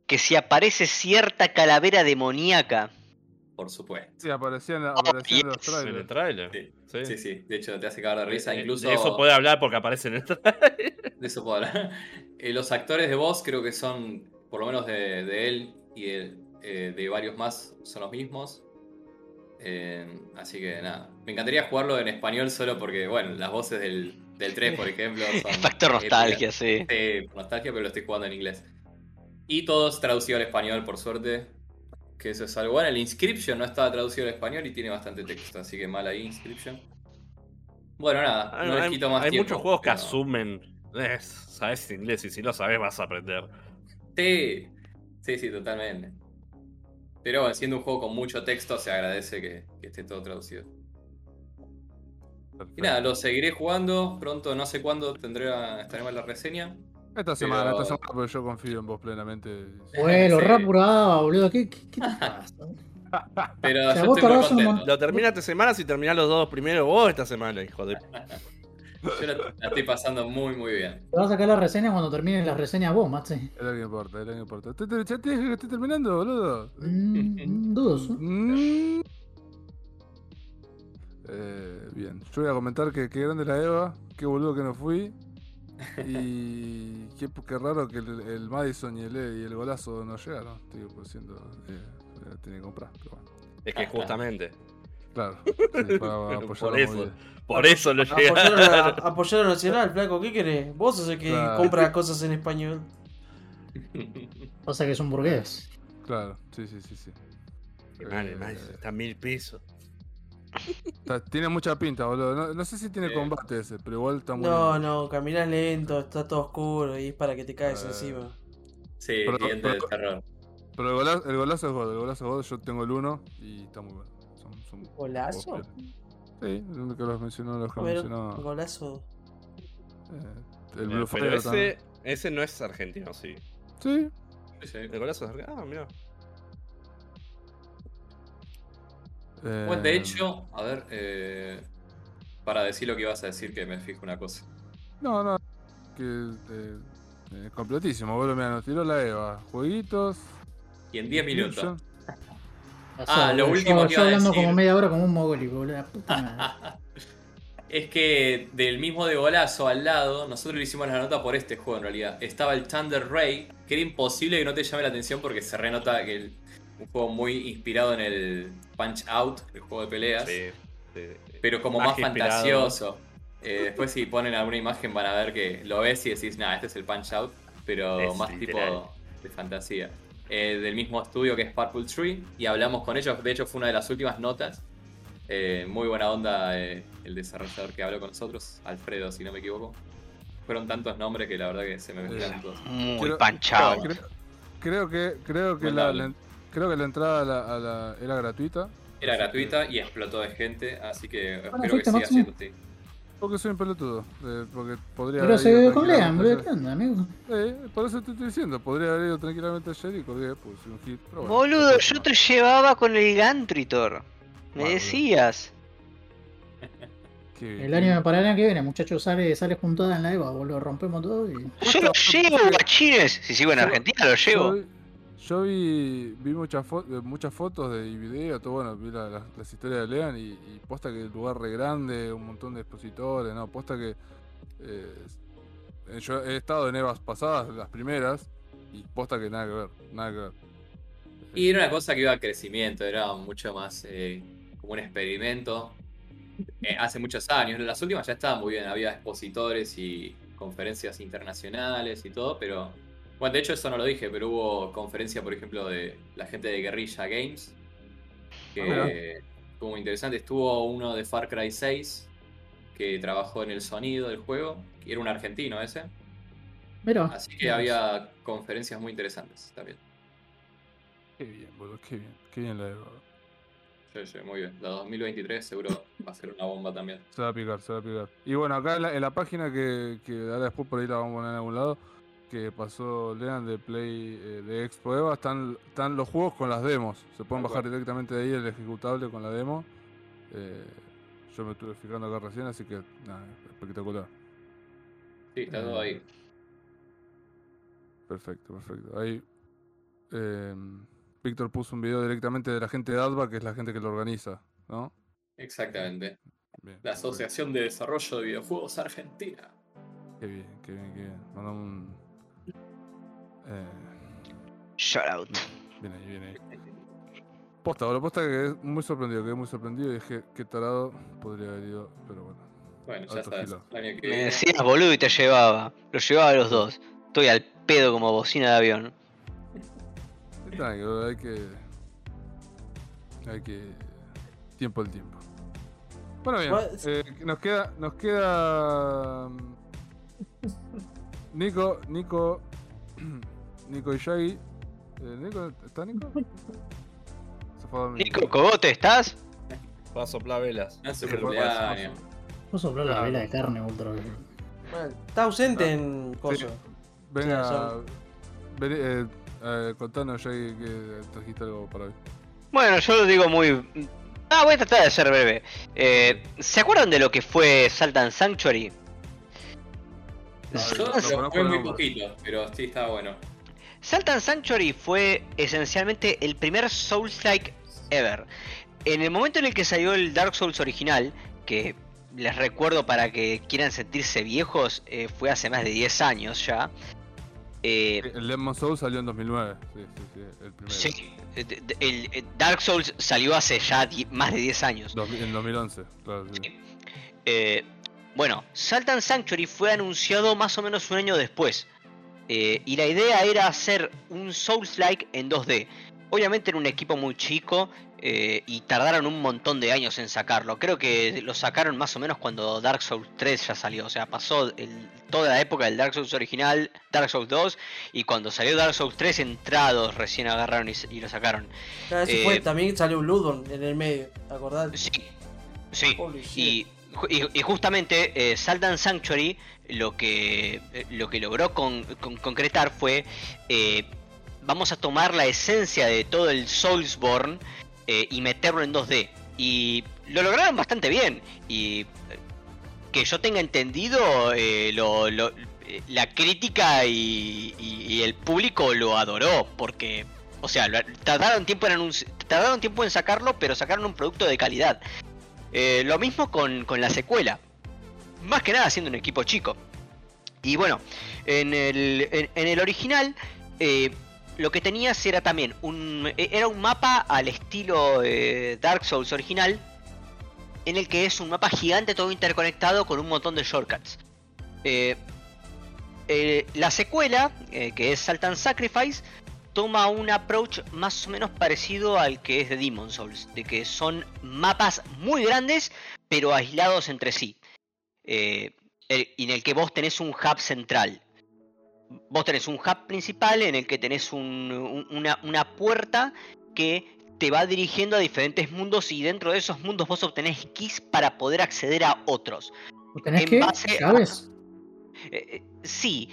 Que si aparece cierta calavera demoníaca. Por supuesto. Sí, aparecían en los yes. En el trailers. trailer. Sí, Sí. sí, sí. De hecho, te hace cagar de risa. Eh, Incluso. De eso puede hablar porque aparece en el trailer. de eso puedo hablar. Eh, los actores de voz creo que son, por lo menos de, de él y de, eh, de varios más, son los mismos. Eh, así que nada. Me encantaría jugarlo en español solo porque, bueno, las voces del, del 3, por ejemplo, son. Factor nostalgia, sí. Sí, nostalgia, pero lo estoy jugando en inglés. Y todos traducido al español, por suerte. Que eso es algo bueno. El Inscription no estaba traducido al español y tiene bastante texto, así que mal ahí, Inscription. Bueno, nada, Hay, no les hay- quito más hay tiempo. muchos juegos que asumen. eh, sabes inglés y si lo sabes vas a aprender. Sí, sí, sí, totalmente. Pero bueno, siendo un juego con mucho texto, se agradece que, que esté todo traducido. Y nada, lo seguiré jugando. Pronto, no sé cuándo, tendré estaremos en la reseña. Esta semana, Pero- esta semana, porque yo confío en vos plenamente. Bueno, Sí. re apurado, boludo. ¿Qué, qué, qué te pasa? Pero O sea, yo vos estoy muy contento. Lo termina esta semana si terminás los dos primero vos esta semana, hijo de. Yo la, la estoy pasando muy, muy bien. Te vas a sacar la reseña cuando terminen las reseñas vos, Maxi. Es lo que importa, es lo que importa. Te- te- Ya te dije que estoy terminando, boludo. Mm, dudoso. Mm. Eh, bien, yo voy a comentar que qué grande la Eva, qué boludo que no fui. Y qué, qué raro que el, el Madison y el, y el golazo no llegaron. Estoy por siendo. Eh, eh, tenía que comprar, pero bueno. Es que justamente. Claro, sí, para apoyar Por la eso. movida. Por eso lo Apoyar a, llegaron. apoyar a Nacional, flaco, ¿qué querés? Vos sos el que Claro. compra cosas en español. Pasa que es un burgués. Claro, sí, sí, sí, sí. Vale, Eh, está a mil pesos. está- tiene mucha pinta, boludo. No, no sé si tiene Sí. combate ese, pero igual está muy No, bien. no, caminás lento, está todo oscuro y es para que te caes Eh, encima. Sí, Pero- del pero- terror. Pero el golazo, el golazo es God, el golazo es God. Yo tengo el 1 y está muy bueno. Son, ¿Golazo? Sí, el único que los mencionó, los que ver, mencionó. golazo. eh, el Eh, Blue pero también. ese, ese no es argentino, sí. Sí. El golazo es argentino. Ah, mira. eh, Bueno, de hecho, a ver, eh, para decir lo que ibas a decir, que me fijo una cosa. No, no. Que, eh, eh, completísimo, boludo. Mira, nos tiró la Eva. Jueguitos. Y en 10 minutos. Ah, lo yo- último yo, que iba hablando decir. como media hora como un mogólico, boludo. La puta madre. Es que del mismo de golazo al lado, nosotros le hicimos la nota por este juego en realidad. Estaba el Thunder Ray, que era imposible que no te llame la atención porque se renota que el- un juego muy inspirado en el Punch Out, el juego de peleas, Sí, sí. pero como Más fantasioso. Eh, después si ponen alguna imagen van a ver que lo ves y decís, nah, este es el Punch Out, pero Es más literal. tipo de fantasía. Eh, del mismo estudio que es Purple Tree, y hablamos con ellos, de hecho fue una de las últimas notas. Eh, muy buena onda eh, el desarrollador que habló con nosotros, Alfredo, si no me equivoco. Fueron tantos nombres que la verdad que se me mezclaron todos. Muy Creo- panchado. Creo, creo que creo que la, creo que la entrada a la, a la- era gratuita. Era gratuita y explotó de gente, así que espero que siga siendo así. Porque soy un pelotudo. eh, porque podría Pero se ve con Lean, boludo. ¿Qué onda, amigo? Eh, por eso te estoy diciendo, podría haber ido tranquilamente ayer y colgué, pues un hit. Pero bueno, Boludo, no yo te llevaba con el Gantritor. Me decías. El año para el año que viene, muchachos, sale, sale juntada en la EVA, boludo. Rompemos todo y. Yo lo llevo, guachines. Si sigo en Argentina, lo llevo. Yo vi, eh, muchas fotos de, y videos, todo bueno, vi la- la- las historias de Lean y, posta que el lugar re grande, un montón de expositores, no, posta que eh, yo he estado en Evas pasadas, las primeras, y posta que nada que ver, nada que ver. Y era una cosa que iba a crecimiento, era mucho más eh, como un experimento. Hace muchos años, las últimas ya estaban muy bien, había expositores y conferencias internacionales y todo, pero bueno, de hecho eso no lo dije, pero hubo conferencia, por ejemplo, de la gente de Guerrilla Games, que Ah, estuvo muy interesante. Estuvo uno de Far Cry 6, que trabajó en el sonido del juego, que era un argentino ese, Mira. así que había conferencias muy interesantes también. Qué bien, boludo, qué bien, qué bien la Eva. Sí, sí, muy bien. La 2023 seguro va a ser una bomba también. Se va a picar, se va a picar. Y bueno, acá en la, en la página que, que ahora después por ahí la vamos a poner en algún lado, que pasó Lean de Play eh, de Expo Eva, están, están los juegos con las demos. Se pueden bajar directamente de ahí el ejecutable con la demo. Eh, yo me estuve fijando acá recién, así que nada, espectacular. Sí, está todo ahí. Perfecto, perfecto. Ahí eh, Víctor puso un video directamente de la gente de ADVA, que es la gente que lo organiza, ¿no? Exactamente. Bien, La perfecto. Asociación de Desarrollo de Videojuegos Argentina. Qué bien, qué bien, qué bien. Mandamos un... Eh, Shout out. Bien ahí, bien ahí. Posta, boludo, posta que quedé muy sorprendido, quedé muy sorprendido y dije, qué tarado podría haber ido, pero bueno. Bueno, ya año que Me decías boludo y te llevaba. Lo llevaba a los dos. Estoy al pedo como bocina de avión. Tranqui, boludo, hay que... Hay que... Tiempo al tiempo. Bueno, bien. Eh, nos queda... Nos queda... mm, Nico, Nico... Nico y Shaggy. Eh, ¿Nico? ¿Está Nico? Se fue a dormir. Nico, Cogote, ¿estás? Va a soplar velas. Se fue cumpleaños. Vos sopló la Claro. vela de carne, ultra. boludo. Bueno, está ausente en coso. Venga, Sí, son- vení, eh, eh, contanos, Shaggy, que trajiste algo para hoy. Bueno, yo lo digo muy. Ah, voy a tratar de ser breve. Eh, ¿Se acuerdan de lo que fue Saltan Sanctuary? No, Yo lo conozco el muy nombre. poquito, pero sí estaba bueno. Saltan Sanctuary fue esencialmente el primer Souls-like ever. En el momento en el que salió el Dark Souls original, que les recuerdo para que quieran sentirse viejos, eh, fue hace más de 10 años ya. eh, El Demon Soul salió en 2009. Sí, sí, sí, el primero. sí, eh, el, el Dark Souls salió hace ya die- más de 10 años. Dos- en 2011, claro. Sí. Sí. Eh, bueno, Saltan Sanctuary fue anunciado más o menos un año después. Eh, y la idea era hacer un Souls-like en 2D. Obviamente era un equipo muy chico eh, y tardaron un montón de años en sacarlo. Creo que lo sacaron más o menos cuando Dark Souls 3 ya salió. O sea, pasó el- toda la época del Dark Souls original, Dark Souls 2, y cuando salió Dark Souls 3 entrados recién agarraron y, lo sacaron. Claro, Eh, fue, también salió un Bloodborne en el medio, ¿acordás? Sí, sí. Y, ju- y- y justamente eh, Saltan Sanctuary lo que, eh, lo que logró con- con- concretar fue eh, vamos a tomar la esencia de todo el Soulsborne eh, y meterlo en 2D. Y lo lograron bastante bien. Y que yo tenga entendido, lo- la crítica y, el público lo adoró. Porque, o sea, tardaron tiempo en tardaron tiempo en sacarlo, pero sacaron un producto de calidad. Lo mismo con, con la secuela. Más que nada siendo un equipo chico. Y bueno, en el, en, el original eh, lo que tenías era también un, e- era un mapa al estilo eh, Dark Souls original. En el que es un mapa gigante todo interconectado con un montón de shortcuts. Eh, la secuela, que es Saltan Sacrifice, toma un approach más o menos parecido al que es de Demon Souls, de que son mapas muy grandes pero aislados entre sí, eh, en el que vos tenés un hub central. Vos tenés un hub principal en el que tenés un- un- una, una puerta que te va dirigiendo a diferentes mundos y dentro de esos mundos vos obtenés keys para poder acceder a otros. ¿Tenés en que base a- llaves? Eh, eh, sí,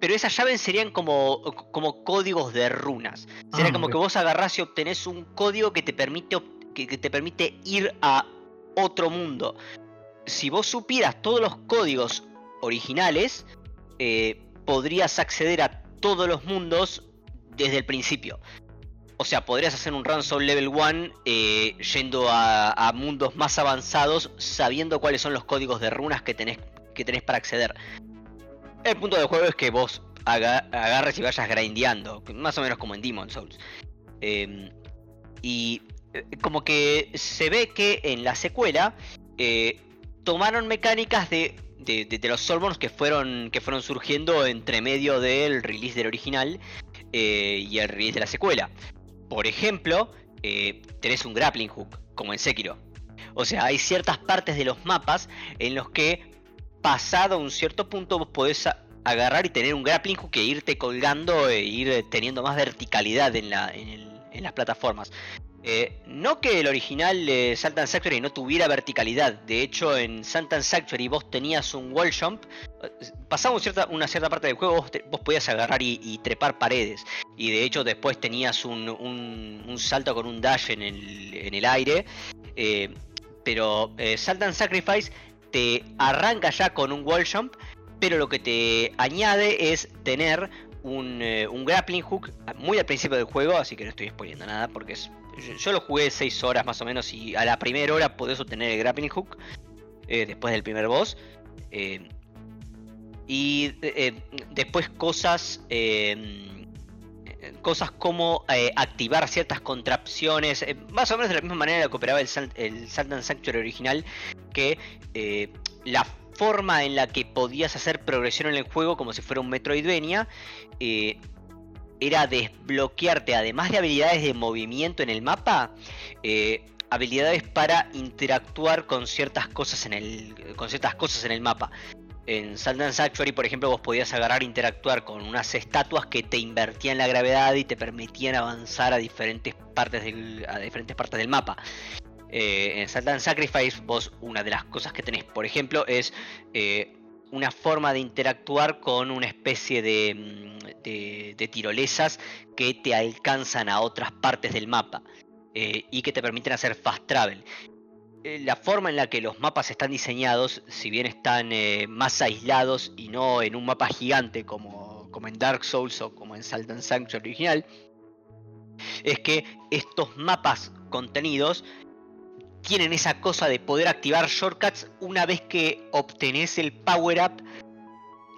pero esas llaves serían como, como códigos de runas. Sería Ah, como que vos agarrás y obtenés un código que te permite que, que te permite ir a otro mundo. Si vos supieras todos los códigos originales, eh, podrías acceder a todos los mundos desde el principio. O sea, podrías hacer un run soul level 1 eh, yendo a, mundos más avanzados sabiendo cuáles son los códigos de runas que tenés, que tenés para acceder. El punto del juego es que vos aga- agarres y vayas grindeando, más o menos como en Demon Souls. Eh, y eh, como que se ve que en la secuela tomaron mecánicas de, de, los Soulborns que fueron, que fueron surgiendo entre medio del release del original eh, y el release de la secuela. Por ejemplo, eh, tenés un grappling hook, como en Sekiro. O sea, hay ciertas partes de los mapas en los que, pasado un cierto punto, vos podés agarrar y tener un grappling hook e irte colgando e ir teniendo más verticalidad en, la, en las plataformas. Eh, no que el original eh, and Sanctuary no tuviera verticalidad. De hecho, en Salt and Sanctuary vos tenías un wall jump. eh, Pasaba una cierta parte del juego, vos, podías agarrar y, trepar paredes. Y de hecho, después tenías un, salto con un dash en el, aire. Eh, pero eh, Salt and Sacrifice te arranca ya con un wall jump. Pero lo que te añade es tener un, eh, un grappling hook muy al principio del juego, así que no estoy spoileando nada porque es, yo, lo jugué 6 horas más o menos y a la primera hora podés obtener el grappling hook eh, después del primer boss. eh, y eh, después cosas... cosas como activar ciertas contrapciones, eh, más o menos de la misma manera que operaba el, and Sanctuary original, que la forma en la que podías hacer progresión en el juego como si fuera un Metroidvania era desbloquearte, además de habilidades de movimiento en el mapa, eh, habilidades para interactuar con ciertas cosas en el, con ciertas cosas en el mapa. En and Sanctuary, por ejemplo, vos podías agarrar e interactuar con unas estatuas que te invertían la gravedad y te permitían avanzar a diferentes partes del, a diferentes partes del mapa. Eh, en and Sacrifice, vos una de las cosas que tenés, por ejemplo, es eh, una forma de interactuar con una especie de, mm, de, de tirolesas que te alcanzan a otras partes del mapa eh, y que te permiten hacer fast travel. Eh, La forma en la que los mapas están diseñados, si bien están eh, más aislados y no en un mapa gigante como, como en Dark Souls o como en Salt and Sanctuary original, es que estos mapas contenidos tienen esa cosa de poder activar shortcuts una vez que obtenés el power up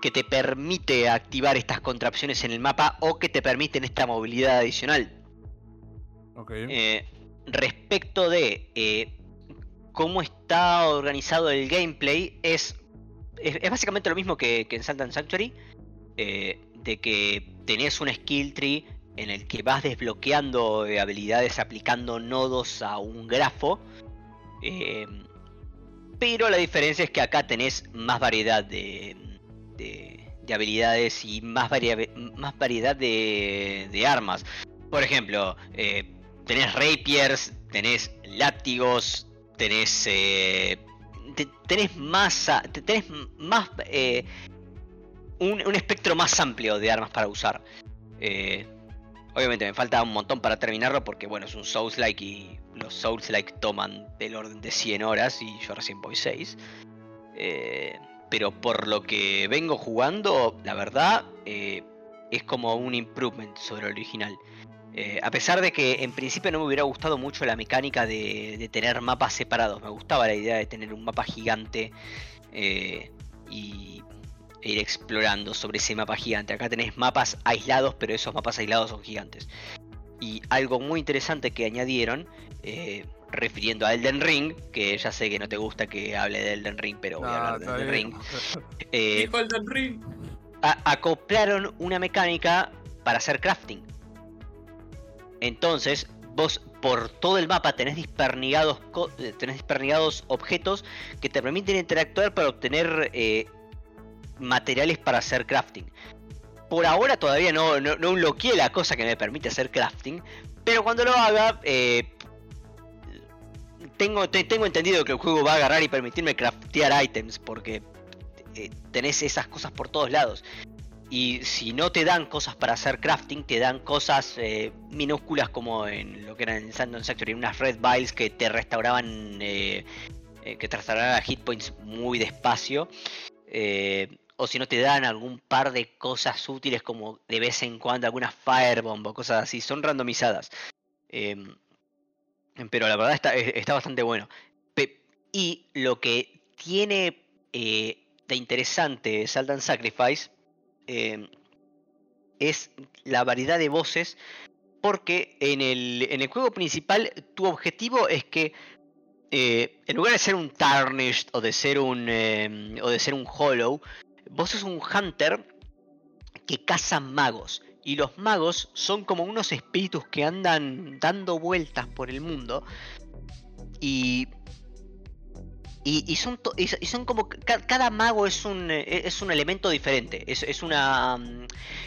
que te permite activar estas contrapciones en el mapa o que te permiten esta movilidad adicional. Ok. Eh, respecto de eh, cómo está organizado el gameplay, es, es, es básicamente lo mismo que, que en Salt and Sanctuary, eh, de que tenés un skill tree en el que vas desbloqueando habilidades aplicando nodos a un grafo. Eh, pero la diferencia es que acá tenés más variedad de, de- de habilidades y más, más variedad de, de armas. Por ejemplo, eh, tenés rapiers, tenés látigos, tenés eh, te- tenés más tenés más eh, un, un espectro más amplio de armas para usar. Obviamente me falta un montón para terminarlo porque bueno es un Souls like y los Souls like toman del orden de 100 horas y yo recién voy 6. Eh, pero por lo que vengo jugando, la verdad eh, es como un improvement sobre el original. Eh, a pesar de que en principio no me hubiera gustado mucho la mecánica de, tener mapas separados, me gustaba la idea de tener un mapa gigante eh, y ir explorando sobre ese mapa gigante. Acá tenés mapas aislados, pero esos mapas aislados son gigantes. Y algo muy interesante que añadieron, eh, refiriendo a Elden Ring, que ya sé que no te gusta que hable de Elden Ring, pero voy a hablar de Elden bien. Ring. eh, Dijo Elden Ring. a- acoplaron una mecánica para hacer crafting. Entonces, vos por todo el mapa tenés dispernigados, eh, tenés dispernigados objetos que te permiten interactuar para obtener eh, materiales para hacer crafting. Por ahora todavía no, no, no unloqueé la cosa que me permite hacer crafting, pero cuando lo haga, eh, tengo, te- tengo entendido que el juego va a agarrar y permitirme craftear items porque eh, tenés esas cosas por todos lados. Y si no te dan cosas para hacer crafting, te dan cosas eh, minúsculas como en lo que era en Sandon Factory, unas red vials que te restauraban, que te restauraban hit points muy despacio. Eh, o si no te dan algún par de cosas útiles como de vez en cuando alguna firebomb o cosas así, son randomizadas. Em, pero la verdad está, está bastante bueno. Y lo que tiene eh, de interesante Salt and Sacrifice eh, es la variedad de voces. Porque en el, en el juego principal tu objetivo es que eh, en lugar de ser un Tarnished o de ser un eh, o de ser un Hollow, vos sos un Hunter que caza magos. Y los magos son como unos espíritus que andan dando vueltas por el mundo. Y. Y, son, y, son como. ca- Cada mago es un, es un elemento diferente. Es, es una.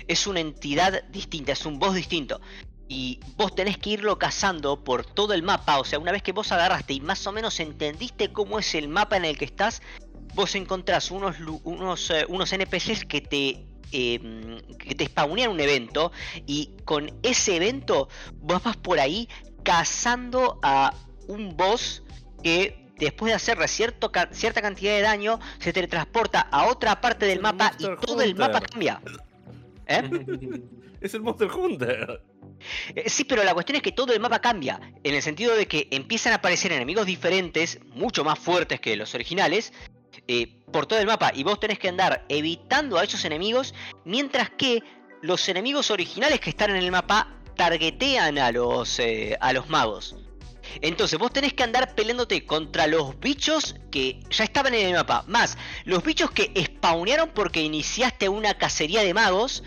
Es una entidad distinta. Es un boss distinto. Y vos tenés que irlo cazando por todo el mapa. O sea, una vez que vos agarraste y más o menos entendiste cómo es el mapa en el que estás, vos encontrás unos, unos, eh, unos NPCs que te, eh, que te spawnean un evento y con ese evento vos vas por ahí cazando a un boss que después de hacerle cierto ca- cierta cantidad de daño se teletransporta a otra parte del El mapa y todo el mapa cambia. ¿Eh? es el Monster Hunter. Eh, Sí, pero la cuestión es que todo el mapa cambia, en el sentido de que empiezan a aparecer enemigos diferentes, mucho más fuertes que los originales, eh, por todo el mapa, y vos tenés que andar evitando a esos enemigos, mientras que los enemigos originales que están en el mapa targetean a los, eh, a los magos. Entonces vos tenés que andar peleándote contra los bichos que ya estaban en el mapa, más los bichos que spawnearon porque iniciaste una cacería de magos,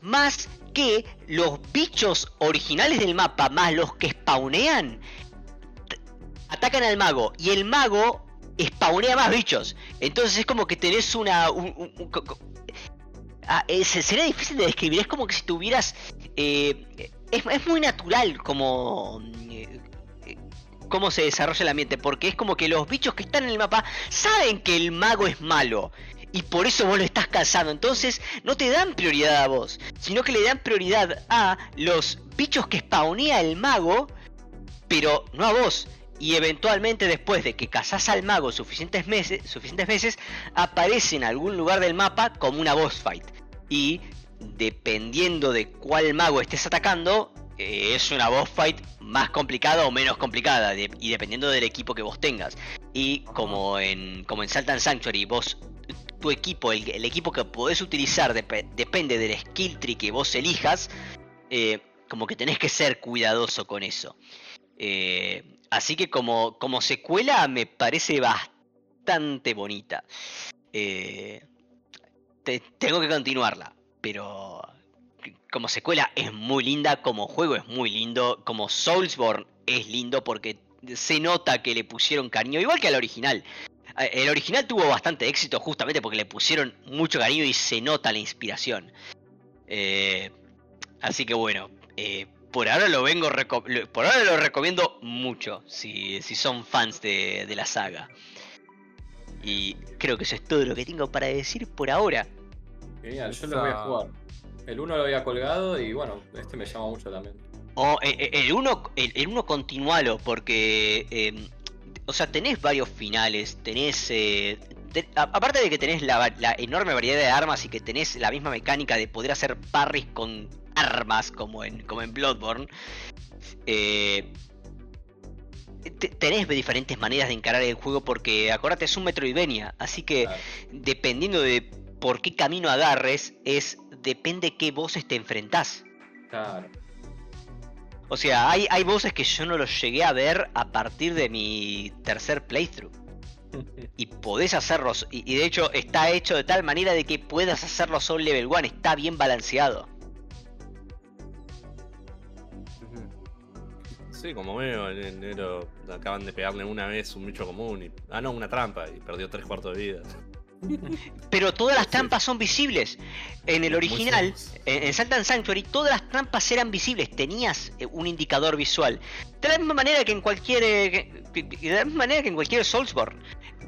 más que los bichos originales del mapa, más los que spawnean, atacan al mago. Y el mago spawnea más bichos. Entonces es como que tenés una... Ah, eh, se- sería difícil de describir, es como que si tuvieras... eh, es, es muy natural como... eh, eh, cómo se desarrolla el ambiente, porque es como que los bichos que están en el mapa saben que el mago es malo. Y por eso vos lo estás cazando. Entonces no te dan prioridad a vos. Sino que le dan prioridad a los bichos que spawnea el mago. Pero no a vos. Y eventualmente después de que cazás al mago suficientes, meses, suficientes veces. Aparece en algún lugar del mapa como una boss fight. Y dependiendo de cuál mago estés atacando. eh, es una boss fight más complicada o menos complicada. y dependiendo del equipo que vos tengas. Y como en, como en Sanctuary vos tu equipo, el, equipo que podés utilizar dep- depende del skill tree que vos elijas, eh, como que tenés que ser cuidadoso con eso. Eh, así que como, como secuela me parece bastante bonita. Eh, te- tengo que continuarla, pero como secuela es muy linda, como juego es muy lindo, como Soulsborne es lindo porque se nota que le pusieron cariño, igual que al original. Eh, El original tuvo bastante éxito justamente porque le pusieron mucho cariño y se nota la inspiración. Eh, así que bueno, por ahora lo vengo por ahora lo recomiendo mucho si, si son fans de, de la saga. Y creo que eso es todo lo que tengo para decir por ahora. Genial, yo lo voy a jugar. El 1 lo había colgado y bueno, este me llama mucho también. O eh, el uno, el, el uno continualo, porque, eh, o sea, tenés varios finales, tenés, eh, te- a- aparte de que tenés la, la enorme variedad de armas y que tenés la misma mecánica de poder hacer parries con armas como en, como en Bloodborne, eh, te- tenés diferentes maneras de encarar el juego porque, acordate, es un Metroidvania, así que Claro. dependiendo de por qué camino agarres, es depende qué voces te enfrentás. Claro. O sea, hay, hay voces que yo no los llegué a ver a partir de mi tercer playthrough. Y podés hacerlos. Y, y de hecho está hecho de tal manera de que puedas hacerlo solo level 1. Está bien balanceado. Sí, como veo, en enero acaban de pegarle una vez un bicho común y. Ah, no, una trampa y perdió tres cuartos de vida. Pero todas las trampas son visibles. En el original, en, and Sanctuary, todas las trampas eran visibles. Tenías eh, un indicador visual. De la misma manera que en cualquier. eh, de la misma manera que en cualquier Soulsborne.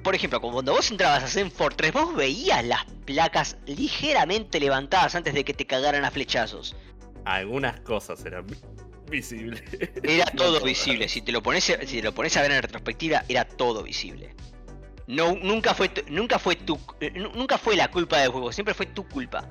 Por ejemplo, cuando vos entrabas a Zen Fortress, vos veías las placas ligeramente levantadas antes de que te cagaran a flechazos. Algunas cosas eran vi- visibles. Era todo visible. Si te lo pones, a- si te lo pones a ver en retrospectiva, era todo visible. No, nunca fue, tu- nunca fue tu, eh, nu- nunca fue la culpa del juego. Siempre fue tu culpa.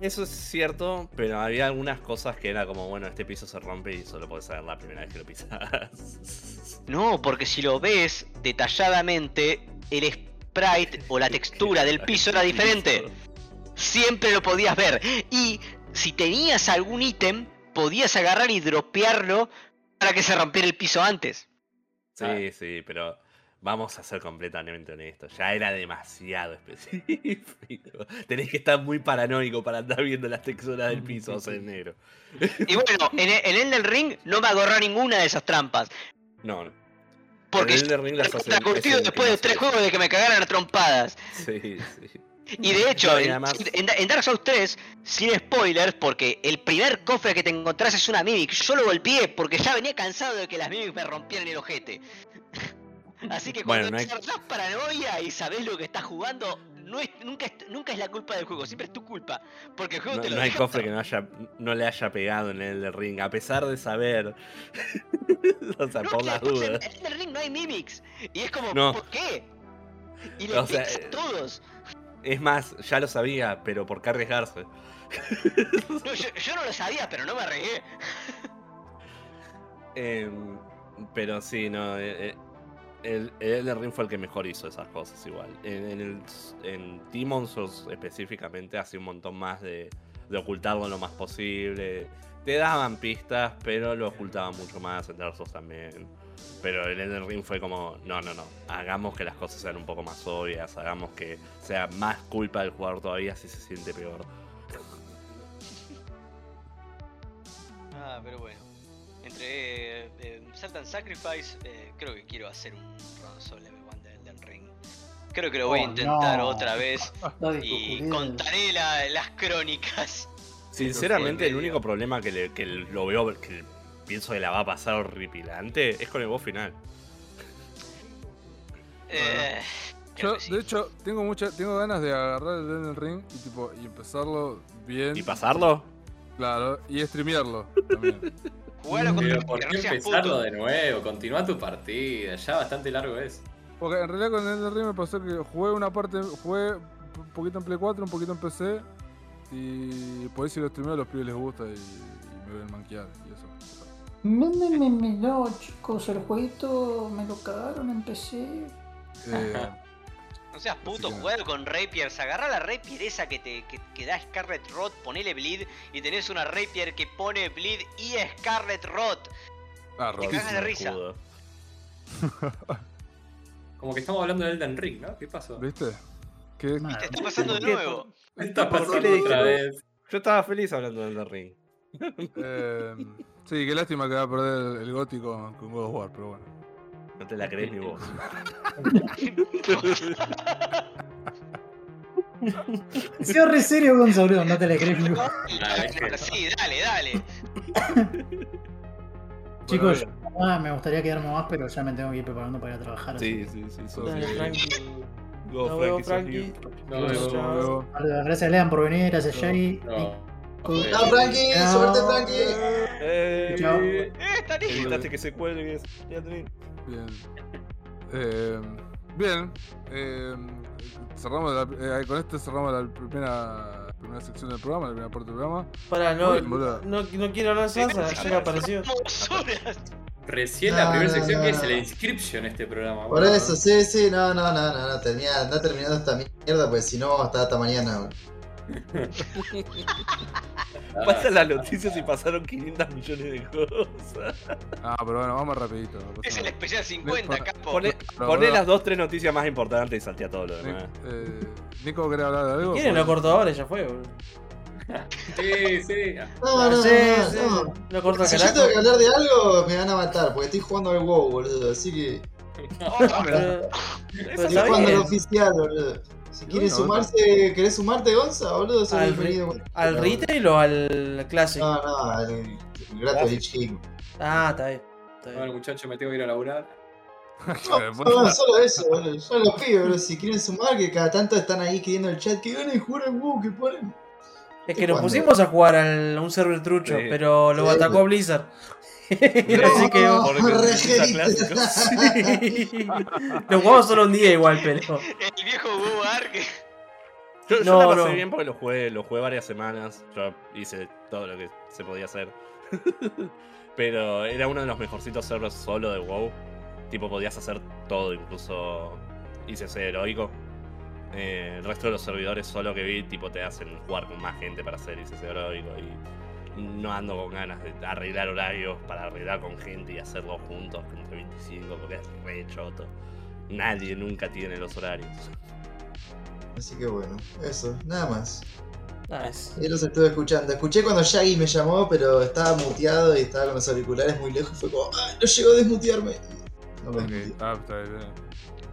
Eso es cierto, pero había algunas cosas que era como, bueno, este piso se rompe y solo podés saber la primera vez que lo pisas. No, porque si lo ves detalladamente, el sprite o la textura del piso era diferente. Siempre lo podías ver. Y si tenías algún ítem, podías agarrar y dropearlo para que se rompiera el piso antes. Sí, sí, pero vamos a ser completamente honestos. Ya era demasiado específico. Tenés que estar muy paranoico para andar viendo las texturas del piso, o sea, en negro. Y bueno, en, en Elden Ring no me agarró ninguna de esas trampas. No, no. Porque En Elden Ring las el después de tres juegos de que me cagaran a trompadas. Sí, sí. Y de hecho, No, en, en- en Dark Souls 3, sin spoilers, porque el primer cofre que te encontrás es una Mimic, yo lo golpeé porque ya venía cansado de que las Mimics me rompieran el ojete. Así que cuando Bueno, no hay- paranoia y sabés lo que estás jugando, no es, nunca, es, nunca es la culpa del juego, siempre es tu culpa. Porque el juego No, te lo no hay deja- cofre que no, haya, no le haya pegado en el ring, a pesar de saber. o sea, No, por las en- dudas. En Elden Ring no hay Mimics. Y es como, No. ¿por qué? Y le O sea, pegas a eh, todos. Es más, ya lo sabía, pero ¿por qué arriesgarse? No, yo, yo no lo sabía, pero no me arriesgué. Em, pero sí, no. eh, eh, el, el Ring fue el que mejor hizo esas cosas igual. En, en, el, en Souls específicamente hace un montón más de, de ocultarlo lo más posible. Te daban pistas, pero lo ocultaban mucho más en Dark Souls también. Pero en Elden Ring fue como, no, no, no. Hagamos que las cosas sean un poco más obvias. Hagamos que sea más culpa del jugador todavía si se siente peor. Ah, pero bueno. Entre eh, eh, Salt and Sacrifice, eh, creo que quiero hacer un run solo level 1 de Elden Ring. Creo que lo voy a Oh, intentar no. otra vez No y contaré la- las crónicas. Sinceramente, el único problema que, le- que lo veo, que pienso que la va a pasar horripilante, es con el boss final. Eh, Yo, sí. de hecho, tengo mucha, tengo ganas de agarrar el Elden Ring y tipo y empezarlo bien. ¿Y pasarlo? Claro, y streamearlo también. Jugalo con Pero que ¿por qué empezarlo puto. de nuevo? Continúa tu partida, ya bastante largo es. Porque en realidad con el Elden Ring me pasó que jugué una parte, jugué un poquito en Play 4, un poquito en PC. Y por ahí si lo streameo a los pibes les gusta y, y me ven manquear y eso. Me, me, me, me, no, chicos, el jueguito me lo cagaron, empecé. Eh, No seas puto, jugalo con Rapiers. Agarra la Rapier esa que te que, que da Scarlet Rot, ponele Bleed y tenés una Rapier que pone Bleed y Scarlet Rot. ah, Te Rod. cagas de risa. Como que estamos hablando de Elden Ring, ¿no? ¿Qué pasó? ¿Viste? ¿Qué? Nah, Te está pasando de nuevo. ¿Qué está ¿Por qué pasando otra vez? Yo estaba feliz hablando del Elden Ring. Eh, sí, qué lástima que va a perder el gótico con God of War, pero bueno. No te la crees ni vos. Se re serio, Gonzalo, no te la crees. ni vos. Sí, dale, dale. Chicos, ah, me gustaría quedarme más, pero ya me tengo que ir preparando para ir a trabajar. así Sí, sí, sí. sos- Dale, Sí. Frankie. Go, Nos vemos, Frankie, Frankie. Gracias, Lean, por venir. Gracias, No, Shaggy. No. Y- ¡Chao, Frankie! Chao. ¡Suerte, Frankie! Eh, Chao. Eh, está listo. Evitaste que se cuelgue. Ya tenés. Bien. Eh, bien. eh, cerramos la- eh, con esto cerramos la primera, primera sección del programa, la primera parte del programa. Para, no, no, no quiero hablar salsa, ya que apareció. Recién No, la primera no, sección no, que no. es la inscription este programa. Por eso, sí, sí, no, no, no, no, no, termina, anda terminando esta mierda, pues si no vamos a estar hasta mañana. güey. Ah, Pasan las noticias y pasaron 500 millones de cosas. Ah, pero bueno, vamos rapidito. no Es el especial 50, Para- capo. Poné, poné las dos, tres noticias más importantes y saltea todo lo demás. Eh, Nico, ¿querés hablar de algo? ¿Quieren? Lo corto ahora ya fue, boludo. Sí, sí. No, no, sí, no, sí. no. Lo corto al Si yo tengo que hablar de algo, me van a matar, porque estoy jugando al WoW, boludo, así que. Pero, pero Eso está Es cuando el bien. oficial, boludo. Si quieres no, no. sumarse, ¿querés sumarte, Gonza, boludo? Al, bienvenido. ¿Al retail o al clásico? No, no, el, el grato del chico. Ah, está bien. Está Bueno, muchacho, me tengo que ir a laburar. No, no, solo eso, boludo. Yo los pido, boludo. Si quieren sumar, que cada tanto están ahí en el chat que ganen y jugar al WoW, que ponen. Es que nos pusimos a jugar al- a un server trucho, Sí. pero lo Sí. atacó Blizzard. Así que. No, clásicos. Lo jugamos solo un día igual, pero. El viejo Hugo Ark. Yo, yo No, la pasé no. bien porque lo jugué, lo jugué varias semanas. Yo hice todo lo que se podía hacer. Pero era uno de los mejorcitos servers solo de WoW. Tipo, podías hacer todo, incluso ICC heroico. Eh, el resto de los servidores solo que vi, tipo, te hacen jugar con más gente para hacer ICC heroico. Y no ando con ganas de arreglar horarios para arreglar con gente y hacerlo juntos entre 25 porque es re choto. Nadie nunca tiene los horarios. Así que bueno, eso, nada más. Nice. Yo los estuve escuchando. Escuché cuando Shaggy me llamó, pero estaba muteado y estaba con los auriculares muy lejos. Fue como, ¡ay, no llegó a desmutearme! No me Ok, desmuteé. ah, está bien.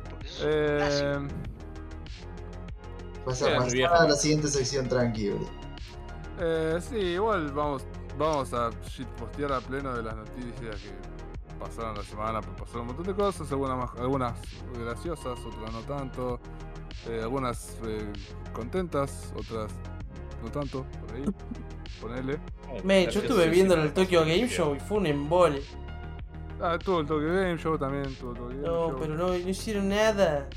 Porque sos un clásico. Eh, Pasa bien, más viejo. a la siguiente sección tranqui, boludo. Eh, sí, igual vamos, vamos a shitpostear a pleno de las noticias que pasaron la semana, pues pasaron un montón de cosas, algunas, más- algunas graciosas, otras no tanto, eh, algunas eh, contentas, otras no tanto, por ahí, ponele. Me, yo estuve viendo el Tokyo Game Show y fue un embole. Ah, tuvo el Tokyo Game Show también, tuvo el Tokyo Game No, Show. pero no, no hicieron nada.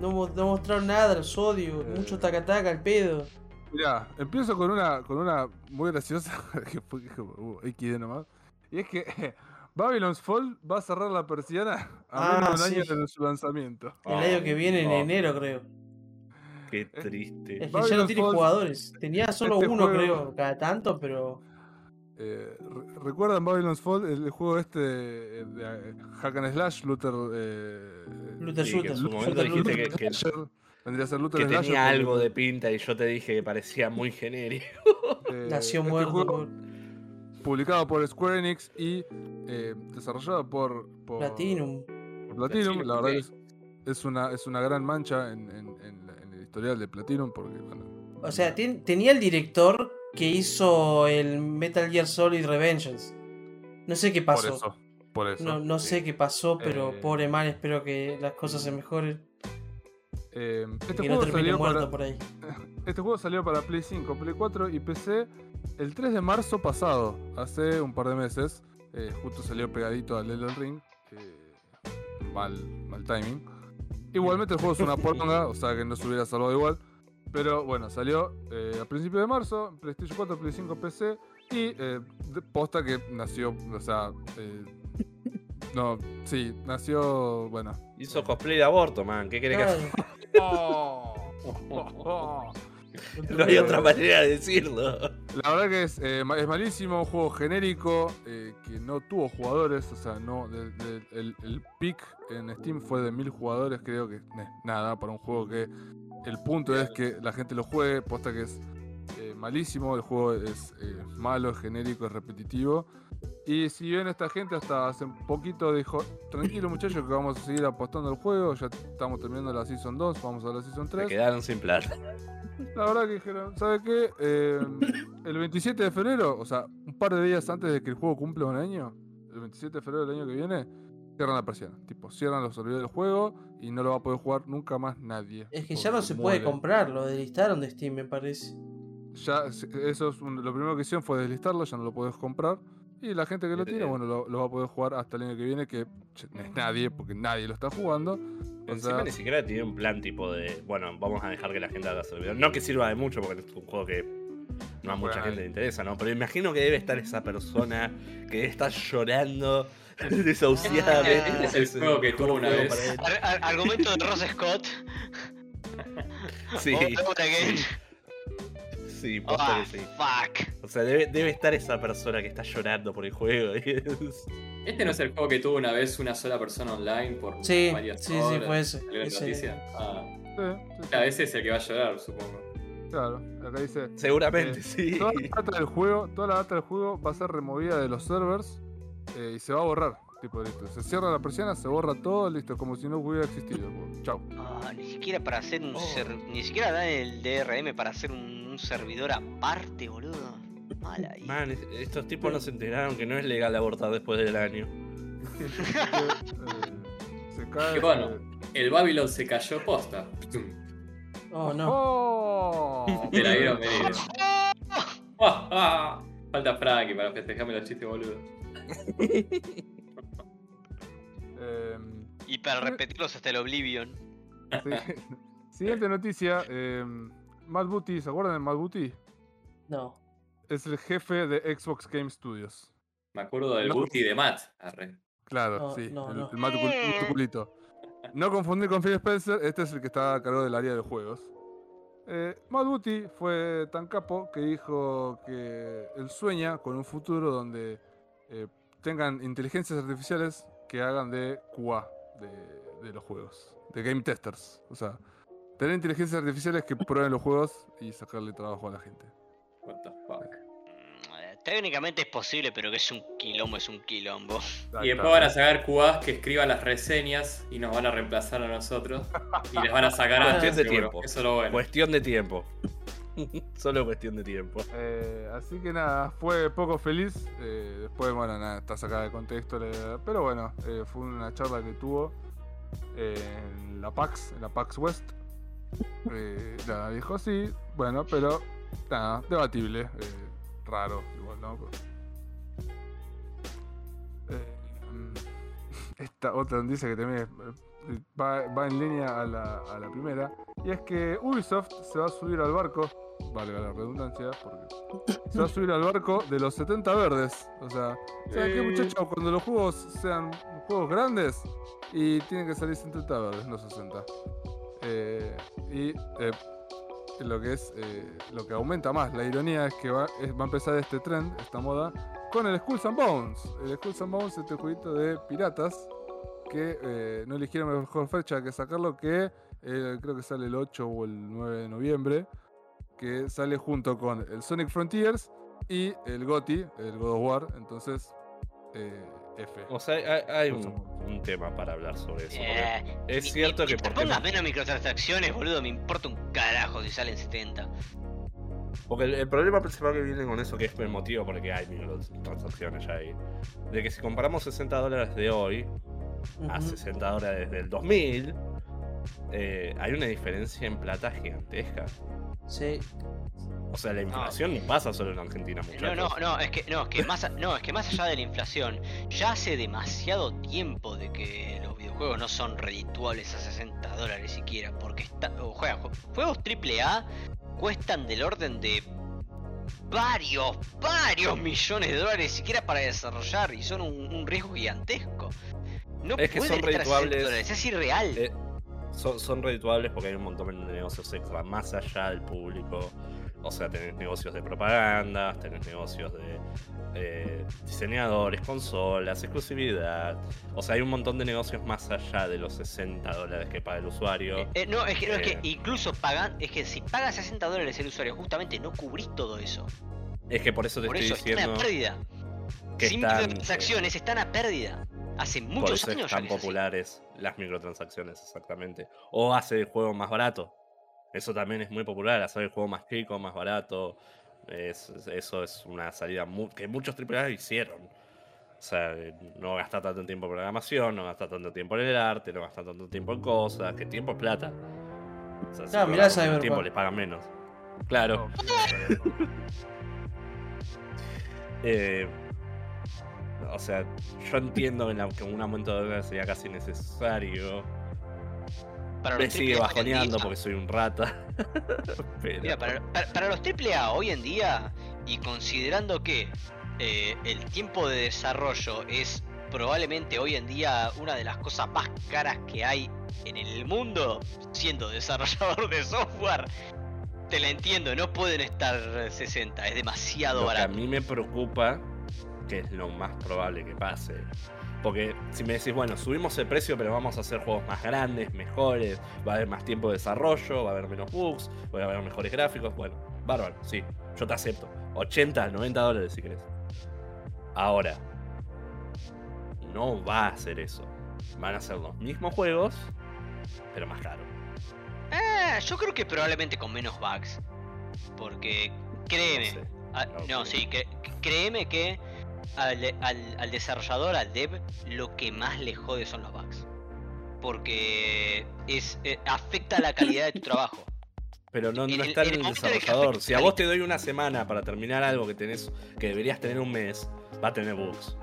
No, no mostraron nada, los odio. Eh. Mucho taca-taca al pedo. Mirá, empiezo con una, con una muy graciosa, que fue que uh, XD nomás. Y es que Babylon's Fall va a cerrar la persiana a Ah, menos de un sí. año de su lanzamiento. El año que viene, en Oh, enero, creo. Qué triste. Es que ya no tiene Fall- jugadores. Tenía solo este uno, juego- creo, cada tanto, pero. Eh, re- ¿Recuerdan Babylon's Fall? El, juego este eh, de eh, Hack and Slash, Luther. Eh, Luther Sí, que en Shooter. su momento Shooter dijiste Luther. que, que- Slasher, vendría a ser Luther que Slasher, tenía algo de pinta y yo te dije que parecía muy genérico. eh, Nació este muerto. juego publicado por Square Enix y eh, desarrollado por, por Platinum. por Platinum. Platinum, La verdad es, es una, es una gran mancha en, en- en la- en el historial de Platinum porque, bueno, O sea, ten- tenía el director que hizo el Metal Gear Solid Revengeance. No sé qué por pasó. eso. Por eso. No, no sí. sé qué pasó, pero Eh, pobre man, espero que las cosas se mejoren. Eh, este, no para, por ahí. este juego salió para Play 5, Play 4 y PC el 3 de marzo pasado, hace un par de meses. Eh, justo salió pegadito al Elden Ring. eh, mal, mal timing. Igualmente el juego es una poronga, o sea que no se hubiera salvado igual. Pero bueno, salió eh, a principios de marzo, PlayStation 4, Play 5, PC. Y eh, posta que nació, o sea... eh, no, sí, nació, bueno, Hizo cosplay de aborto, man. ¿Qué querés que haga? Claro. No hay otra manera de decirlo. La verdad que es, eh, es malísimo, un juego genérico eh, que no tuvo jugadores, o sea, no de- de- el, el peak en Steam fue de mil jugadores, creo que nada para un juego que el punto es que la gente lo juegue, posta que es malísimo, el juego es eh, malo, es genérico, es repetitivo. Y si bien esta gente hasta hace un poquito dijo, tranquilo muchachos que vamos a seguir apostando al juego, ya estamos terminando la Season 2, vamos a la Season Se 3. quedaron sin plata. La verdad que dijeron, ¿sabe qué? Eh, el 27 de febrero, o sea, un par de días antes de que el juego cumpla un año, el 27 de febrero del año que viene, cierran la persiana. Tipo, cierran los servidores del juego y no lo va a poder jugar nunca más nadie. Es que ya no se puede comprar, lo deslistaron de Steam, me parece. Ya, eso es un- lo primero que hicieron fue deslistarlo, ya no lo podés comprar. Y la gente que lo tiene, bueno, lo, lo va a poder jugar hasta el año que viene, que che, no es nadie, porque nadie lo está jugando. O Encima sea, ni siquiera tiene un plan tipo de, bueno, vamos a dejar que la gente haga servidor. No que sirva de mucho, porque es un juego que no a mucha Bueno. gente le interesa, ¿no? Pero imagino que debe estar esa persona que debe estar llorando desahuciadamente. Ah, este es el juego que tuvo una vez. argumento de Ross Scott. Sí, Oh, sí, sí. fuck. O sea, debe, debe estar esa persona que está llorando por el juego. Este no es el juego que tuvo una vez una sola persona online por Sí, varias sí, sí, horas. fue ese, ¿Salió en ese. noticia? Ah, sí, sí, claro, ese es el que va a llorar, supongo. claro, acá dice. Seguramente, Eh, sí. Toda la data del juego, toda la data del juego va a ser removida de los servers eh, y se va a borrar. Tipo, listo. Se cierra la persiana, se borra todo, listo, como si no hubiera existido. Chau. Ah, ni siquiera para hacer un Oh. ser- ni siquiera dan el DRM para hacer un, un servidor aparte, boludo. Mal ahí. Man, es- estos tipos no se enteraron que no es legal abortar después del año. Se cae. Bueno. El Babylon se cayó posta. Oh, no. ¡Oh! Te la vieron venir. Falta Frankie para festejarme los chistes boludos. Em, Y para repetirlos hasta el Oblivion. sí. Siguiente noticia. Eh, Matt Booty, ¿se acuerdan de Matt Booty? No. Es el jefe de Xbox Game Studios. Me acuerdo del No. booty de Matt. Arre. Claro, No, sí. no, el, no. el Matt Cul- Matt Culito. No confundir con Phil Spencer, este es el que está a cargo del área de juegos. Eh, Matt Booty fue tan capo que dijo que él sueña con un futuro donde eh, tengan inteligencias artificiales que hagan de QA de, de los juegos, de game testers. O sea, tener inteligencias artificiales que prueben los juegos y sacarle trabajo a la gente. What the fuck. Eh, Técnicamente es posible, pero que es un quilombo, es un quilombo. Y después van a sacar QAs que escriban las reseñas y nos van a reemplazar a nosotros. Y les van a sacar a Cuestión de seguro. tiempo. Eso es lo bueno. Cuestión de tiempo. Solo cuestión de tiempo. Eh, así que nada, fue poco feliz. eh, después, bueno, nada, está sacada de contexto. pero bueno, eh, fue una charla que tuvo en la PAX, en la PAX West. Eh, nada, dijo sí, bueno, pero nada, debatible. eh, raro, igual, ¿no? Eh, esta otra noticia que también eh, va, va en línea a la, a la primera. Y es que Ubisoft se va a subir al barco, valga la redundancia, porque se va a subir al barco de los 70 verdes. O sea, ¿saben qué Eh. muchachos? Cuando los juegos sean juegos grandes y tienen que salir 70 verdes, no 60. Eh, y eh, lo que es eh, lo que aumenta más la ironía es que va, va a empezar este trend, esta moda, con el Skulls and Bones. El Skulls and Bones es este jueguito de piratas que no eligieron mejor fecha que sacarlo que creo que sale el 8 o el 9 de noviembre que sale junto con el Sonic Frontiers y el GOTY, el God of War, entonces F. O sea, hay, hay un, un tema para hablar sobre eso. porque Eh, es y- cierto y- que por pongas menos microtransacciones, boludo, me importa un carajo si salen 70. Porque el, el problema principal que viene con eso, que es el motivo por el que hay microtransacciones ya ahí, de que si comparamos 60 dólares de hoy a Ujú. 60 dólares del 2000, eh, hay una diferencia en plata gigantesca. Sí. O sea, la inflación no pasa solo en Argentina, No, muchachos. no, no, es que no, es que más no, es que más allá de la inflación, ya hace demasiado tiempo de que los videojuegos no son redituables a 60 dólares siquiera, porque está, o juegan ju- juegos AAA cuestan del orden de varios, varios millones de dólares siquiera para desarrollar y son un, un riesgo gigantesco. No Es que pueden son estar a 60 redituables. dólares, es irreal. Eh, son, son redituables porque hay un montón de negocios extra más allá del público. O sea, tenés negocios de propaganda, tenés negocios de eh, diseñadores, consolas, exclusividad. O sea, hay un montón de negocios más allá de los 60 dólares que paga el usuario. Eh, eh, no, es que, no, es Eh. que incluso pagan, es que si pagas 60 dólares el usuario, justamente no cubrís todo eso. Es que por eso te Por estoy eso están diciendo a pérdida. que Sin están, microtransacciones están a pérdida. Hace eh, por muchos eso años así. populares las microtransacciones, exactamente. O hace el juego más barato. Eso también es muy popular, hacer el juego más chico, más barato. Es- es- eso es una salida mu- que muchos AAA hicieron. O sea, eh, no gastar tanto tiempo en programación, no gastar tanto tiempo en el arte, no gastar tanto tiempo en cosas, que tiempo es plata. O sea, si Ah, mirá Cyberpunk. tiempo les pagan menos. Claro. Eh, o sea, yo entiendo que, la- que un aumento de dólares sería casi necesario. Para Me sigue en bajoneando porque soy un rata. Pero- Mira, para, para- para los AAA hoy en día, y considerando que eh, el tiempo de desarrollo es probablemente hoy en día una de las cosas más caras que hay en el mundo, siendo desarrollador de software, te la entiendo, no pueden estar 60, es demasiado Lo que a barato. mí me preocupa, que es lo más probable que pase. Porque si me decís, bueno, subimos el precio, pero vamos a hacer juegos más grandes, mejores, va a haber más tiempo de desarrollo, va a haber menos bugs, va a haber mejores gráficos, bueno, bárbaro, sí, yo te acepto. 80, 90 dólares si querés. Ahora, no va a hacer eso. Van a ser los mismos juegos, pero más caros. Eh, yo creo que probablemente con menos bugs. Porque créeme, No sé. ah, no sí, créeme que al, al- al desarrollador, al dev, lo que más le jode son los bugs. Porque es eh, afecta la calidad de tu trabajo. Pero no, En no el- está en en el el de desarrollador. Si a vos te doy una semana para terminar algo que tenés, que deberías tener un mes, va a tener bugs.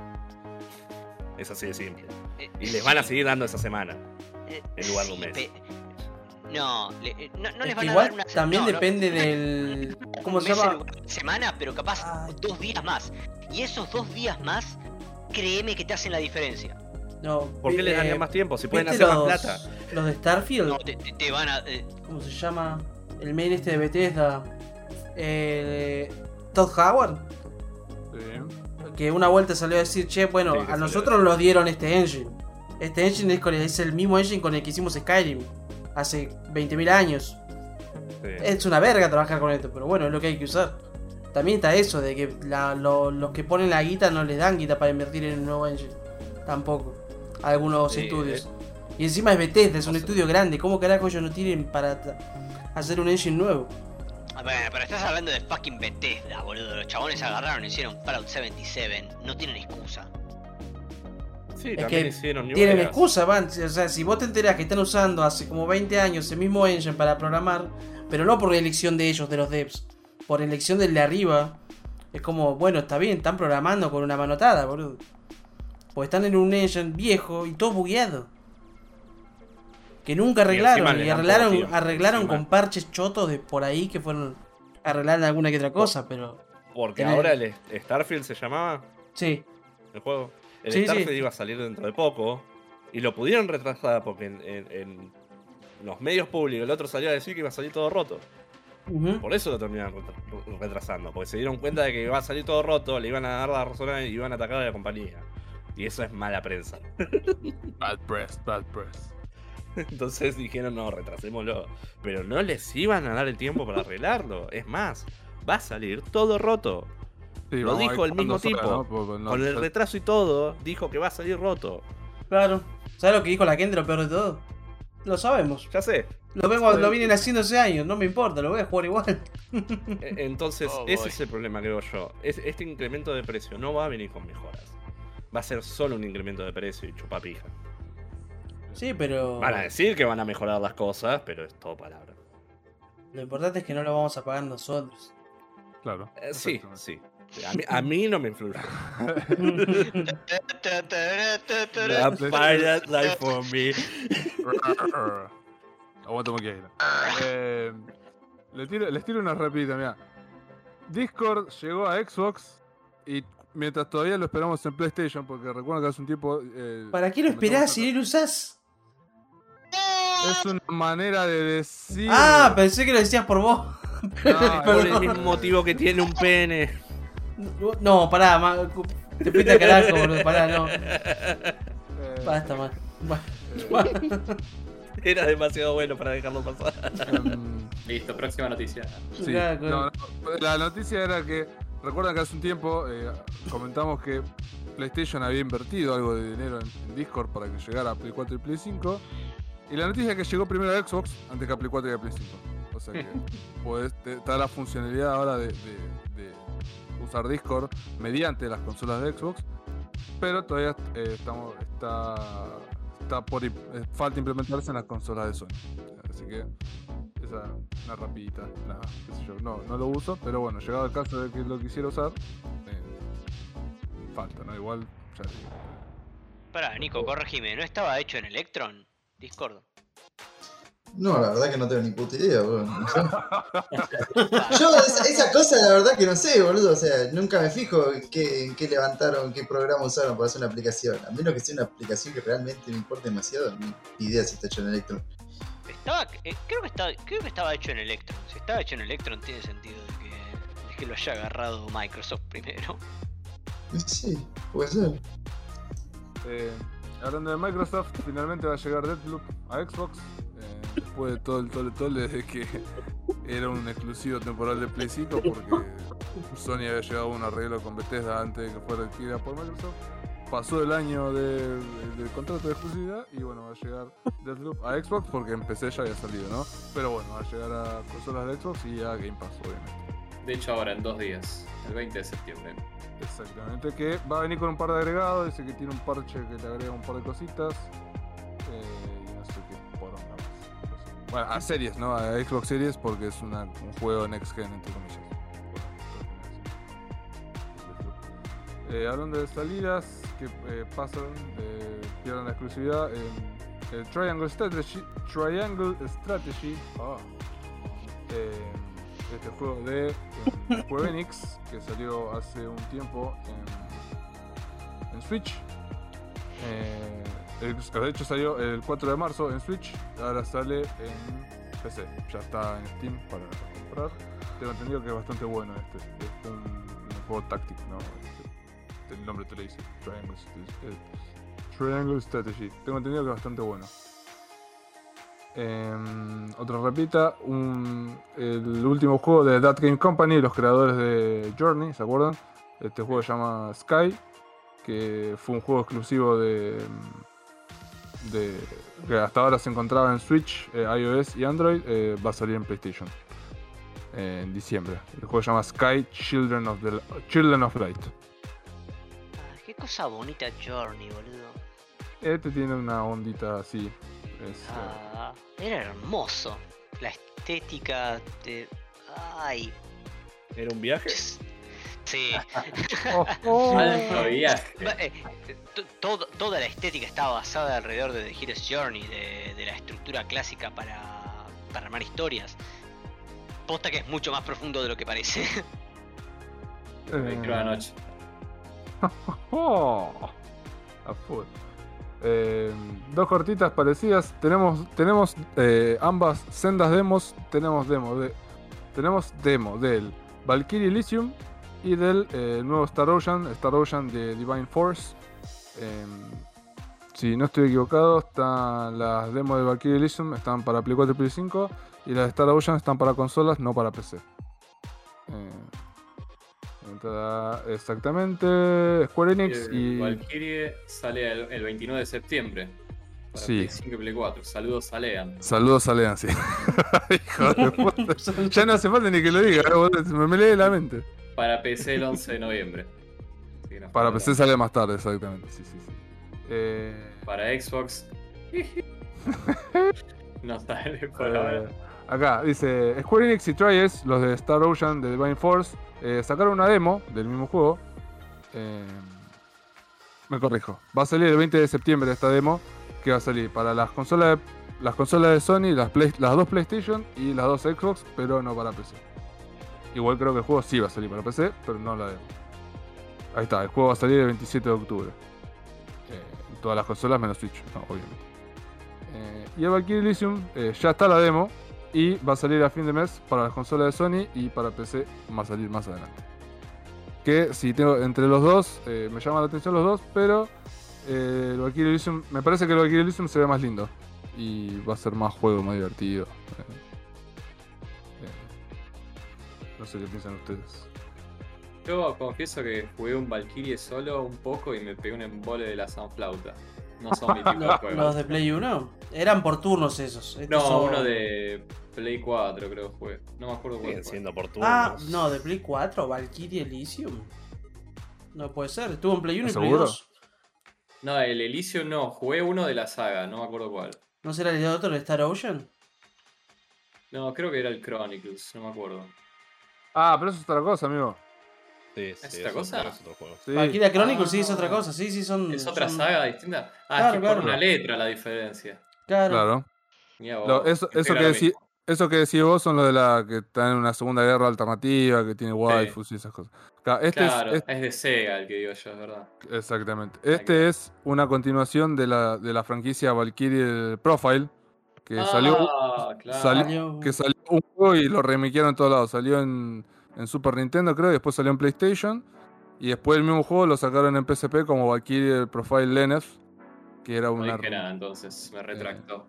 Es así de simple. Eh, Y les van a seguir dando esa semana. eh, en lugar de un mes. No, le- eh, no, no Es les van a igual dar una también no, depende no, del. ¿Cómo se llama? semana, pero capaz Ay. dos días más. Y esos dos días más, créeme que te hacen la diferencia. No, ¿Por qué les eh, darían más tiempo? Si pueden ¿viste hacer los, más plata. Los de Starfield, No, te, te- te van a. eh, ¿cómo se llama? El mail este de Bethesda. Eh, Todd Howard. Sí. Que una vuelta salió a decir, che, bueno, Sí, a nosotros nos dieron este engine. Este engine es, con- es el mismo engine con el que hicimos Skyrim. Hace 20.000 años. Sí. Es una verga trabajar con esto, pero bueno, es lo que hay que usar. También está eso, de que la- lo- los que ponen la guita no les dan guita para invertir en un nuevo engine. Tampoco. Algunos Sí, estudios. eh. Y encima es Bethesda, es un estudio grande. ¿Cómo carajo ellos no tienen para hacer un engine nuevo? a ver, pero estás hablando de fucking Bethesda, boludo. Los chabones agarraron y hicieron Fallout 77. No tienen excusa. Sí, Es que Tienen excusa, van. O sea, si vos te enterás que están usando hace como 20 años el mismo engine para programar, pero no por elección de ellos, de los devs, por elección del de arriba, es como, bueno, está bien, están programando con una manotada, boludo. Porque están en un engine viejo y todo bugueado. Que nunca arreglaron. Y, arreglaron, arreglaron encima. con parches chotos de por ahí que fueron arreglando alguna que otra cosa, pero. Porque ahora el Starfield se llamaba Sí. el juego. El Sí, Starfield sí. iba a salir dentro de poco. Y lo pudieron retrasar porque en, en- en los medios públicos el otro salió a decir que iba a salir todo roto. Por eso lo terminaron retra- retrasando. Porque se dieron cuenta de que iba a salir todo roto, le iban a dar la razón y iban a atacar a la compañía. Y eso es mala prensa. Bad press, bad press. Entonces dijeron, no, retrasémoslo. Pero no les iban a dar el tiempo para arreglarlo. Es más, va a salir todo roto. Sí, Lo dijo el mismo sale, tipo. ¿no? Porque no- Con el retraso y todo, dijo que va a salir roto. Claro. ¿Sabes lo que dijo la gente lo peor de todo? Lo sabemos. Ya sé. Lo, vengo, lo vienen haciendo hace años, no me importa, lo voy a jugar igual. E- Entonces, Oh, ese es el problema que veo yo. Es- este incremento de precio no va a venir con mejoras. Va a ser solo un incremento de precio y chupapija. Sí, pero. Van a decir que van a mejorar las cosas, pero es todo palabra. Lo importante es que no lo vamos a pagar nosotros. Claro. Eh, sí, sí. A mí, a mí no me influye. La- Pirate Life for me. Aguanta Moqueira. Eh, le tiro- les tiro una rapidita, mira. Discord llegó a Xbox y mientras todavía lo esperamos en PlayStation, porque recuerdo que hace un tiempo. eh, ¿Para qué lo esperás si no lo usás? Es una manera de decir. Ah, pensé que lo decías por vos. No, Por el mismo motivo que tiene un pene. No, pará, ma- te fuiste a carajo, boludo, pará, no. Basta, man. Era demasiado bueno para dejarlo pasar. em, Listo, próxima noticia. Sí, no, no, la noticia era que, recuerdan que hace un tiempo eh, comentamos que PlayStation había invertido algo de dinero en, Discord para que llegara a Play 4 y Play 5. Y la noticia es que llegó primero a Xbox antes que a Play 4 y a Play 5. O sea que te, da la funcionalidad ahora de, de- de usar Discord mediante las consolas de Xbox. Pero todavía eh, estamos, está, está por eh, falta implementarse en las consolas de Sony. Así que esa una rapidita, nada, qué sé yo. No, no lo uso, pero bueno, llegado el caso de que lo quisiera usar, eh, falta, ¿no? Igual, ya. Pará, Nico, corregime, ¿no estaba hecho en Electron? Discord. No, la verdad que no tengo ni puta idea, boludo. Yo esa, esa cosa la verdad que no sé, boludo. O sea, nunca me fijo en qué, en qué levantaron, qué programa usaron para hacer una aplicación. A menos que sea una aplicación que realmente me importe demasiado, ni idea si está hecho en Electron. Estaba, eh, creo, que estaba, creo que estaba hecho en Electron. Si estaba hecho en Electron tiene sentido de que, de que lo haya agarrado Microsoft primero. Sí, puede ser. Eh, hablando de Microsoft, finalmente va a llegar Deathloop a Xbox. Eh, después de todo el tole tole de que era un exclusivo temporal de Play 5 porque Sony había llegado a un arreglo con Bethesda antes de que fuera adquirida por Microsoft. pasó el año de- de- del contrato de exclusividad y bueno, va a llegar Deathloop a Xbox porque en PC ya había salido, ¿no? Pero bueno, va a llegar a consolas de Xbox y a Game Pass, obviamente. De hecho, ahora en dos días, el 20 de septiembre. Exactamente, que va a venir con un par de agregados, dice que tiene un parche que le agrega un par de cositas. Bueno, a series, ¿no? A Xbox Series porque es una- un juego next gen, entre comillas. Eh, hablando de salidas que eh, pasan, eh, pierden la exclusividad. el Triangle Strategy. Triangle Strategy. ah, eh, este juego de eh, Enix que salió hace un tiempo en, en Switch. Eh, de hecho salió el 4 de marzo en Switch, ahora sale en PC, ya está en Steam para comprar. Tengo entendido que es bastante bueno este, es un, juego táctico, ¿no? Este, el nombre te lo dice, Triangle, eh, Triangle Strategy. Tengo entendido que es bastante bueno. Em, otra repita, un- el último juego de That Game Company, los creadores de Journey, ¿se acuerdan? Este juego se llama Sky, que fue un juego exclusivo de, de que hasta ahora se encontraba en Switch, eh, iOS y Android, eh, va a salir en PlayStation eh, en diciembre. El juego se llama Sky Children of the Children of Light. Ah, qué cosa bonita Journey, boludo. Este tiene una ondita así. es, eh, Ah, era hermoso. La estética de. Ay. ¿Era un viaje? Sí. oh, eh, to- todo- toda la estética estaba basada alrededor de The Hero's Journey, de, de la estructura clásica para, para armar historias. Posta que es mucho más profundo de lo que parece. Eh, creo anoche. Oh, a full. Eh, dos cortitas parecidas. Tenemos, tenemos eh, ambas sendas demos. Tenemos demo de, tenemos demo del Valkyrie Elysium y del eh, nuevo Star Ocean, Star Ocean de Divine Force. Eh, si no estoy equivocado, están las demos de Valkyrie Elysium están para Play 4 y Play 5 y las de Star Ocean están para consolas, no para PC. Eh, entrada exactamente Square Enix El y Valkyrie sale el, el 29 de septiembre. Para Sí. Play 5 y Play 4. Saludos a Lean. saludos a Lean, sí. Hijo de puta. Ya no hace falta ni que lo diga, eh, me, me lee la mente. Para PC el 11 de noviembre. Para. PC sale más tarde, exactamente. Sí, sí, sí. Eh, Para Xbox. no sale por eh, ahora. acá dice Square Enix y Trials, los de Star Ocean de Divine Force, eh, sacaron una demo del mismo juego. Eh, me corrijo. Va a salir el 20 de septiembre esta demo. Que va a salir para las consolas de, las consolas de Sony, las, Play- las dos PlayStation y las dos Xbox, pero no para PC. Igual creo que el juego sí va a salir para PC, pero no la demo. Ahí está, el juego va a salir el 27 de octubre. Eh, todas las consolas menos Switch, no, obviamente. Eh, y el Valkyrie Elysium eh, ya está la demo y va a salir a fin de mes para las consolas de Sony y para PC va a salir más adelante. Que si tengo entre los dos, me llama la atención los dos, pero el Valkyrie Elysium, me parece que el Valkyrie Elysium se ve más lindo y va a ser más juego, más divertido. No sé qué piensan ustedes. Yo confieso que jugué un Valkyrie solo un poco y me pegué un embole de la Sunflauta. No son mi tipo de juegos. los de Play 1 eran por turnos esos. Estos No, son- uno de Play 4 creo que fue. No me acuerdo cuál Siguen fue. siendo oportunos. Ah, no, de Play 4, Valkyrie Elysium. No puede ser, estuvo en Play 1 y Play ¿Seguro? 2. No, el Elysium no, jugué uno de la saga, no me acuerdo cuál. ¿No será el otro, el Star Ocean? No, creo que era el Chronicles, no me acuerdo. Ah, pero eso es otra cosa, amigo. Sí, sí, ¿Es otra cosa? es otro juego. Sí. Valkyria Chronicles sí es Ah. otra cosa, sí, sí, son. ¿Es otra son- saga distinta? Ah, Claro, es que claro. por una letra la diferencia. Claro. Claro. Lo- eso, que decí- eso que decís vos son los de la que están en una segunda guerra alternativa, que tiene waifus y esas cosas. Este es- Claro, es, es de Sega el que digo yo, es verdad. exactamente. Este es una continuación de la, de la franquicia Valkyrie Profile, que salió, Ah, claro. salió- Salió- que salió un juego y lo remiquearon en todos lados. Salió en, en Super Nintendo, creo, y después salió en PlayStation. Y después el mismo juego lo sacaron en PSP como Valkyrie Profile Lenef, que era No una dije nada, entonces me retractó.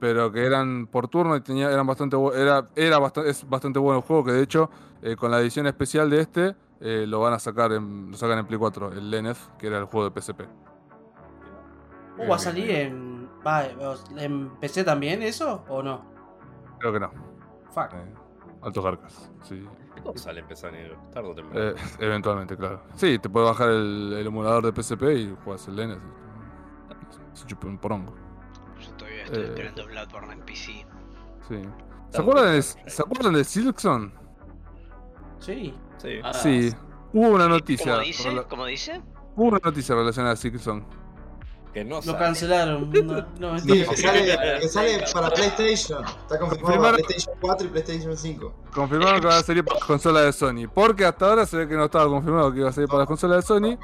pero que eran por turno y tenía, eran bastante era, era bastante, es bastante bueno el juego, que de hecho eh, con la edición especial de este eh, lo van a sacar en, lo sacan en Play 4, el Lenneth, que era el juego de PSP. Uh, ¿Va a salir en, va, en PC también eso o no? Creo que no. Fuck. Eh, altos garcas, sí. Todo sale empezar negro, tarde o temprano. Eh, eventualmente, claro. Sí, te puedes bajar el, el emulador de PSP y juegas el y- Se chupa un porongo. Yo todavía estoy Eh. esperando Bloodborne en PC. Sí. ¿Se acuerdan, de. ¿Se acuerdan de Silkson? Sí. Sí. Ah, Sí. Hubo una noticia. ¿Cómo dice? ¿Cómo dice? Hubo una noticia relacionada a Silkson. Que no Lo sale. cancelaron. No, no, Sí, que sale, que sale para PlayStation. Está confirmado para PlayStation 4 y PlayStation 5. Confirmaron que va a salir para las consolas de Sony. Porque hasta ahora se ve que no estaba confirmado que iba a salir para las consolas de Sony.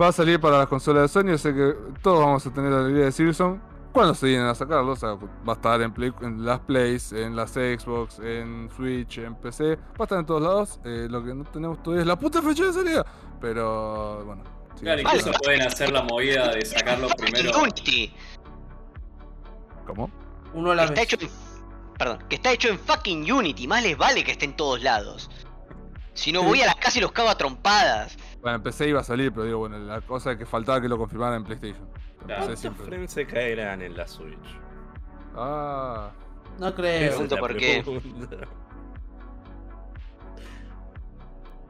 Va a salir para las consolas de Sony. O sea que todos vamos a tener la alegría de Silkson. Cuando se vienen a sacarlo, o sea, va a estar en, Play- en las Plays, en las Xbox, en Switch, en PC. Va a estar en todos lados. Eh, lo que no tenemos todavía es la puta fecha de salida. Pero bueno. Sí, Claro, incluso pueden hacer la movida de sacarlo primero. Fucking Unity. ¿Cómo? Uno a la Que está vez. hecho en, perdón, que está hecho en fucking Unity. Más les vale que esté en todos lados. Si no Sí. voy a las casas y los cago a trompadas. Bueno, en PC iba a salir, pero digo, bueno, la cosa es que faltaba que lo confirmaran en PlayStation. ¿Cuántos frames se caerán en la Switch? Ah. No creo. Pregunto por qué. pregunta.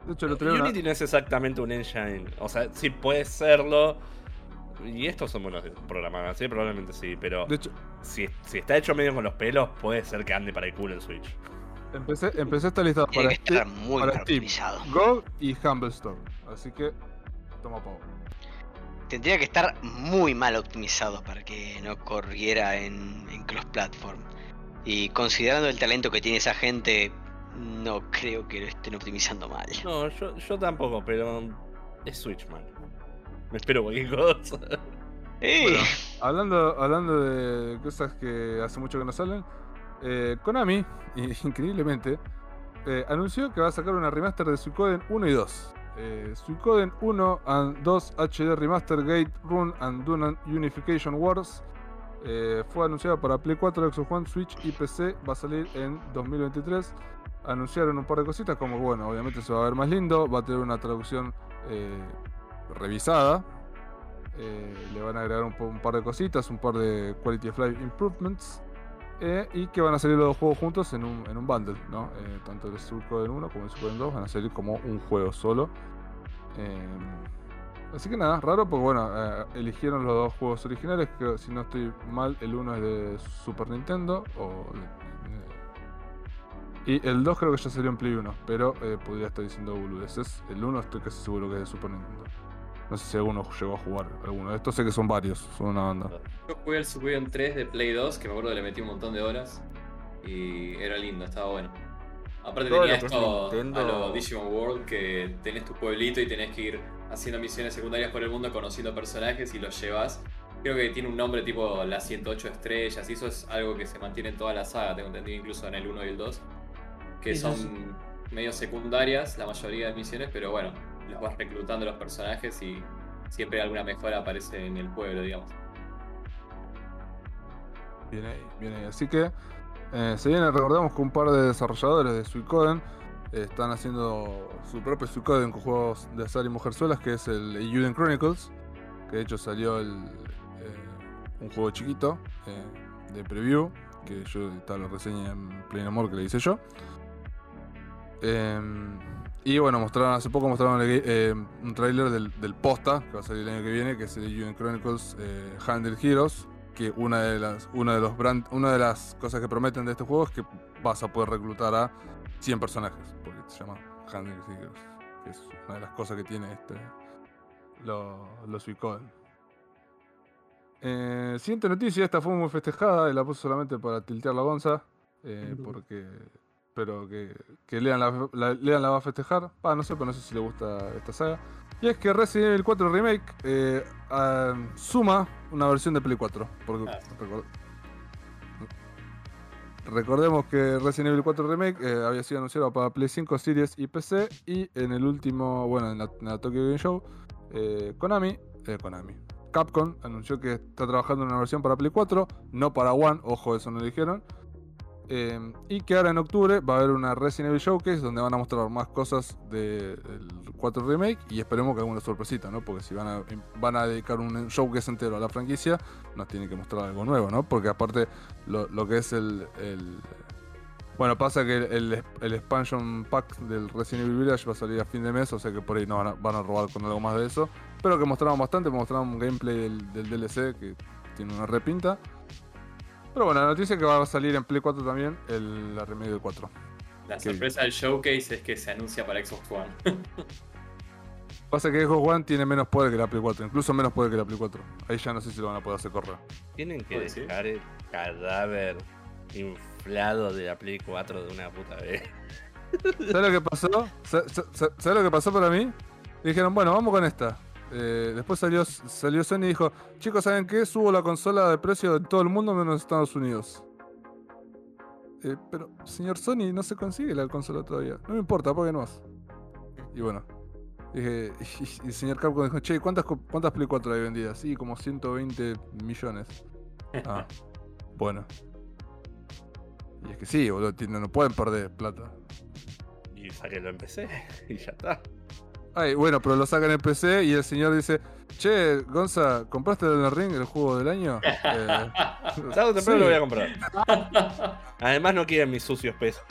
De hecho, una- Unity no es exactamente un engine. O sea, sí puede serlo. Y estos son buenos programas, sí, probablemente sí, pero De hecho, si, si está hecho medio con los pelos, puede ser que ande para el culo el Switch. empecé, empecé esta lista Tiene para, que estar Steam, muy para mal Steam, optimizado. GOG y Humble Store. Así que, toma pavo. Tendría que estar muy mal optimizado para que no corriera en, en cross-platform. Y considerando el talento que tiene esa gente, no creo que lo estén optimizando mal. No, yo, yo tampoco, pero es Switch, man. Me espero cualquier cosa. ¡Eh! Bueno, hablando, hablando de cosas que hace mucho que no salen, eh, Konami, increíblemente, eh, anunció que va a sacar una remaster de Suikoden 1 y 2. Eh, Suikoden 1 and 2 HD Remaster Gate Run and Dunan Unification Wars eh, fue anunciado para Play 4, Xbox One, Switch y PC. Va a salir en 2023. Anunciaron un par de cositas, como bueno, obviamente se va a ver más lindo, va a tener una traducción eh, revisada. Eh, le van a agregar un, par de cositas, un par de Quality of Life Improvements. y que van a salir los dos juegos juntos en un, en un bundle, ¿no? Tanto el Suikoden 1 como el Suikoden 2 van a salir como un juego solo. Así que nada, raro porque bueno, eh, eligieron los dos juegos originales, que si no estoy mal, el uno es de Super Nintendo o de- y el 2 creo que ya salió en Play 1, pero eh, podría estar diciendo boludeces. El 1 estoy casi seguro que es de Super Nintendo. No sé si alguno llegó a jugar alguno de estos, sé que son varios, son una banda. Yo jugué el Suikoden 3 de Play 2, que me acuerdo que le metí un montón de horas. Y era lindo, estaba bueno. Aparte Todo tenía lo que es esto Nintendo- a lo Digimon World, que tenés tu pueblito y tenés que ir haciendo misiones secundarias por el mundo, conociendo personajes y los llevas. Creo que tiene un nombre tipo las 108 estrellas, y eso es algo que se mantiene en toda la saga, tengo entendido incluso en el 1 y el 2. Que son medio secundarias la mayoría de misiones, pero bueno, los vas reclutando los personajes y siempre alguna mejora aparece en el pueblo, digamos. Viene ahí, viene ahí. Así que eh, se viene, recordamos que un par de desarrolladores de Suicoden eh, están haciendo su propio Suicoden con juegos de azar y mujerzuelas, que es el Euden Chronicles, que de hecho salió eh, un juego chiquito eh, de preview, que yo está la reseña en Play No More que le hice yo. Em, y bueno, mostraron hace poco mostraron eh, un tráiler del, posta que va a salir el año que viene, que es el Euden Chronicles Handle Heroes, que una de las una de los brand, una de las cosas que prometen de este juego es que vas a poder reclutar a 100 personajes, porque se llama Handle Heroes, que es una de las cosas que tiene este lo- los Suicoden. Eh, siguiente noticia, esta fue muy festejada y la puse solamente para tiltear la bonza, eh, porque pero que, que lean la, la- lean la va a festejar. Ah, no sé, pero no sé si le gusta esta saga. Y es que Resident Evil 4 Remake eh, ah, suma una versión de Play 4. Porque Ah. record- recordemos que Resident Evil 4 Remake eh, había sido anunciado para Play 5, Series y PC. Y en el último, bueno, en la, en la Tokyo Game Show, eh, Konami, eh, Konami, Capcom anunció que está trabajando en una versión para Play 4, no para One, ojo, eso no lo dijeron. Eh, y que ahora en octubre va a haber una Resident Evil Showcase donde van a mostrar más cosas del 4 Remake y esperemos que alguna sorpresita, ¿no? Porque si van a, van a dedicar un showcase entero a la franquicia, nos tienen que mostrar algo nuevo, ¿no? Porque aparte lo, que es el, Bueno, pasa que el, expansion pack del Resident Evil Village va a salir a fin de mes, o sea que por ahí no van a, robar con algo más de eso. Pero que mostraron bastante, mostraron un gameplay del DLC que tiene una repinta. Pero bueno, la noticia es que va a salir en Play 4 también el, la remake del 4. La sorpresa del showcase es que se anuncia para Xbox One. Pasa que Xbox One tiene menos poder que la Play 4, incluso menos poder que la Play 4. Ahí ya no sé si lo van a poder hacer correr. Tienen que dejar el cadáver inflado de la Play 4 de una puta vez. ¿Sabes lo que pasó? Sa- sa- sa- ¿Sabes lo que pasó para mí? Dijeron, bueno, vamos con esta. Eh, después salió, salió Sony y dijo, chicos, ¿saben qué? Subo la consola de precio de todo el mundo menos Estados Unidos. Eh, pero, señor Sony, no se consigue la consola todavía. No me importa, paguen más. Y bueno. Dije, y, y el señor Capcom dijo, che, ¿cuántas, ¿cuántas Play 4 hay vendidas? Sí, como 120 millones. Ah, bueno. Y es que sí, boludo, no pueden perder plata. Y sáquenlo en PC y ya está. Ay, bueno, pero lo sacan en PC y el señor dice, che, Gonza, ¿compraste el Ring, el juego del año? Eh, o temprano sí. lo voy a comprar. Además no quieren mis sucios pesos.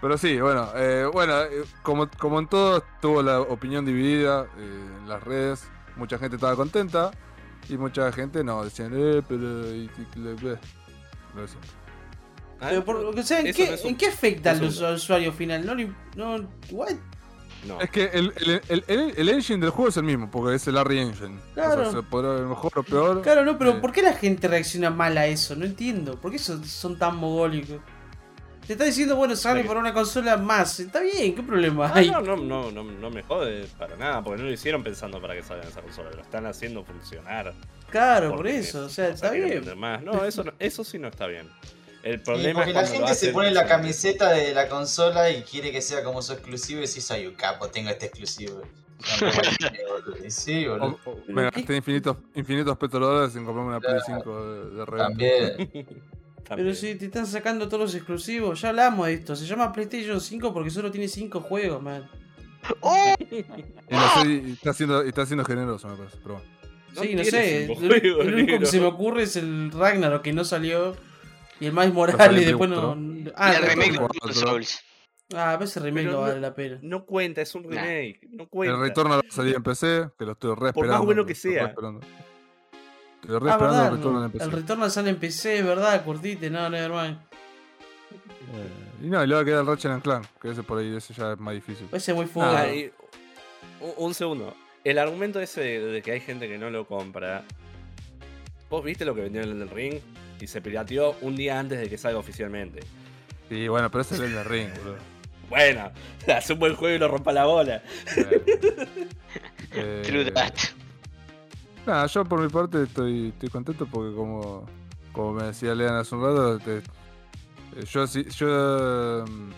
pero sí, bueno, eh, bueno, eh, como, como en todo, tuvo la opinión dividida eh, en las redes. Mucha gente estaba contenta y mucha gente no, decían, eh, pero... y- y- le- Pero por- o sea, ¿en, qué, no un- ¿en qué afecta al es un- usu- al usuario final? No, no, what? No. Es que el, el, el- el- el engine del juego es el mismo, porque es el Arri Engine. Claro. O sea, se podrá ver mejor o peor. Claro, no, pero Eh, ¿por qué la gente reacciona mal a eso? No entiendo. ¿Por qué son, son tan mogólicos? Te está diciendo, bueno, sale por una consola más. Está bien, ¿qué problema Ah, hay? no, no, no, no, no me jode para nada, porque no lo hicieron pensando para que salga en esa consola, lo están haciendo funcionar. Claro, por eso, o sea, está bien. Más. No, eso, no- eso sí no está bien. El Sí, problema porque es la gente se pone la camiseta de la consola y quiere que sea como su exclusivo y decís, soy un capo, tengo este exclusivo. Sí, boludo. O- o- me gasté infinitos, infinitos petrodólares en comprarme una Play Claro. 5 de, de reventa. También. También. Pero si te están sacando todos los exclusivos, ya hablamos de esto. Se llama PlayStation 5 porque solo tiene 5 juegos, man. ¡Oh! Y no sé, y está siendo, y está siendo generoso, me parece. Pero bueno. No sí, no sé. cinco El, el único que se me ocurre es el Ragnarok que no salió. Y el Miles Morales, en después no. Ah, y el remake de Souls. Ah, a veces remake Pero no vale la pena. No cuenta, es un Nah. remake. No cuenta. El retorno a salir en PC, que lo estoy re Por más esperando, bueno que sea. esperando. Estoy re Ah, esperando verdad. el retorno no. en PC. El retorno sale en PC, ¿verdad? Curtite, no, no, hermano. Eh, y no, y le va a quedar el Ratchet and Clank, que ese por ahí, ese ya es más difícil. Ese es muy Ah, fútbol. y- un, un segundo. El argumento ese de, de que hay gente que no lo compra. ¿Vos viste lo que vendió en el ring? Y se pirateó un día antes de que salga oficialmente. Y bueno, pero ese es el de Ring, boludo. Bueno, hace un buen juego y lo rompa la bola. Eh, True that. Nada, yo por mi parte estoy, estoy contento porque como, como me decía Lean hace un rato, te- eh, yo sí, yo mm, eh,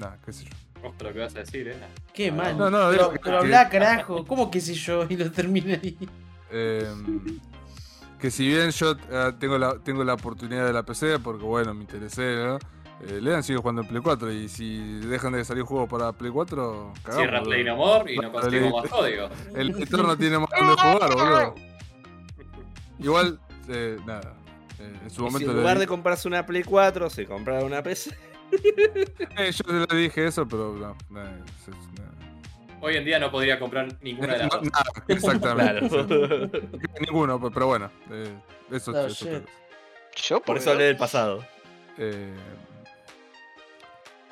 nada, qué sé yo. Lo que vas a decir, eh. Qué mal. No, no, pero, que- pero que- habla, carajo. ¿Cómo que sé yo? Y lo termina ahí. Eh, que si bien yo eh, tengo la tengo la oportunidad de la PC porque bueno, me interesé, ¿no? Eh, Lean sigue jugando en Play 4 y si dejan de salir juegos para Play 4, cagamos, Cierra. Play No More y no conseguimos más códigos. El Eterno tiene más donde jugar, boludo. Igual, eh, nada. eh, en su Y si momento en le lugar de comprarse una Play 4, se comprara una PC. Eh, yo le dije eso, pero no. no, no. Hoy en día no podría comprar ninguna de las No, dos. nada, exactamente. Claro. Ninguno, pero- bueno. eh, eso Oh, es shit. otra cosa. Yo Por eso hablé del pasado. Eh,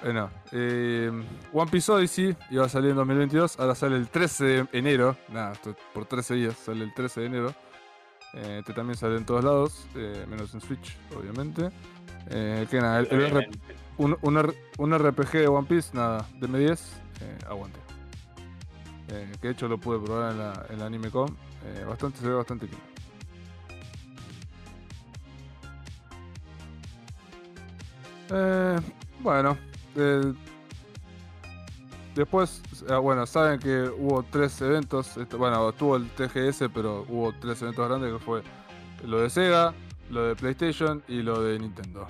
eh, no. Eh, One Piece Odyssey iba a salir en 2022. Ahora sale el 13 de enero. Nada, esto por 13 días. Sale el 13 de enero. Eh, este también sale en todos lados. eh, menos en Switch, obviamente. Eh, que nada, el- el Obviamente. un, un R- un RPG de One Piece, nada, de M10, eh, aguante. Eh, que de hecho lo pude probar en la, en la AnimeCon. Eh, bastante, se ve bastante lindo. Eh, bueno, después, eh, bueno, saben que hubo tres eventos. bueno, tuvo el TGS, pero hubo tres eventos grandes que fue lo de Sega, lo de PlayStation y lo de Nintendo.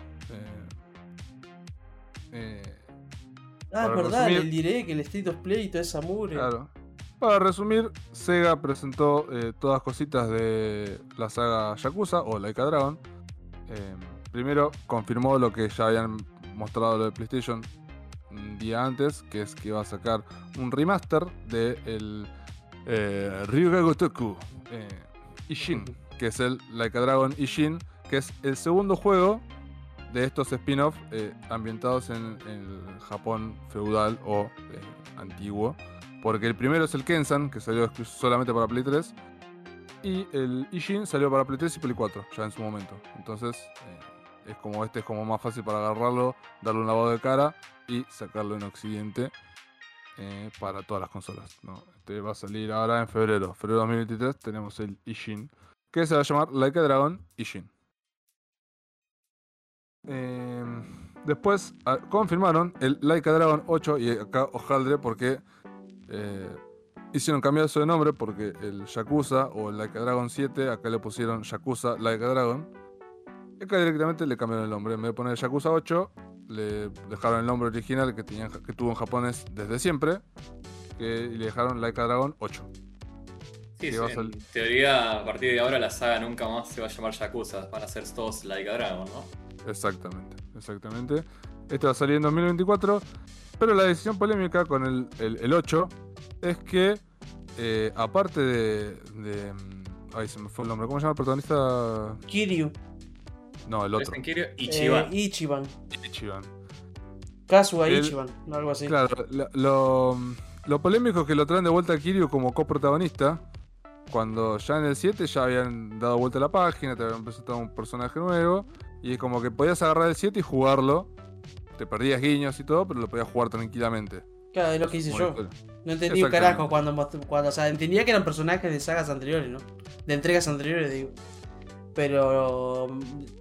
Eh, Ah, es verdad, resumir- el direct, el State of Play y toda esa mugre. Claro. Para resumir, Sega presentó eh, todas cositas de la saga Yakuza o Laika Dragon. Eh, primero confirmó lo que ya habían mostrado lo de PlayStation un día antes, que es que va a sacar un remaster de el eh, Ryuga Gotoku eh, Ishin, que es el Laika Dragon Ishin, que es el segundo juego de estos spin-off eh, ambientados en el Japón feudal o eh, antiguo. Porque el primero es el Kensan, que salió solamente para Play 3. Y el Ishin salió para Play 3 y Play 4, ya en su momento. Entonces, eh, es como este es como más fácil para agarrarlo, darle un lavado de cara y sacarlo en Occidente eh, para todas las consolas. Este va a salir ahora en febrero. Febrero 2023 tenemos el Ishin, que se va a llamar Like a Dragon Ishin. Eh, después ah, confirmaron el Like a Dragon 8 y acá hojaldre porque eh, hicieron cambiar eso de nombre porque el Yakuza o el Like a Dragon 7 acá le pusieron Yakuza Like a Dragon. Y acá directamente le cambiaron el nombre. En vez de poner Yakuza 8, le dejaron el nombre original que, tenían, que tuvo en japonés desde siempre. Que, y le dejaron Like a Dragon 8. Sí, sí, en teoría, a partir de ahora la saga nunca más se va a llamar Yakuza. Van a ser todos Like a Dragon, ¿no? Exactamente, exactamente. Este va a salir en 2024. Pero la decisión polémica con el, el- el 8 es que, eh, aparte de, de, mm, Ay, se me fue el nombre. ¿Cómo se llama el protagonista? Kiryu, No, el otro. en Kiryu eh, Ichiban. Ichiban, Ichiban. Kazuha El- Ichiban, algo así. Claro, lo, lo, lo polémico es que lo traen de vuelta a Kiryu como coprotagonista. Cuando ya en el 7 ya habían dado vuelta a la página, te habían presentado un personaje nuevo. Y es como que podías agarrar el 7 y jugarlo. Te perdías guiños y todo, pero lo podías jugar tranquilamente. Claro, es lo que hice yo. No entendí un carajo cuando, cuando. O sea, entendía que eran personajes de sagas anteriores, ¿no? De entregas anteriores, digo. Pero.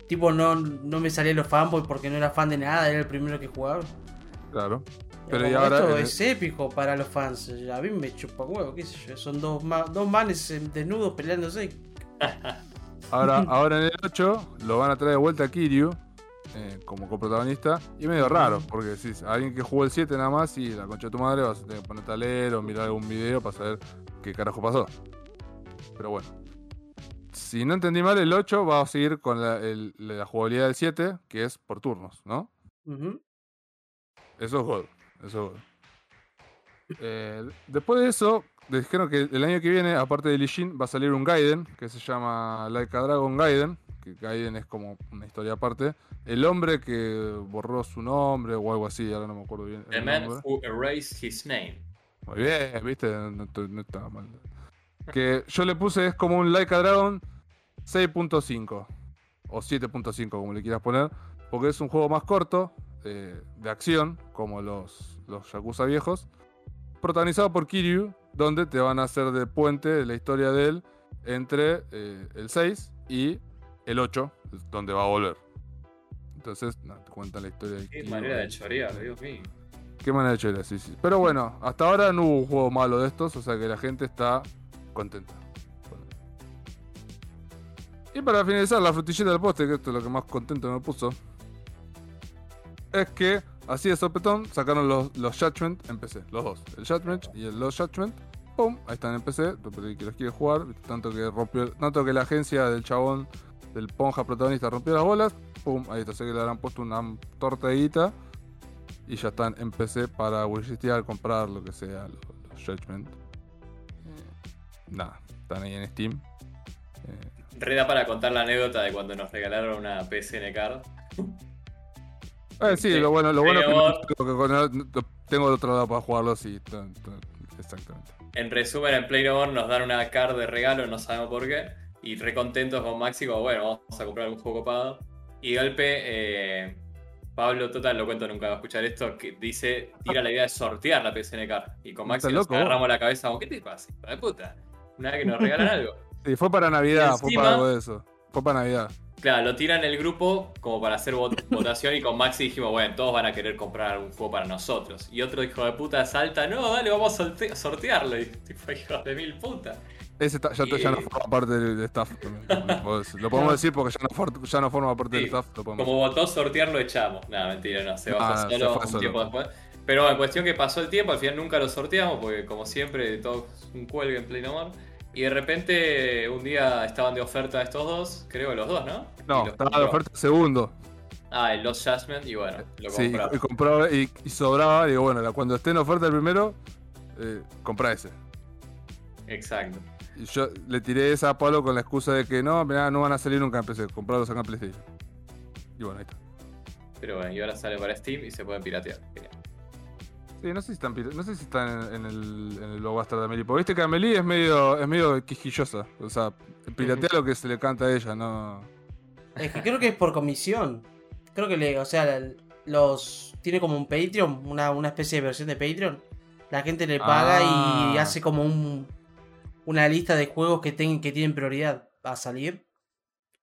Tipo, no, no me salía los fanboys porque no era fan de nada, era el primero que jugaba. Claro. Pero y ahora. esto el- es épico para los fans. A mí me chupa huevo, qué sé yo. Son dos, ma- dos manes eh, desnudos peleándose. Ahora, ahora en el 8 lo van a traer de vuelta a Kiryu eh, como coprotagonista. Y medio raro, porque si alguien que jugó el 7 nada más y la concha de tu madre vas a tener que ponerte a leer o mirar algún video para saber qué carajo pasó. Pero bueno. Si no entendí mal, el 8 va a seguir con la, el- la jugabilidad del 7, que es por turnos, ¿no? Ujú. Eso es God. Eso es God. Eh, después de eso, dijeron que el año que viene, aparte de Ishin, va a salir un Gaiden que se llama Like a Dragon Gaiden. Que Gaiden es como una historia aparte. El hombre que borró su nombre o algo así, ahora no me acuerdo bien. The el man nombre. who erased his name. Muy bien, viste, no, estaba mal. Que yo le puse es como un Like a Dragon 6.5 o 7.5, como le quieras poner, porque es un juego más corto, eh, de acción, como los, los Yakuza viejos, protagonizado por Kiryu, donde te van a hacer de puente la historia de él entre eh, el 6 y el 8, donde va a volver. Entonces, no, te cuentan la historia Qué manera de chorear, Dios mío. Qué manera de chela, sí, sí. Pero bueno, hasta ahora no hubo un juego malo de estos, o sea que la gente está contenta. Y para finalizar, la frutillita del poste, que esto es lo que más contento me puso, es que así de sopetón sacaron los, los Judgment en PC, los dos, el Judgment y el Los Judgment. Pum, ahí están en PC, que los quiere jugar, tanto que rompió, tanto que la agencia del chabón, del Ponja protagonista rompió las bolas, pum, ahí está, sé que le habrán puesto una torta de guita y ya están en PC para wishlistear, comprar lo que sea, los, los Judgment. Eh, nada, están ahí en Steam. Eh, Reda para contar la anécdota de cuando nos regalaron una PSN card. eh, sí, Sí, lo bueno, lo bueno es que, no- que tengo otro lado para jugarlos y t- t- exactamente. En resumen, en Play No More nos dan una card de regalo, no sabemos por qué. Y re contentos con Maxi, como bueno, vamos a comprar algún juego copado. Y de golpe, eh, Pablo, total, lo cuento, nunca va a escuchar esto, que dice, tira la idea de sortear la PSN card. Y con Maxi ¿Estás nos agarramos la cabeza, como, ¿qué te pasa, hijo de puta? Una vez que nos regalan algo. Sí, fue para Navidad, fue para algo de eso. Fue para Navidad. Claro, lo tiran el grupo como para hacer vot- votación y con Maxi dijimos, bueno, todos van a querer comprar algún juego para nosotros. Y otro hijo de puta salta, no, dale, vamos a sortearlo. Y tipo, hijo de mil puta. Ese ta- ya, Y- ya no forma parte del, staff. también. Lo podemos- decir porque ya no, for- ya no forma parte del Sí, staff. Lo Como votó sortear, lo echamos. Nada, mentira, no, se bajó Ah, se solo fue un solo. tiempo después. Pero bueno, cuestión que pasó el tiempo, al final nunca lo sorteamos, porque como siempre, todo es un cuelgue en pleno mar. Y de repente, un día estaban de oferta estos dos, creo los dos, ¿no? No, estaba de oferta segundo. Ah, el Lost Jasmine, y bueno, lo Sí, compró. y, y compraba y, y sobraba. Digo, bueno, cuando esté en oferta el primero, eh, compra ese. Exacto. Y yo le tiré esa a Pablo con la excusa de que no, mirá, no van a salir nunca en PC. Comprarlos acá en PlayStation. Y bueno, ahí está. Pero bueno, y ahora sale para Steam y se pueden piratear. Genial. Sí, no sé si están, no sé si están en, en el, en el blockbuster de Amelie. Porque viste que Amelie es medio, es medio quisquillosa. O sea, piratea lo que se le canta a ella, no. Es que creo que es por comisión. Creo que le, o sea, los tiene como un Patreon, una, una especie de versión de Patreon. La gente le paga y Ah. hace como un una lista de juegos que, ten- que tienen prioridad a salir.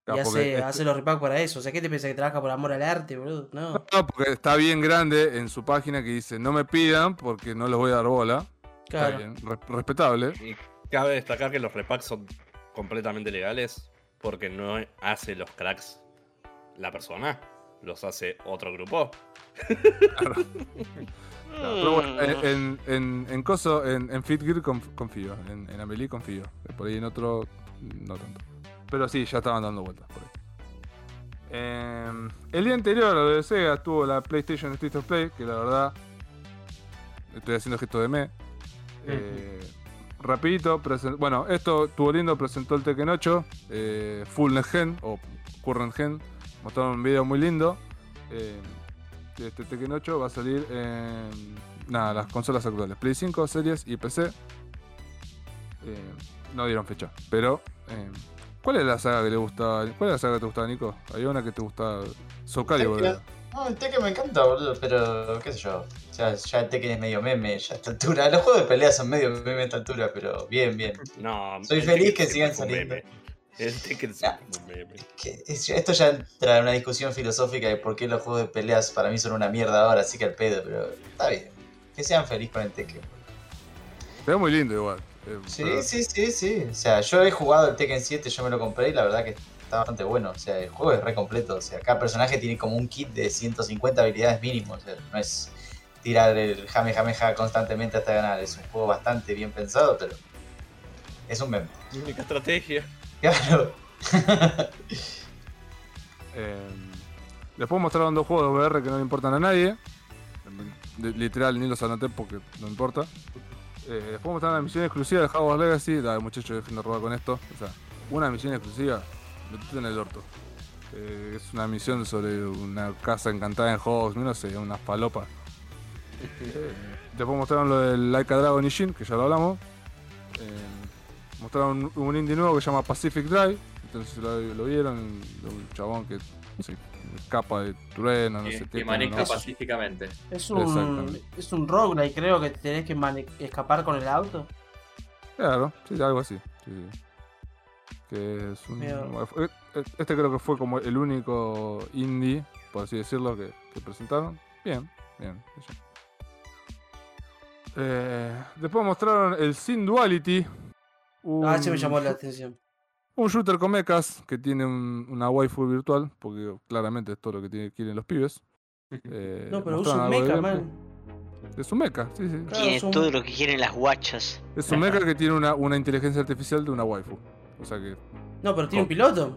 Y hace, este- hace los repacks para eso. O sea, ¿qué te piensas que trabaja por amor al arte, boludo? No. No, porque está bien grande en su página que dice no me pidan porque no les voy a dar bola. Claro. Está bien, re- respetable. Y cabe destacar que los repacks son completamente legales porque no hace los cracks la persona, los hace otro grupo. Claro, pero bueno, en, en, en, en Coso, en, en Fit Gear conf- confío, en, en Amelie confío. Por ahí en otro, no tanto. Pero sí, ya estaban dando vueltas por ahí. Eh, el día anterior a lo de Sega estuvo la PlayStation State of Play, que la verdad estoy haciendo gesto de me. Eh, rapidito, bueno, esto estuvo lindo, presentó el Tekken 8, eh, Full Next Gen o Current Gen, mostraron un video muy lindo. Este Tekken 8 va a salir en nada, las consolas actuales, Play 5, Series y PC. Eh, no dieron fecha, pero eh, ¿cuál es la saga que le gusta? ¿Cuál es la saga que te gusta, Nico? Había una que te gusta Soul Calibur. No, el Tekken me encanta, boludo, pero qué sé yo. O sea, ya el Tekken es medio meme ya a esta altura. Los juegos de pelea son medio meme a esta altura, pero bien, bien. No, Soy el feliz que sigan saliendo. meme. El Tekken Ya. siempre fue un meme. Que es- esto ya entra en una discusión filosófica de por qué los juegos de peleas para mí son una mierda ahora, así que al pedo, pero está bien. Que sean felices con el Tekken. Ve muy lindo igual. eh, Sí, pero- sí, sí, sí. O sea, yo he jugado el Tekken 7, yo me lo compré y la verdad que está bastante bueno. O sea, el juego es re completo. O sea, cada personaje tiene como un kit de 150 habilidades mínimo. O sea, no es tirar el jame jame ja constantemente hasta ganar. Es un juego bastante bien pensado, pero es un meme. Única estrategia. Claro. Eh, después mostraron dos juegos de VR que no le importan a nadie. Literal, ni los anoté porque no importa. Eh, después mostraron la misión exclusiva de Hogwarts Legacy. Dale, muchachos, dejen de robar con esto. O sea, una misión exclusiva, metete en el orto. Eh, es una misión sobre una casa encantada en Hogwarts, no sé, una falopa. Eh, después mostraron lo del Laika Dragon Ishin, que ya lo hablamos. Eh, mostraron un, un indie nuevo que se llama Pacific Drive. Entonces lo, lo vieron, un chabón que se escapa de trueno, no que, sé que qué. maneja no sé. pacíficamente. Es un, Exactamente. es un roguelike, creo que tenés que escapar con el auto. Claro, sí, algo así. sí, sí. Que es un- bueno, fue- Este creo que fue como el único indie, por así decirlo, que, que presentaron. Bien, bien. Eh, después mostraron el Sin Duality. Un, Ah, ese me llamó la atención. un shooter con mechas que tiene un- una waifu virtual, porque claramente es todo lo que tiene- quieren los pibes. Eh, No, pero usa un mecha, man. Es un mecha, sí, sí. Claro, Tiene son- todo lo que quieren las guachas. Es un mecha que tiene una, una inteligencia artificial de una waifu. O sea que. No, pero tiene un piloto.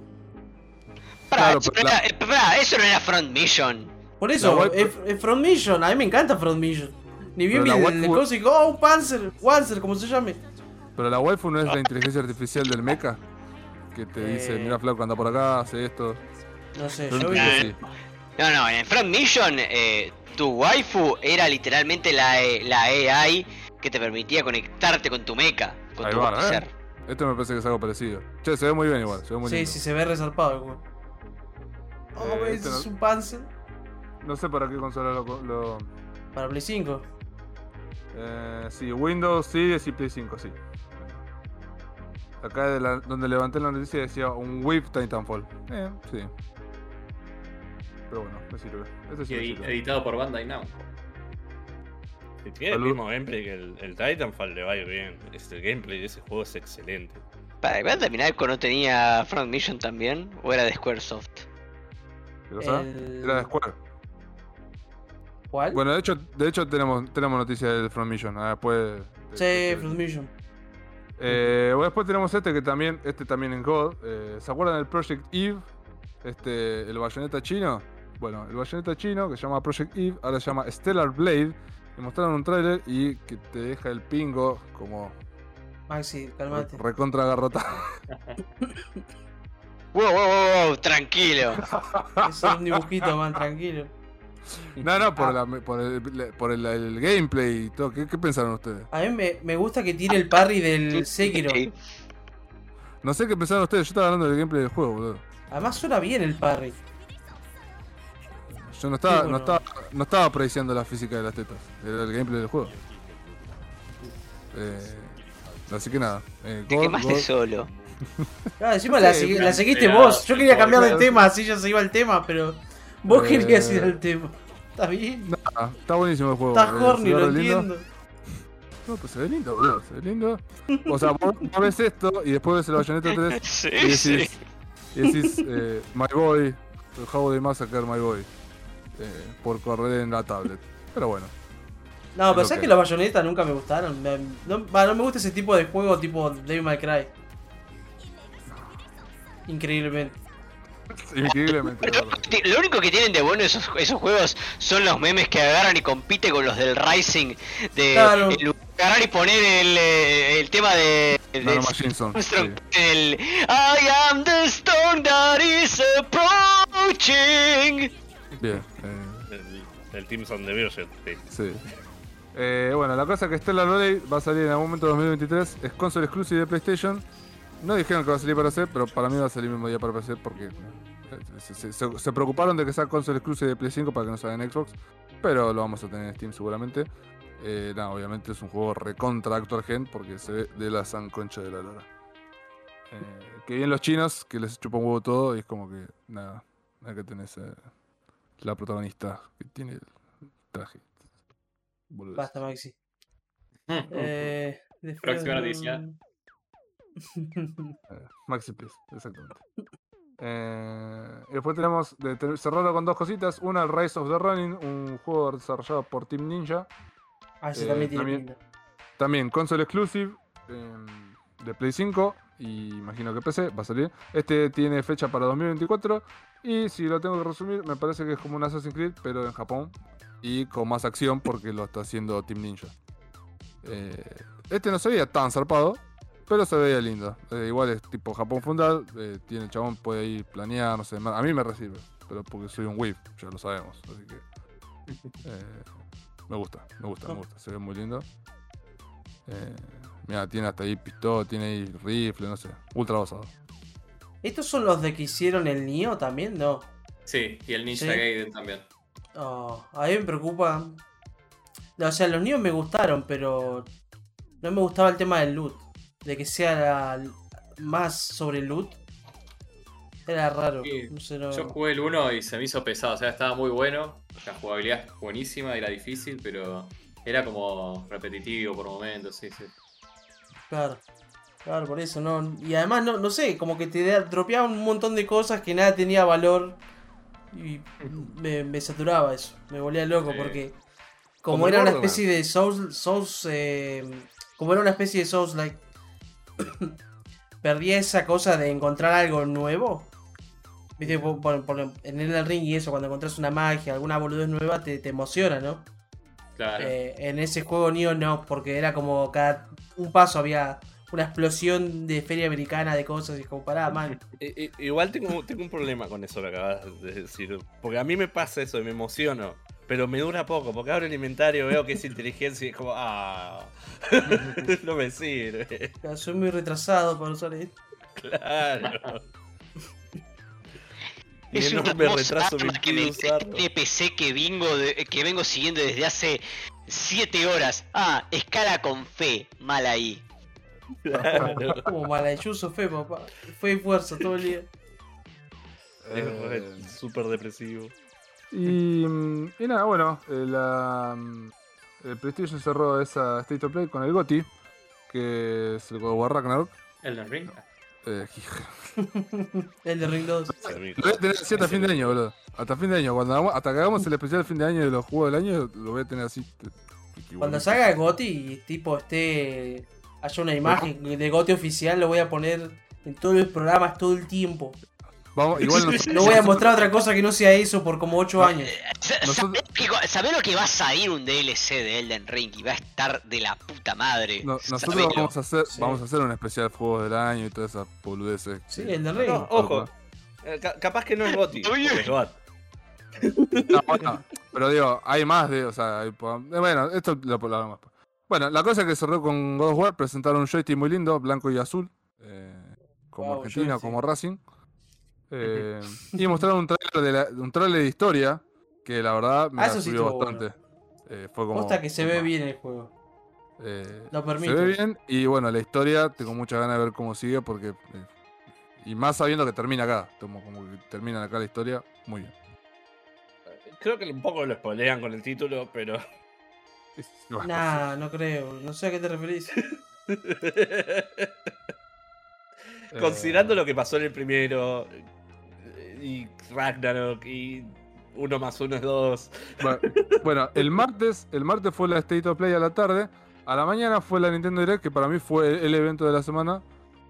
Pará, Claro, eso, pero no la- era, eh, pará, eso no era Front Mission. Por eso, waifu- es, es Front Mission. A mí me encanta Front Mission. Ni bien vi el, el waifu- coso y digo, oh, un Panzer, Wanzer, como se llame. Pero la waifu no es la inteligencia artificial del mecha. Que te dice, Eh. mira flaco, anda por acá, hace esto. No sé, Yo vi que... sí. No, no, en Front Mission eh, tu waifu era literalmente la, eh, la AI que te permitía conectarte con tu mecha, con Ahí tu va, ser. ¿eh? Esto me parece que es algo parecido. Che, se ve muy bien igual, se ve muy Sí, lindo. sí, se ve resarpado el juego. Oh, Eh, este no- es un Panzer. No sé para qué consola lo. lo- Para Play 5. eh, sí, Windows, Series y Play 5, sí. Acá de la- donde levanté la noticia decía un Whip Titanfall. Eh, sí. Pero bueno, me sirve. Este sí Y me edi- sirve. editado por Bandai Namco. Si tiene el mismo gameplay que el, el Titanfall, le va a ir bien. Es- el gameplay de ese juego es excelente. ¿Para Bandai Namco no tenía Front Mission también? ¿O era de Squaresoft? ¿Lo sabes? El- Era de Square. ¿Cuál? Bueno, de hecho, de hecho tenemos, tenemos noticias del From Mission. ah, después. sí, Fruit Mission. Eh, bueno, después tenemos este que también, este también en God. Eh, ¿Se acuerdan del Project Eve? Este, el bayoneta chino. Bueno, el bayoneta chino que se llama Project Eve, ahora se llama Stellar Blade. Y mostraron un tráiler y que te deja el pingo como Maxi, calmate. recontra agarrotado. Wow, wow, wow, wow, tranquilo. Es un dibujito, man, tranquilo. No, no, por, Ah. la- por, el, por el- el gameplay y todo. ¿Qué, qué pensaron ustedes? A mí me, me gusta que tire el parry del Sekiro. No sé qué pensaron ustedes. Yo estaba hablando del gameplay del juego, boludo. Además suena bien el parry. Yo no estaba, Sí, bueno. no estaba, no estaba apreciando la física de las tetas. Era el gameplay del juego. Eh, así que nada. Eh, Te God, quemaste God. solo. Ah, encima la, Sí, la seguiste vos. Yo quería cambiar de tema, así ya se iba el tema, pero vos Eh. querías ir al tema. ¿Está bien? Ah, está buenísimo el juego. Está eh, horny, lo lindo. entiendo. No, pues se ve lindo, boludo. Se ve lindo. O sea, vos, vos ves esto y después ves el Bayonetta 3 Sí, y sí. decís, y decís eh, My Boy, How they Massacre My Boy. eh, por correr en la tablet. Pero bueno. No, pero Es sabes que que- los bayonetas nunca me gustaron. Me- no, va, no me gusta ese tipo de juego tipo Devil May Cry. Increíblemente. Increíblemente. Lo, único que- lo único que tienen de bueno esos, esos juegos son los memes que agarran y compiten con los del Rising. De Claro. el- agarrar y poner el, eh, el tema de. de Armstrong, sí. el I am the stone that is approaching. Bien. eh, El, el Team Son de Virgin. sí. Sí. Eh, bueno, la cosa es que Stellar Blade va a salir en algún momento de 2023. Es console exclusive de PlayStation. No dijeron que va a salir para PC, pero para mí va a salir el mismo día para PC porque eh, se, se- se- se preocuparon de que sea console exclusive de Play 5 para que no salga en Xbox. Pero lo vamos a tener en Steam seguramente. Eh, no, obviamente es un juego recontra Actor Gen porque se ve de la sanconcha de la lora. Eh, que bien los chinos, que les chupa un huevo todo y es como que, nada, acá tenés la protagonista que tiene el traje. Basta, Maxi. Eh, Próxima noticia. Eh, Maxi Please, exactamente. Eh, y después tenemos de cerrarlo con dos cositas. Una, el Rise of the Running, un juego desarrollado por Team Ninja. ah, ese Eh, también tiene también- pinta. También console exclusive eh, de Play 5 y imagino que PC va a salir. Este tiene fecha para 2024 y si lo tengo que resumir, me parece que es como un Assassin's Creed, pero en Japón y con más acción porque lo está haciendo Team Ninja. Este no se veía tan zarpado, pero se veía lindo. Eh, igual es tipo Japón fundal, eh, tiene el chabón, puede ir planear, no sé, a mí me recibe, pero porque soy un whip, ya lo sabemos, así que... eh, me gusta, me gusta, me gusta, se ve muy lindo. Eh, mira, tiene hasta ahí pistola, tiene ahí rifle, no sé, ultra basado. ¿Estos son los de que hicieron el Nio también? No. Sí, y el Ninja Sí. Gaiden también. Oh, a mí me preocupa. No, o sea, los Nio me gustaron, pero no me gustaba el tema del loot. De que sea la- más sobre el loot. Era raro. Sí, No sé, no- Yo jugué el 1 y se me hizo pesado, o sea, estaba muy bueno, la jugabilidad es buenísima, era difícil, pero era como repetitivo por momentos, sí, sí. Claro. Claro, por eso, no. Y además, no, no sé, como que te dropeaban un montón de cosas que nada tenía valor. Y me, me saturaba eso. Me volvía loco Sí. porque. Como Como era una especie de Souls. Souls eh, como era una especie de Souls like. perdía esa cosa de encontrar algo nuevo. Viste, por, por- por- en el ring y eso, cuando encontrás una magia, alguna boludez nueva, te, te emociona, ¿no? Claro. Eh, en ese juego Neo no, porque era como cada un paso había una explosión de feria americana de cosas y como pará, man. Igual tengo, tengo un problema con eso que acabas de decir. Porque a mí me pasa eso y me emociono. Pero me dura poco, porque abro el inventario, veo que es inteligencia y es como, ah, no me sirve. Soy muy retrasado para usar esto. Claro. Es una hermosa retraso me arma que me usarlo. este PC que vengo, de- que vengo siguiendo desde hace 7 horas. Ah, escala con fe. Mal ahí. Claro. Como malayuso fe, papá. Fe y fuerza todo el día. Es Eh, súper depresivo. Y, mm, y nada, bueno, eh, la, mm, eh, PlayStation cerró esa State of Play con el GOTY, que es el God of War Ragnarok. Elden Ring. Eh, El de Ring 2. lo voy a tener así hasta fin de año, boludo. Hasta fin de año. Cuando hasta que hagamos el especial de fin de año de los juegos del año, lo voy a tener así. Cuando salga el GOTI y tipo esté. haya una imagen de GOTI oficial, lo voy a poner en todos los programas todo el tiempo. Vamos, igual nos- No voy a mostrar otra cosa que no sea eso por como 8 años. Nosotros- ¿Sabés que, sabés lo que va a salir un DLC de Elden Ring y va a estar de la puta madre? no- nosotros vamos a hacer Sí. vamos a hacer un especial juegos del año y todas esas boludeces. Sí, que- el de Ring. No, ojo. Eh, ca- capaz que no es Gotti. Es God. No, bueno, pero digo, hay más de, o sea, hay eh, bueno, esto lo, lo hablamos después. Bueno, la cosa es que cerró con God of War, presentaron un joystick muy lindo, blanco y azul, eh, como Wow, Argentina, como Racing. Eh, y mostraron un trailer, de la- un trailer de historia que la verdad me Ah, eso sí bastante. Eh, fue como, Posta que se ve bien el juego. eh, Lo se permite. ve bien y bueno, la historia tengo muchas ganas de ver cómo sigue porque... eh, y más sabiendo que termina acá, como, como que termina acá la historia, muy bien. Creo que un poco lo spoilean con el título, pero. Bueno, Nah, no creo. No sé a qué te referís. Considerando eh, lo que pasó en el primero. Y Ragnarok y uno más uno es dos. Bueno, bueno, el martes, el martes fue la State of Play a la tarde. A la mañana fue la Nintendo Direct, que para mí fue el evento de la semana.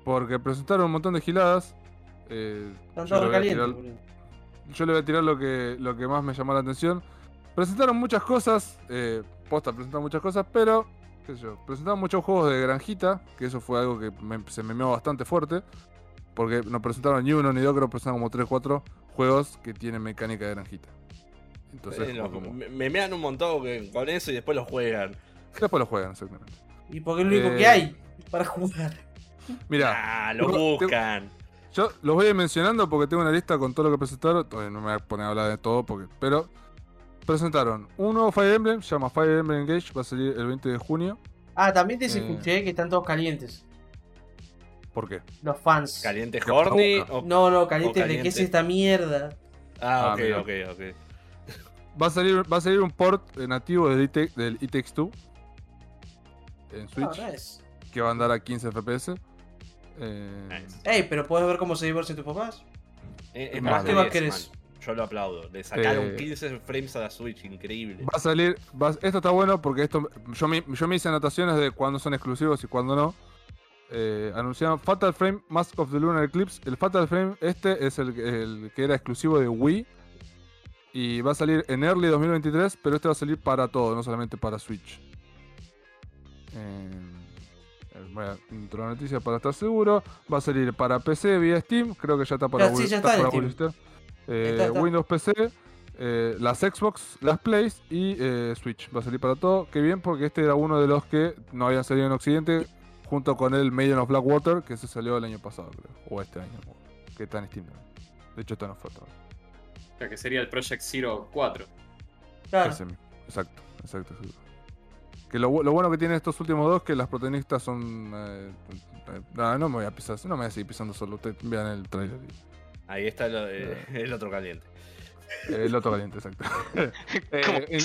Porque presentaron un montón de giladas. Eh, Están yo, le todos voy a calientes, tirar, boludo. yo le voy a tirar lo que, lo que más me llamó la atención. Presentaron muchas cosas. Eh, posta, presentaron muchas cosas, pero. qué sé yo, presentaron muchos juegos de granjita. Que eso fue algo que me- se me meó bastante fuerte. Porque no presentaron ni uno ni dos, creo que presentaron como 3 4 juegos que tienen mecánica de granjita. Entonces, Eh, como- me, me mean un montón que- con eso y después lo juegan. Después lo juegan, exactamente. Y porque es lo único Eh, que hay para jugar. Mira, Ah, lo tengo- buscan. yo los voy a ir mencionando porque tengo una lista con todo lo que presentaron. Todavía no me voy a poner a hablar de todo, porque, pero presentaron un nuevo Fire Emblem, se llama Fire Emblem Engage, va a salir el 20 de junio. Ah, también te eh. escuché que están todos calientes. ¿Por qué? Los fans. ¿Caliente horny? o- No, no, calientes o de qué es caliente. esta mierda. Ah, Ah, ok, mira. ok, ok. Va a salir, va a salir un port eh, nativo del IT, del It Takes Two en Ah, Switch, nice. que va a andar a 15 FPS. Eh, Nice. Ey, pero puedes ver cómo se divorcian tus papás. Eh, Es Más que más 10, querés. man. Yo lo aplaudo. Le sacaron Eh, 15 frames a la Switch, increíble. Va a salir. va- esto está bueno porque esto. Yo me, yo me hice anotaciones de cuándo son exclusivos y cuándo no. Eh, anunciaron Fatal Frame Mask of the Lunar Eclipse. El Fatal Frame, este es el, el que era exclusivo de Wii. Y va a salir en Early 2023, pero este va a salir para todo, no solamente para Switch. Eh, voy a intro la noticia para estar seguro. Va a salir para PC vía Steam. Creo que ya está para sí, Wii- ya está en para Steam. Eh, Está, está. Windows PC, eh, las Xbox, las Plays y eh, Switch. Va a salir para todo. Qué bien, porque este era uno de los que no habían salido en Occidente, junto con el Maiden of Blackwater, que se salió el año pasado, creo. O este año, que está en Steam. De hecho, está en oferta. O sea, que sería el Project Zero 4. Claro. Ese. Exacto, exacto. exacto. Que lo, bu- lo bueno que tienen estos últimos dos que las protagonistas son. eh, eh, no, no me voy a pisar, no me voy a seguir pisando solo. Ustedes vean el trailer. Ahí está lo- eh, el otro caliente. El otro caliente, exacto. Eh,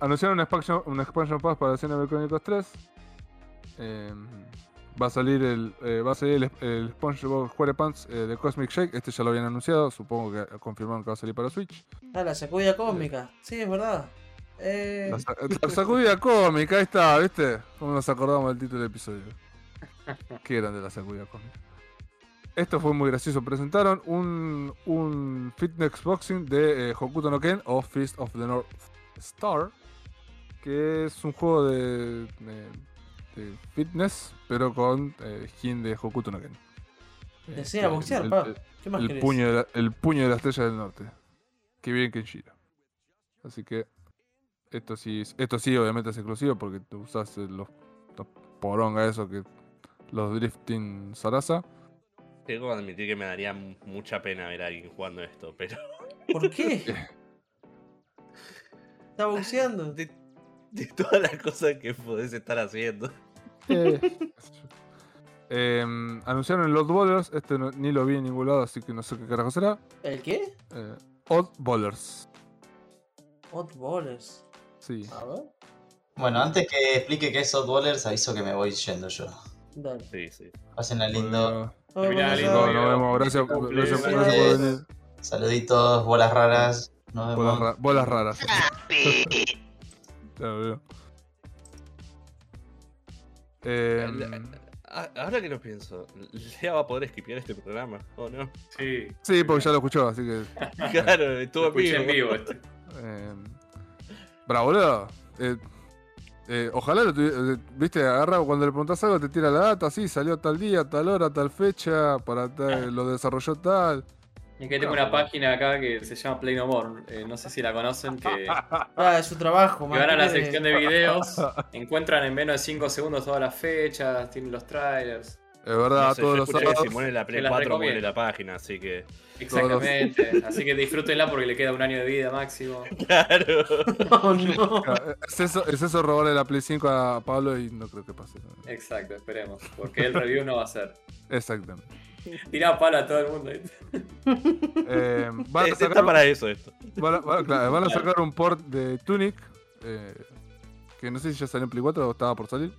anunciaron un expansion, un expansion pass para Xenoblade Chronicles 3. Eh, va a salir el eh, va a salir el, el SpongeBob SquarePants eh, de Cosmic Shake. Este ya lo habían anunciado. Supongo que confirmaron que va a salir para Switch. Ah, la sacudida cósmica. Sí, es verdad. Eh, La, sa- la sacudida cómica, ahí está, ¿viste? Como nos acordamos del título del episodio. Qué grande la sacudida cómica. Esto fue muy gracioso. Presentaron un, un fitness boxing de eh, Hokuto no Ken o Fist of the North Star. Que es un juego de, de- de fitness, pero con eh, skin de Hokuto no Ken. A que boxear, el- pa. el- ¿Qué más el querés? puño, de la, el puño de la estrella del norte. Qué bien Kenshiro. Así que esto sí, es- esto sí obviamente es exclusivo porque tú usas eh, los, los poronga eso que los drifting Sarasa. Tengo que admitir que me daría mucha pena ver a alguien jugando esto, pero. ¿Por qué? Está boxeando. De, de todas las cosas que podés estar haciendo. Em, anunciaron el Odd Ballers, este no- ni lo vi en ningún lado, así que no sé qué carajo será. ¿El qué? Eh, Odd Ballers. Odd Ballers. Sí. A ver. Bueno, antes que explique qué es Oddballers, aviso que me voy yendo yo. Dale. Sí, sí. Pásenla lindo. Bueno, vemos, lindo. nos vemos. Gracias, gracias, feliz. gracias por venir. Saluditos, bolas raras. Nos vemos. Bolas, ra- bolas raras. Eh, Ahora que lo pienso, Lea va a poder esquipear este programa, ¿o no? Sí. sí, porque ya lo escuchó, así que. Claro, estuvo en vivo. este. Eh, bravo, boludo. Eh, eh, ojalá lo tuvi- eh, viste, agarra cuando le preguntas algo, te tira la data, sí, salió tal día, tal hora, tal fecha, para tal- lo desarrolló tal. Y que tengo una página acá que se llama Play No More. eh, no sé si la conocen. Que, Ah, es su trabajo, que man. van a la ¿Qué sección de videos. Encuentran en menos de 5 segundos todas las fechas. Tienen los trailers. Es verdad, No sé, todos yo los sábados. si muere la Play Te las 4 muere la página, así que. Exactamente. Así que disfrútenla porque le queda un año de vida máximo. Claro. No, no. Es eso, es eso robarle la Play 5 a Pablo y no creo que pase. Exacto, esperemos. Porque el review no va a ser. Exactamente. Tirá palo a todo el mundo. Eh, van, a Está sacar, para eso esto. van a- van a- claro, van a sacar un port de Tunic. eh, que no sé si ya salió en Play 4 o estaba por salir.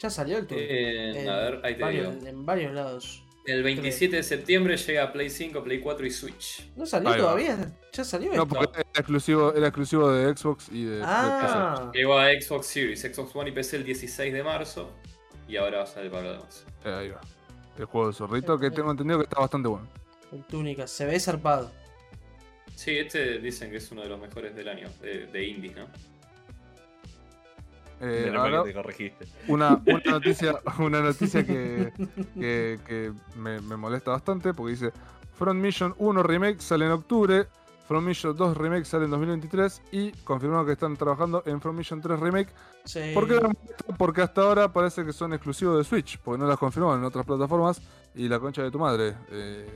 Ya salió el tour. Eh, En a ver, ahí te varios- digo. En varios lados. El 27 de septiembre llega a Play 5, Play 4 y Switch. ¿No salió Ahí va. todavía? ¿Ya salió No, esto? porque era exclusivo, era exclusivo de Xbox y de, de Ah, Llegó a Xbox Series, Xbox One y PC el 16 de marzo. Y ahora va a salir para los demás. PC. Eh, ahí va. El juego de zorrito que tengo entendido que está bastante bueno. el túnica. Se ve zarpado. Sí, este dicen que es uno de los mejores del año, de, de indies, ¿no? Eh, ahora, te corregiste. una, una noticia, una noticia que, que, que me, me molesta bastante porque dice Front Mission 1 Remake sale en octubre, Front Mission 2 Remake sale en 2023 y confirmaron que están trabajando en Front Mission 3 Remake. Sí. ¿Por qué? Porque hasta ahora parece que son exclusivos de Switch, porque no las confirmaron en otras plataformas y la concha de tu madre. Eh,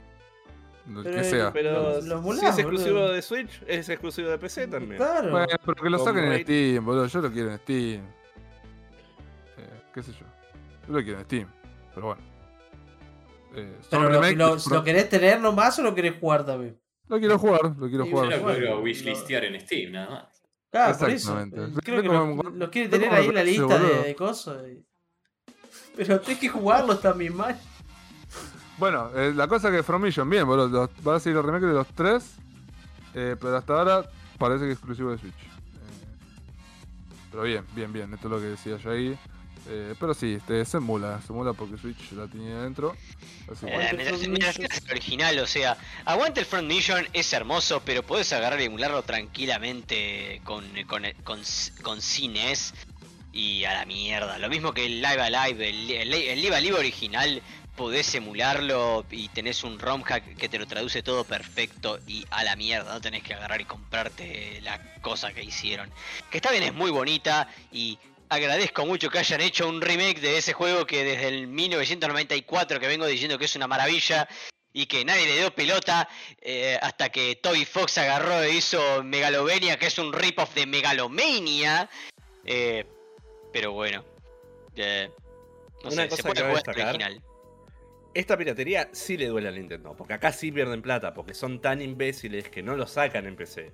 Pero que sea. Pero Lo- si es exclusivo boludo. de Switch, es exclusivo de PC también. Claro. Bueno, pero que lo saquen en. Steam, boludo. Yo lo quiero en Steam. Eh, ¿Qué sé yo? Yo lo quiero en Steam. Pero bueno. Eh, Pero lo, remake- lo- ¿lo querés tener nomás o lo querés jugar también? Lo quiero jugar, lo quiero Sí, Yo jugar. lo quiero no. wishlistear en Steam, nada más. Claro, por eso. Exactamente. Eh, Ve- Creo que lo, lo quiere tener ahí en la lista de, cosas. Pero tenés que jugarlos también, man. Bueno, eh, la cosa que From Mission, bien, boludo. los- va a seguir el remake de los tres. eh, pero hasta ahora parece que es exclusivo de Switch. Eh, pero bien, bien, bien. Esto es lo que decía yo ahí. Eh, pero sí, este, se emula, se emula porque Switch la tenía dentro. Así que- Eh, mientras, mientras el original, o sea, aguante el Front Mission, es hermoso, pero puedes agarrar y emularlo tranquilamente con, con, con, con cines y a la mierda. Lo mismo que el Live Alive, el, el, el Live Alive original, podés emularlo y tenés un ROM hack que te lo traduce todo perfecto y a la mierda, no tenés que agarrar y comprarte la cosa que hicieron. Que está bien, es muy bonita y agradezco mucho que hayan hecho un remake de ese juego que desde el 1994 que vengo diciendo que es una maravilla y que nadie le dio pelota eh, hasta que Toby Fox agarró e hizo Megalovania, que es un rip-off de Megalomania. Eh, pero bueno, eh, no Una sé, se cosa puede que jugar el destacar original. Esta piratería sí le duele a Nintendo, porque acá sí pierden plata, porque son tan imbéciles que no lo sacan en PC.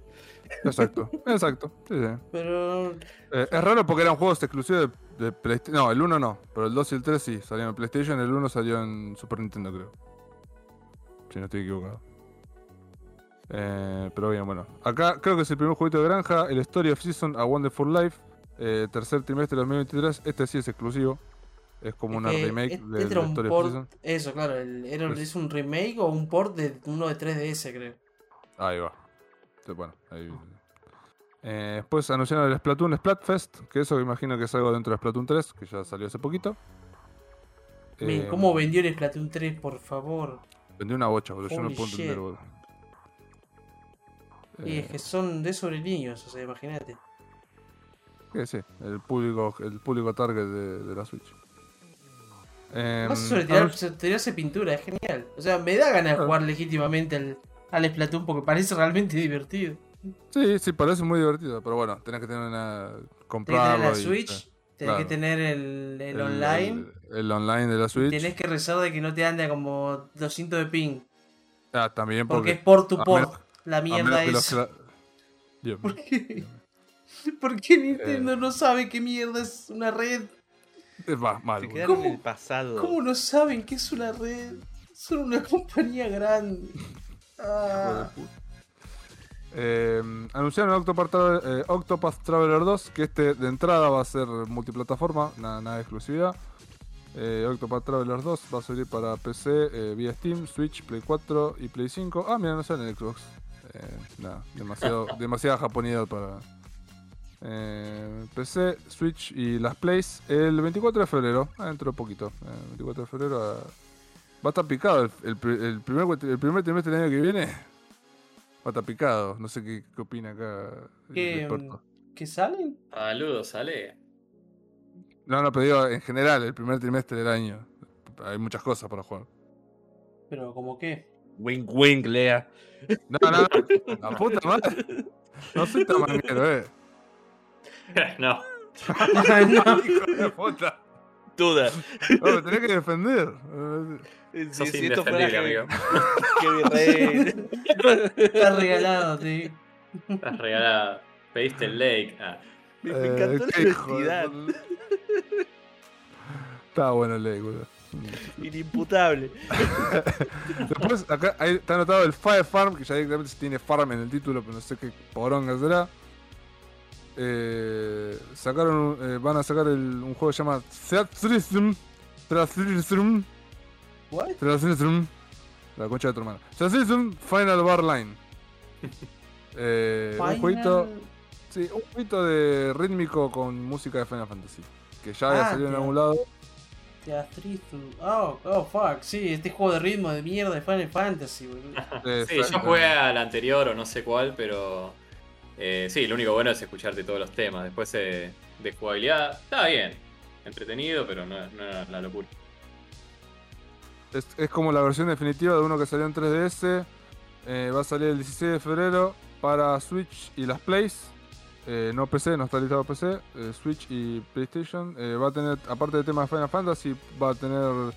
Exacto, exacto. sí, sí. Pero. Eh, es raro porque eran juegos exclusivos de, de PlayStation. No, el 1 no, pero el 2 y el 3 sí salieron en PlayStation. El 1 salió en Super Nintendo, creo. Si no estoy equivocado. Eh, pero bien, bueno. Acá creo que es el primer jueguito de granja. El Story of Season A Wonderful Life. eh, tercer trimestre de 2023. Este sí es exclusivo. Es como una que remake este del era un Story port-. Eso, claro. el- era, Pues- es un remake o un port de uno de 3DS, creo. Ahí va. Sí, Bueno, ahí. Eh, después anunciaron el Splatoon Splatfest, que eso imagino que es algo dentro de Splatoon 3, que ya salió hace poquito. Eh, ¿Cómo vendió el Splatoon 3, por favor? Vendió una bocha, boludo. Yo no puedo entender, boludo. Y Eh, es que son de sobre niños, o sea, imagínate. que sí, el público, el público target de, de la Switch. Eh, Más sobre tirar, anun- sobre tirarse pintura, es genial. O sea, me da ganas de Ah. jugar legítimamente al, al Splatoon porque parece realmente divertido. sí, sí, parece muy divertido, pero bueno, tenés que tener una. Tenés que comprarlo. tener la y- Switch, eh, tenés que tener el, el el- online, El, el online de la Switch. tenés que rezar de que no te ande como 200 de ping. Ah, también Porque porque. es por tu a por. menos- La a mierda es. los. ¿Por qué Nintendo no sabe qué mierda es una red? Es va, mal. Se quedaron ¿Cómo? en el pasado. ¿Cómo no saben qué es una red? Son una compañía grande. Ah. Eh, anunciaron Octopath, eh, Octopath Traveler 2, que este de entrada va a ser multiplataforma, nada, nada de exclusividad. Eh, Octopath Traveler 2 va a salir para PC eh, vía Steam, Switch, Play 4 y Play 5. Ah, mira, no sale en Xbox. Eh, nada, demasiado, demasiada japonidad para eh, PC, Switch y las Plays el 24 de febrero, ah, dentro de poquito. eh, 24 de febrero ah, va a estar picado el, el pri- el primer, el primer trimestre del año que viene. Va a estar picado, no sé qué, qué opina acá el ¿Qué. ¿Qué salen? Saludos, sale. No, no, pero digo en general, el primer trimestre del año. Hay muchas cosas para jugar. Pero como qué. Wink, wink, Lea. No, no, no, la puta madre. No soy tan manguero, eh. no. Hijo de puta. Duda. No, me tenés que defender. Sos Si, si esto fuera amigo. que virrey. Está regalado, sí. Estás regalada. Pediste el lake. Ah. Me, encantó Eh, la qué puta. Estaba bueno el ley, boludo. Inimputable. Después, acá ahí está anotado el Fire Farm, que ya directamente tiene Farm en el título, pero no sé qué poronga será. Eh, sacaron, un- eh, van a sacar el- un juego que se llama Theatrhythm. Theatrhythm. ¿What? La concha de tu hermana. Theatrhythm Final Bar Line. Eh, un Final- jueguito, sí, un jueguito de rítmico con música de Final Fantasy. Que ya había Ah, salido en algún lado. Teatrito. Oh, oh, fuck. Sí, este juego de ritmo de mierda de Final Fantasy, boludo. Eh, Sí, yo jugué al anterior o no sé cuál, pero. Eh, sí, lo único bueno es escucharte todos los temas. Después eh, de jugabilidad, está bien. Entretenido, pero no, no era la locura. Es, como la versión definitiva de uno que salió en 3DS. eh, va a salir el 16 de febrero para Switch y las Plays. Eh, no PC, no está listado PC. Switch y PlayStation. Va a tener, aparte de temas de Final Fantasy, va a tener.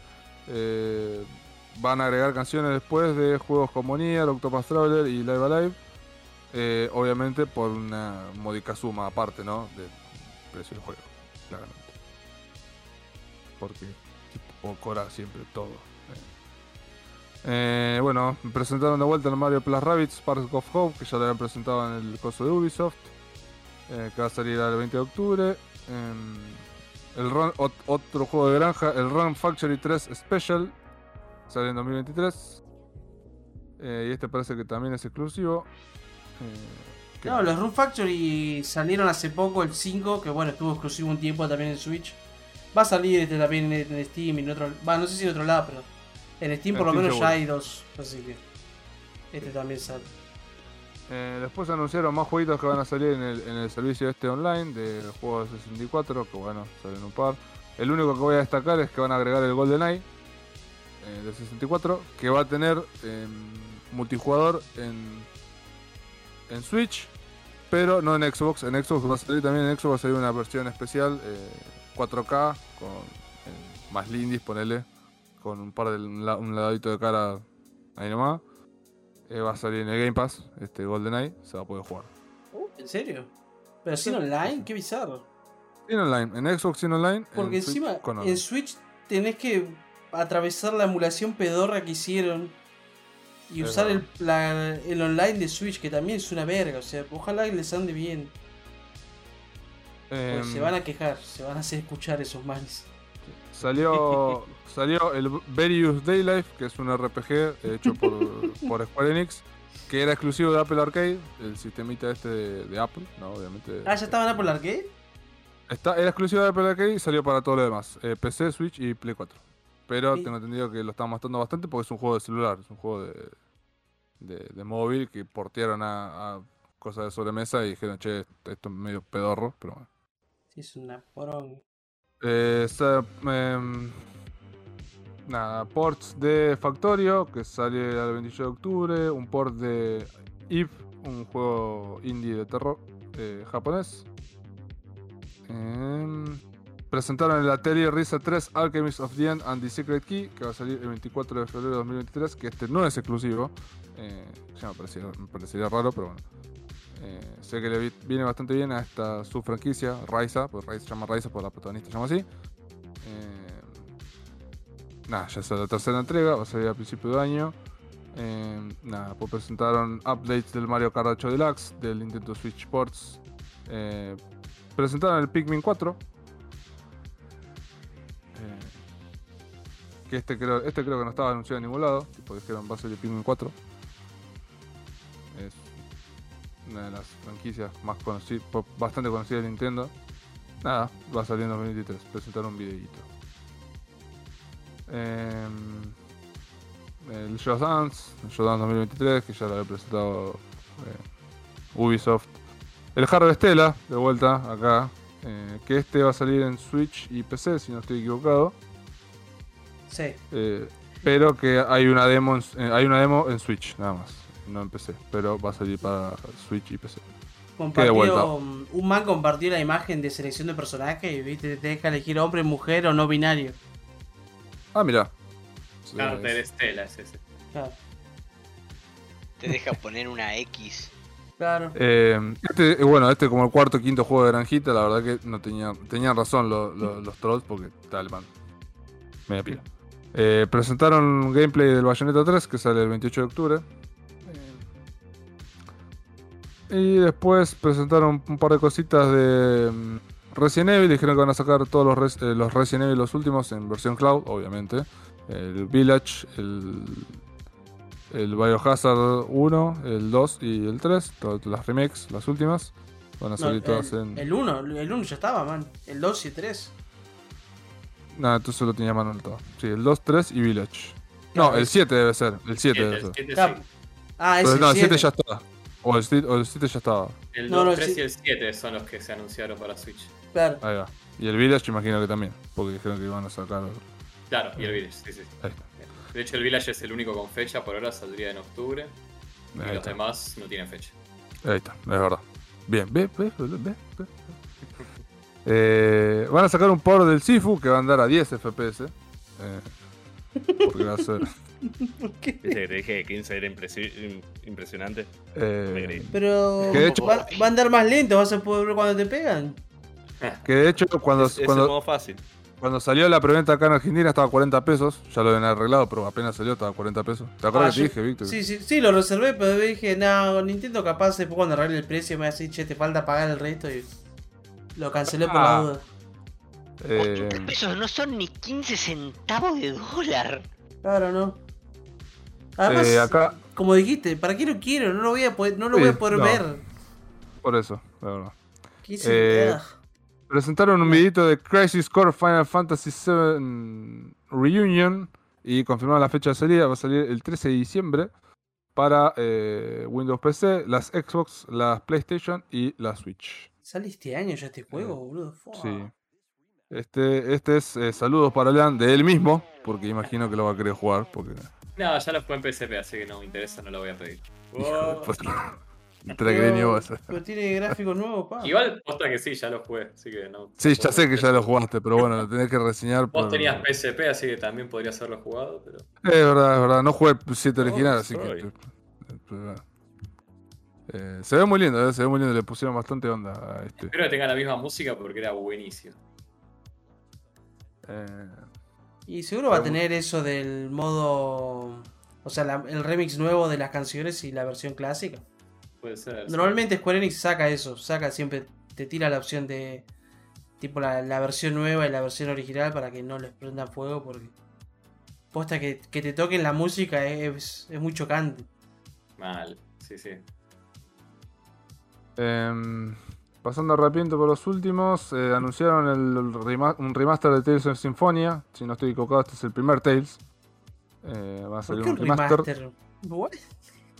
van a agregar canciones después de juegos como Nier, Octopath Traveler y Live Alive. Eh, obviamente por una módica suma aparte, ¿no? Del precio del juego, claramente. Porque tipo, cobra siempre todo. Eh, bueno, presentaron de vuelta el Mario Plus Rabbids Sparks of Hope, que ya lo habían presentado en el coso de Ubisoft, eh, que va a salir el 20 de octubre. El otro juego de granja, el Run Factory 3 Special, sale en 2023. Eh, y este parece que también es exclusivo. Eh, ¿qué No, más? los Room Factory salieron hace poco, el 5, que bueno, estuvo exclusivo un tiempo también en Switch. Va a salir este también en, en Steam y en otro. Va, no sé si en otro lado, pero. En Steam En por lo menos seguro. ya hay dos. Así que. Este también sale. Eh, después anunciaron más jueguitos que van a salir en el, en el servicio este online de juegos de 64, que bueno, salen un par. El único que voy a destacar es que van a agregar el GoldenEye eh, de 64, que va a tener em, multijugador en, en Switch, pero no en Xbox. En Xbox va a salir también, en Xbox va a salir una versión especial eh, 4K, con eh, más lindis, ponele, con un par de un un ladito de cara ahí nomás. Eh, va a salir en el Game Pass, este GoldenEye, se va a poder jugar. Uh, ¿En serio? ¿Pero sin online? Qué bizarro. Sin online, en Xbox sin online. Porque en Switch encima con online. en Switch tenés que atravesar la emulación pedorra que hicieron y Es usar el, la- el online de Switch, que también es una verga. O sea, ojalá que les ande bien. Em, se van a quejar, se van a hacer escuchar esos manes. Salió, salió el Various Daylife, que es un RPG hecho por, por Square Enix, que era exclusivo de Apple Arcade, el sistemita este de, de Apple, ¿no? Obviamente. Ah, ya estaban Apple Arcade. Está, era exclusivo de Apple Arcade y salió para todo lo demás, eh, PC, Switch y Play 4. Pero Sí. tengo entendido que lo están mostrando bastante porque es un juego de celular, es un juego de, de, de móvil que portearon a, a cosas de sobremesa y dijeron, che, esto es medio pedorro, pero bueno. Sí, es una porón. Eh, em, nada, ports de Factorio, que sale el 28 de octubre. Un port de Eve, un juego indie de terror eh, japonés. Em, presentaron el Atelier Risa 3 Alchemist of the End and the Secret Key, que va a salir el 24 de febrero de 2023, que este no es exclusivo. Eh, me parecería raro, pero bueno. Eh, sé que le vi- viene bastante bien a esta su franquicia, Raiza, pues Raiza se llama Raiza por la protagonista se llama así. Eh, nada, ya es la tercera entrega, va a salir a principio de año. Eh, nada, pues presentaron updates del Mario Kart 8 Deluxe, del Nintendo Switch Sports. Presentaron el Pikmin 4. Que este creo, este creo que no estaba anunciado en ningún lado, tipo dijeron va a salir Pikmin 4. Es una de las franquicias más conocidas, bastante conocidas de Nintendo. Nada, va a salir en 2023, presentaron un videíto. Em, el Just Dance, el Just Dance 2023, que ya lo había presentado eh, Ubisoft. El Hard Stella, de vuelta acá, eh, que este va a salir en Switch y PC, si no estoy equivocado. Sí. Eh, pero que hay una demo en, eh, hay una demo en Switch, nada más, no en PC, pero va a salir para Switch y PC. Compartió, um, un man compartió la imagen de selección de personajes y viste, te deja elegir hombre, mujer o no binario. Ah, mira. Carter Estela es ese. Claro. Te deja poner una X. claro. Eh, este, bueno, este como el cuarto o quinto juego de granjita, la verdad que no tenía, tenían razón lo- lo- los trolls porque tal man. Media pila. Eh, presentaron gameplay del Bayonetta 3 que sale el 28 de octubre. Y después presentaron un par de cositas de mm, Resident Evil. Dijeron que van a sacar todos los, res- eh, los Resident Evil, los últimos, en versión cloud, obviamente. El Village, el, el Biohazard 1, el 2 y el 3. Todas las remakes, las últimas. Van a No, salir todas en. el 1, el 1 ya estaba, man. El 2 y el 3. No, entonces lo tenía mano todo. Sí, el 2, 3 y Village. No, el es- 7 debe ser. El 7 debe el ser. 7 Claro. sí. Ah, es Pero el no, el 7 7. ya está. O el 7 o el 7 ya estaba. El No, 2, no, 3 sí. y el 7 son los que se anunciaron para Switch. Claro. Ahí va. Y el Village imagino que también. Porque dijeron que iban a sacar. Claro, y el Village, sí, sí. Ahí está. De hecho, el Village es el único con fecha, por ahora saldría en octubre. Y Ahí los está. demás no tienen fecha. Ahí está, es verdad. Bien, ve, ve, ve, ve, ve. Eh, van a sacar un port del Sifu que va a andar a 10 FPS. Eh, porque va a ser. Dice que te dije que 15 era impresi- im- impresionante. eh, Me creí. Pero Que de hecho- va, va a andar más lento, vas a poder ver cuando te pegan. que de hecho, cuando, Es, es el cuando, modo fácil. cuando salió la preventa acá en Argentina estaba a 40 pesos. Ya lo habían arreglado, pero apenas salió estaba a 40 pesos. ¿Te acuerdas Ah, que te yo- dije, Víctor? Sí, sí, sí, lo reservé, pero dije, no, Nintendo capaz después cuando arregle el precio me va a decir, che, te falta pagar el resto y lo cancelé por Ah. la duda. Eh, 80 pesos no son ni 15 centavos de dólar. Claro, no. Además, eh, acá, como dijiste, ¿para qué lo quiero? No lo voy a poder, no lo Sí, voy a poder no. ver. por eso, la verdad. ¿Qué? Eh, Ah. Presentaron un videito de Crisis Core Final Fantasy VII Reunion y confirmaron la fecha de salida. Va a salir el 13 de diciembre para eh, Windows PC, las Xbox, las PlayStation y la Switch. ¿Sale este año ya este juego, boludo? Fua. Sí. Este, este es eh, saludos para Lean de él mismo, porque imagino que lo va a querer jugar. Porque, No, ya lo jugué en PSP, así que no me interesa, no lo voy a pedir. ni Pero, vos. pero tiene gráficos nuevos, pa. Igual, posta que sí, ya lo jugué, así que no. Sí, ya sé que ya lo jugaste, pero bueno, lo tenés que reseñar. Vos por- tenías PSP, así que también podrías haberlo jugado, pero. Es verdad, es verdad. No jugué el 7 Oh, original, así sorry. que. Eh, se ve muy lindo, eh, se ve muy lindo. Le pusieron bastante onda a este. Espero que tenga la misma música porque era buenísimo. Eh, Y seguro va a tener eso del modo. O sea, la- el remix nuevo de las canciones y la versión clásica. Puede ser. sí. Normalmente Square Enix saca eso, saca siempre, te tira la opción de tipo la, la versión nueva y la versión original para que no les prendan fuego porque posta que, que te toquen la música es, es muy chocante. Mal, sí, sí. Em, pasando rapidito por los últimos, eh, anunciaron el rema- un remaster de Tales of Symphonia. Si no estoy equivocado, este es el primer Tales. Eh, va a ¿Por salir qué un un remaster. remaster? What?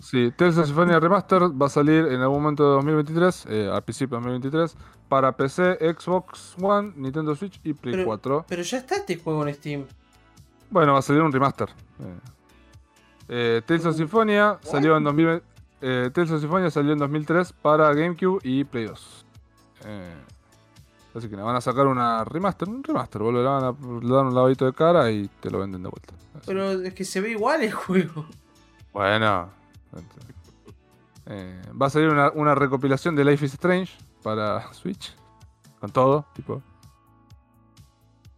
Sí, Tales of Symphonia Remaster va a salir en algún momento de 2023, eh, al principio de 2023, para PC, Xbox One, Nintendo Switch y Play Pero- 4. Pero ya está este juego en Steam. Bueno, va a salir un remaster. Eh, eh, Tales of Symphonia salió en 2000, eh, Tales of Symphonia salió en 2003 para GameCube y Play 2. Eh, así que nada, van a sacar una remaster, un remaster, boludo, le van a le dan un lavadito de cara y te lo venden de vuelta. Así. Pero es que se ve igual el juego. Bueno. Eh, va a salir una, una recopilación de Life is Strange para Switch. Con todo, tipo.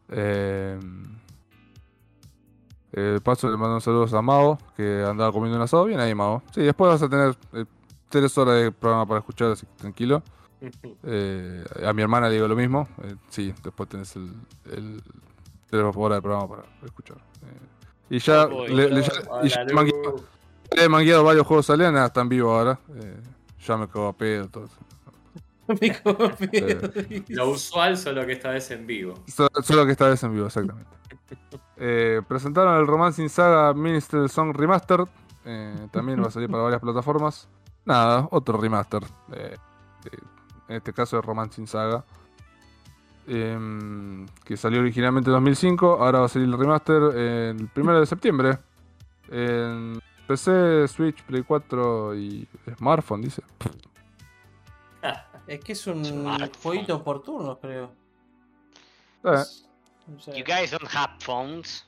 Eh, eh, paso le mando un saludo a Mao, que andaba comiendo un asado. Bien ahí, Mao. Sí, después vas a tener eh, tres horas de programa para escuchar, así que tranquilo. Eh, a mi hermana le digo lo mismo. eh, sí, después tenés el, el tres horas de programa para escuchar. Eh, y ya Uy, le, le- ya- y ya le he mangueado varios juegos aliens, están vivos ahora. Eh, ya me cago a pedo, todo eso. Lo usual, solo que esta vez en vivo. So- Solo que esta vez en vivo, exactamente. Eh, presentaron el Romancing Saga Minister Song Remastered. eh, también va a salir para varias plataformas. Nada, otro remaster. eh, en este caso es Romancing Saga. em, que salió originalmente en 2005. Ahora va a salir el remaster el 1 de septiembre. En PC, Switch, Play 4 y smartphone, dice. Es que es un Smartphone. jueguito por turnos, creo. Eh, You guys don't have phones.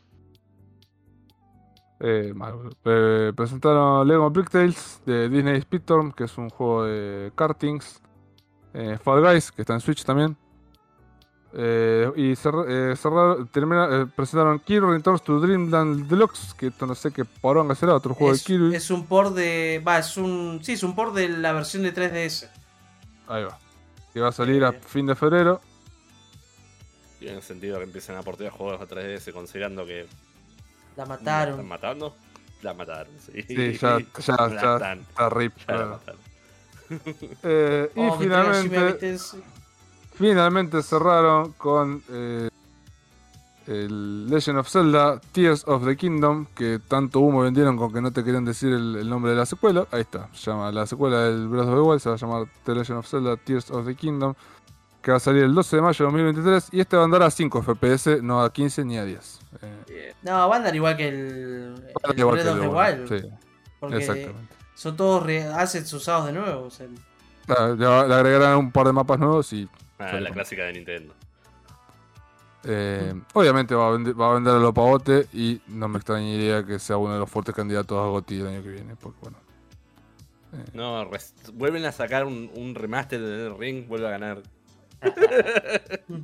Eh, mal. Eh, presentaron Lego Brick Tales de Disney Speedstorm, que es un juego de kartings. Eh, Fall Guys, que está en Switch también. Eh, y cerra- eh, cerrar- termina- eh, presentaron Kirby Returns to Dreamland Deluxe, que esto no sé qué poronga será, otro juego es, de Kirby. es un port de. Va, es un. Sí, es un port de la versión de 3DS. Ahí va. Que va a salir a fin de febrero. Tiene sentido que empiecen a portear juegos a 3DS considerando que La la mataron. están matando. La mataron, sí. Sí, ya, ya, La ya están, está rip. ya la mataron. Eh, y Oh, Shin finalmente. Finalmente cerraron con eh, el Legend of Zelda Tears of the Kingdom, que tanto humo vendieron con que no te querían decir el, el nombre de la secuela. Ahí está, se llama la secuela del Breath of the Wild, se va a llamar The Legend of Zelda Tears of the Kingdom, que va a salir el 12 de mayo de 2023 y este va a andar a 5 FPS, no a 15 ni a 10. Eh, No, va a andar igual que el. va a el igual Breath que of the Wild, sí, porque exactamente. son todos assets usados de nuevo. o sea, Ah, Le, le agregarán un par de mapas nuevos y Ah, la clásica de Nintendo. Eh, obviamente va a, vender, va a vender a lo pavote y no me extrañaría que sea uno de los fuertes candidatos a GOTY el año que viene. Porque bueno. No, res- vuelven a sacar un, un remaster de Elden Ring, vuelve a ganar.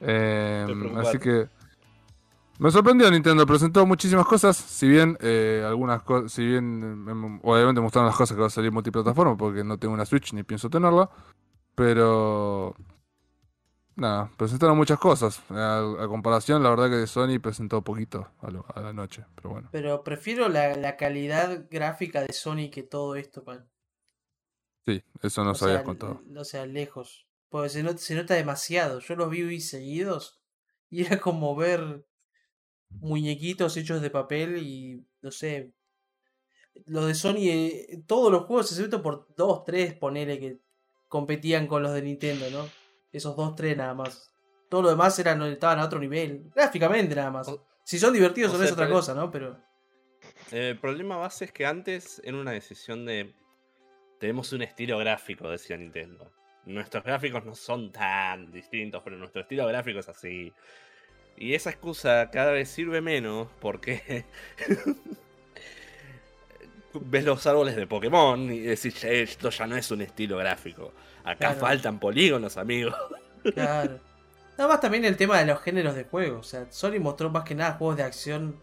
Eh, así que. Me sorprendió Nintendo, presentó muchísimas cosas, si bien eh, algunas cosas, si bien em, obviamente mostraron las cosas que va a salir multiplataforma, porque no tengo una Switch ni pienso tenerla, pero nada, presentaron muchas cosas. A, a comparación, la verdad que Sony presentó poquito a, lo- a la noche, pero bueno. Pero prefiero la, la calidad gráfica de Sony que todo esto, pan. Sí, eso no o se había sea, contado. O sea, lejos. Porque se, not- se nota demasiado. Yo los vi seguidos y era como ver muñequitos hechos de papel y no sé. Los de Sony, eh, todos los juegos, excepto por dos, tres, ponele que competían con los de Nintendo, ¿no? Esos dos, tres nada más. Todo lo demás eran, estaban a otro nivel. Gráficamente nada más. O- Si son divertidos o no es otra cosa, ¿no? Pero. El problema base es que antes era una decisión de. Tenemos un estilo gráfico, decía Nintendo. Nuestros gráficos no son tan distintos, pero nuestro estilo gráfico es así. Y esa excusa cada vez sirve menos porque. ves los árboles de Pokémon y decís, "Che, esto ya no es un estilo gráfico. Acá Claro. faltan polígonos, amigos. Claro. Nada más también el tema de los géneros de juego. O sea, Sony mostró más que nada juegos de acción,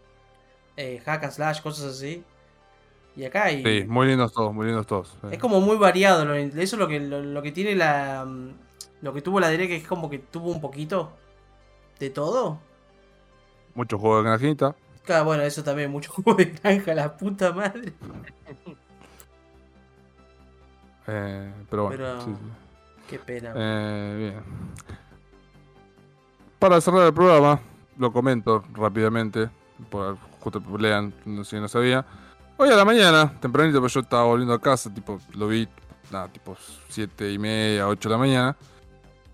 eh, hack and slash, cosas así. Y acá hay. Sí, muy lindos todos, muy lindos todos. Es como muy variado. lo- Eso es lo que, lo, lo que tiene la. mm, Lo que tuvo la que es como que tuvo un poquito de todo. Muchos juegos de granjita. Claro, bueno, eso también, mucho juego de granja, la puta madre. eh, pero bueno, Pero- sí, sí. Qué pena. Eh, bien. Para cerrar el programa, lo comento rápidamente. Por, justo lean, si no sabía. Hoy a la mañana, tempranito, pues yo estaba volviendo a casa, tipo, lo vi, nada, tipo 7 y media, 8 de la mañana.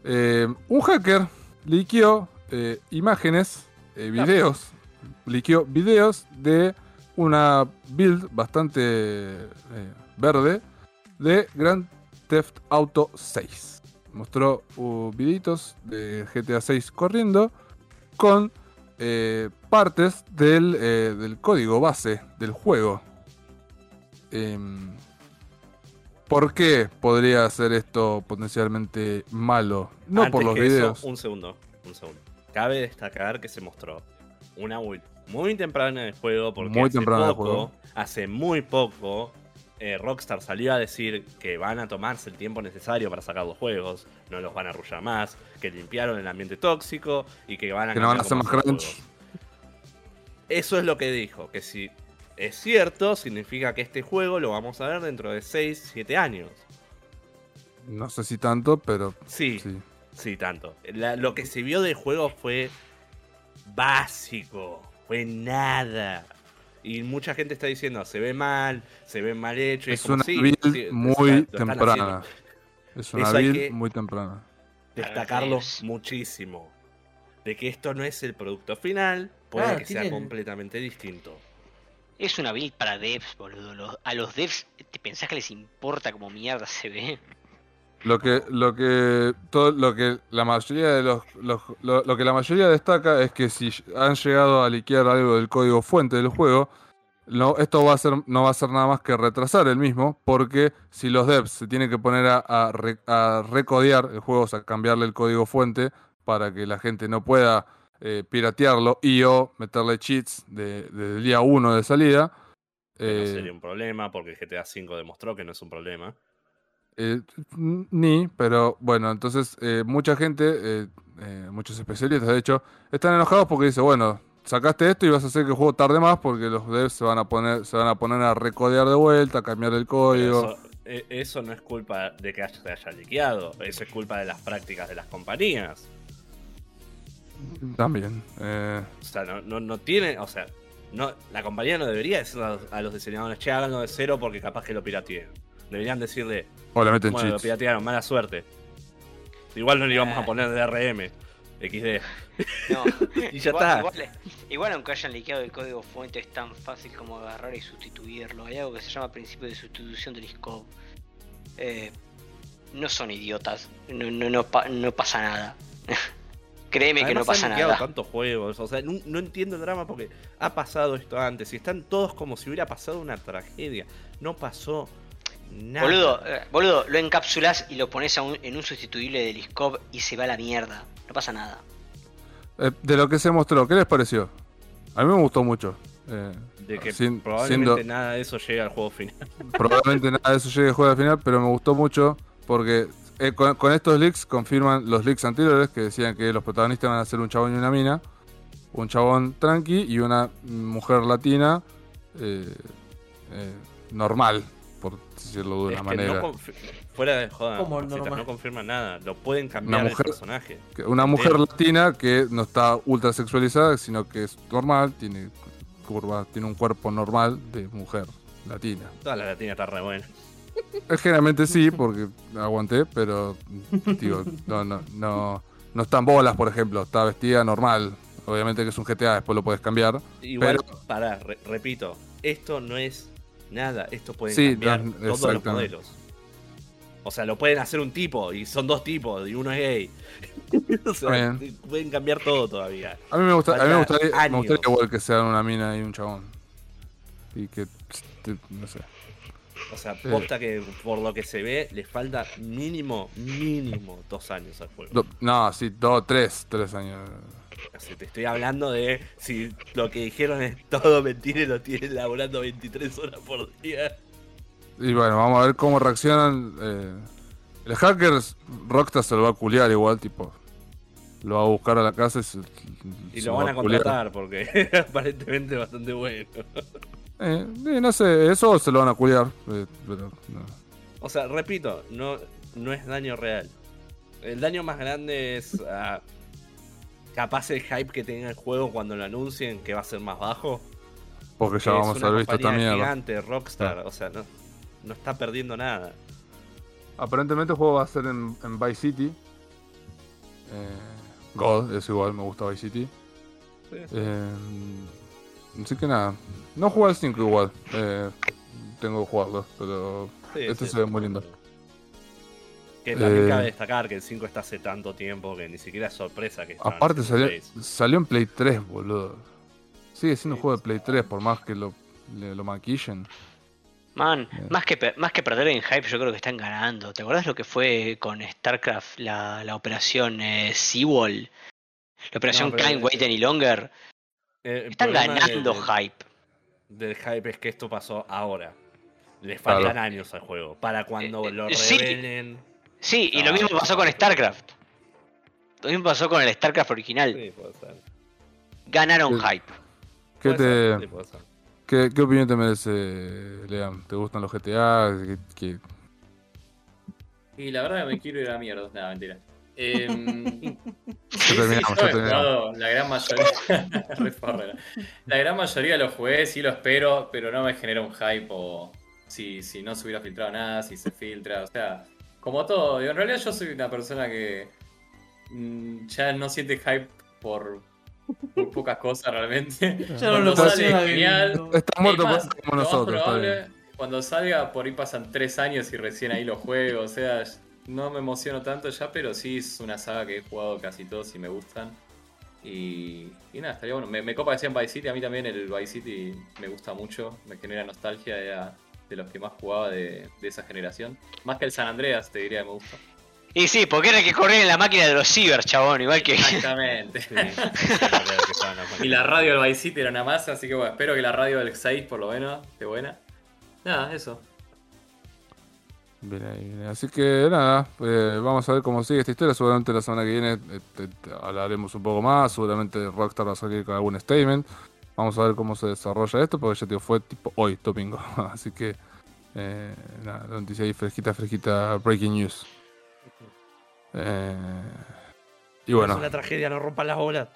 Eh, un hacker liqueó eh, imágenes, eh, videos, liqueó videos de una build bastante eh, verde de Grand Theft Auto 6. Mostró uh, videitos de GTA 6 corriendo con partes del, del código base del juego. Em, ¿por qué podría ser esto potencialmente malo? No Antes por los que eso, videos. un segundo, un segundo. Cabe destacar que se mostró una build muy temprana del juego porque Muy hace temprana del poco, juego. hace muy poco, eh, Rockstar salió a decir que van a tomarse el tiempo necesario para sacar los juegos, no los van a arrullar más, que limpiaron el ambiente tóxico y que van a Que no van a hacer más crunch. juegos. Eso es lo que dijo, que si es cierto, significa que este juego lo vamos a ver dentro de 6, 7 años. No sé si tanto, pero Sí, sí, sí. tanto. La- lo que se vio del juego fue básico, fue nada. Y mucha gente está diciendo, se ve mal, se ve mal hecho. Es como, una sí, build sí, muy temprana. Es una Eso build muy temprana. Destacarlo muchísimo. De que esto no es el producto final, puede Claro, que sea completamente distinto. Es una build para devs, boludo. A los devs, ¿te pensás que les importa cómo mierda se ve? Lo que, lo que, todo, lo que la mayoría de los, lo, que la mayoría destaca es que si han llegado a liquear algo del código fuente del juego, no, esto va a ser, no va a ser nada más que retrasar el mismo, porque si los devs se tienen que poner a, a a recodear el juego, o sea, cambiarle el código fuente para que la gente no pueda eh, piratearlo y o meterle cheats de- desde el día 1 de salida. No eh, sería un problema, porque GTA V demostró que no es un problema. Eh, ni, pero bueno, entonces eh, mucha gente, muchos especialistas de hecho, están enojados porque dice, bueno, sacaste esto y vas a hacer que el juego tarde más porque los devs se van a poner, se van a poner a recodear de vuelta, a cambiar el código. Eso, eh, eso no es culpa de que se haya liqueado, eso es culpa de las prácticas de las compañías. También. eh, O sea, no, no, no tiene, o sea, no, la compañía no debería decirle a, a los diseñadores, che, háganlo de cero porque capaz que lo pirateen. Deberían decirle, o le meten bueno, lo piratearon, mala suerte. Igual no le íbamos a Eh. poner DRM, XD. No. Y ya igual, está. Igual, igual aunque hayan liqueado el código fuente es tan fácil como agarrar y sustituirlo. Hay algo que se llama principio de sustitución del scope. Eh, no son idiotas. No, no, no, no pasa nada. Créeme que no pasa han nada. tantos juegos, o sea, no, no entiendo el drama porque ha pasado esto antes y están todos como si hubiera pasado una tragedia. No pasó nada. Boludo, eh, boludo, lo encapsulás y lo pones a un- en un sustituible del scope y se va a la mierda. No pasa nada. Eh, de lo que se mostró, ¿qué les pareció? A mí me gustó mucho. eh, De que sin- probablemente siendo- nada de eso llegue al juego final. Probablemente nada de eso llegue al juego al final, pero me gustó mucho porque eh, con, con estos leaks confirman los leaks anteriores que decían que los protagonistas van a ser un chabón y una mina, un chabón tranqui y una mujer latina eh, eh, normal, por decirlo de Es una que manera. no fuera de joda, no confirma nada. Lo pueden cambiar mujer- el personaje. Una mujer latina que no está ultra sexualizada, sino que es normal, tiene curva, tiene un cuerpo normal de mujer latina. Toda la latina está re buena. Generalmente sí, porque aguanté, pero digo, no, no, no, no está en bolas, por ejemplo, está vestida normal. Obviamente que es un GTA, después lo puedes cambiar. Igual, Pero- pará, re- repito, esto no es nada. Esto pueden Sí, cambiar no, todos los modelos. O sea, lo pueden hacer un tipo y son dos tipos y uno es gay. o sea, Bien. pueden cambiar todo todavía. A mí me, gusta, a mí me gustaría, me gustaría igual que sean una mina y un chabón. Y que, no sé. O sea, posta que por lo que se ve, le falta mínimo, mínimo dos años al juego. No, sí, dos, tres, tres años. O sea, te estoy hablando de si lo que dijeron es todo mentira y lo tienen laburando 23 horas por día. Y bueno, vamos a ver cómo reaccionan. eh, el hacker, Rockstar se lo va a culiar igual, tipo. Lo va a buscar a la casa y, se- Y se lo van va a culiar. contratar porque aparentemente es bastante bueno. Eh, no sé, eso se lo van a culiar. eh, pero no. O sea, repito, no, no es daño real. El daño más grande es ah, capaz el hype que tenga el juego cuando lo anuncien que va a ser más bajo. Porque que ya vamos a haber visto mierda. gigante, Rockstar, o sea, no, no está perdiendo nada. Aparentemente el juego va a ser en, en Vice City. Eh, God, es igual, me gusta Vice City. Sí, sí. Eh, así que nada. No jugué al 5 igual. eh, tengo que jugarlo, pero Sí, este sí, se ve muy lindo. Que también Eh, cabe destacar que el 5 está hace tanto tiempo que ni siquiera es sorpresa que estaban Aparte haciendo salió, salió en Play 3, boludo. Sigue siendo un juego de Play no. 3, por más que lo, le- lo maquillen. Man, Eh. más que, más que perder en hype, yo creo que están ganando. ¿Te acordás lo que fue con StarCraft, la, la operación eh, Seawall? La operación No, Can't Wait Any Longer. Eh, Están ganando del- hype. Del hype es que esto pasó ahora. Le faltan Claro. años al juego. Para cuando Eh, lo eh, sí. revelen. Sí, y Ah, lo mismo pasó con. StarCraft. Lo mismo pasó con el StarCraft original. Sí, puede ser. Ganaron hype. ¿Qué, ser, te, sí, puede ser. qué, qué opinión te merece, Leam? ¿Te gustan los GTA? ¿Qué- qué- Y la verdad que me quiero ir a la mierda. Nada, mentira. Ya sí, terminamos, sí, ya yo terminamos. la gran mayoría. La gran mayoría lo jugué, sí lo espero, pero no me genera un hype o si, si no se hubiera filtrado nada, si se filtra, o sea, como todo. Digo, En realidad yo soy una persona que mm, ya no siente hype por, por pocas cosas realmente. Ya no Cuando lo sale, genial. Está muerto más, pues, como más nosotros. probable, cuando salga, por ahí pasan tres años y recién ahí lo juego. O sea, no me emociono tanto ya, pero sí es una saga que he jugado casi todos y me gustan. Y, y nada, estaría bueno. Me, me copa que sea en Vice City. A mí también el Vice City me gusta mucho. Me genera nostalgia. Era de los que más jugaba de, de esa generación. Más que el San Andreas, te diría que me gusta. Y sí, porque era el que corría en la máquina de los ciber, chabón, igual que. Exactamente. Sí, y la radio del Vice City era una masa, así que bueno, espero que la radio del 6 por lo menos esté buena. Nada, eso. Bien ahí, bien ahí. Así que nada, eh, vamos a ver cómo sigue esta historia. Seguramente la semana que viene eh, te- te hablaremos un poco más. Seguramente Rockstar va a salir con algún statement. Vamos a ver cómo se desarrolla esto, porque ya te digo, fue tipo hoy, domingo. Así que eh, nada, la noticia ahí fresquita, fresquita, breaking news. Eh, y bueno, Es una tragedia, no rompan las bolas.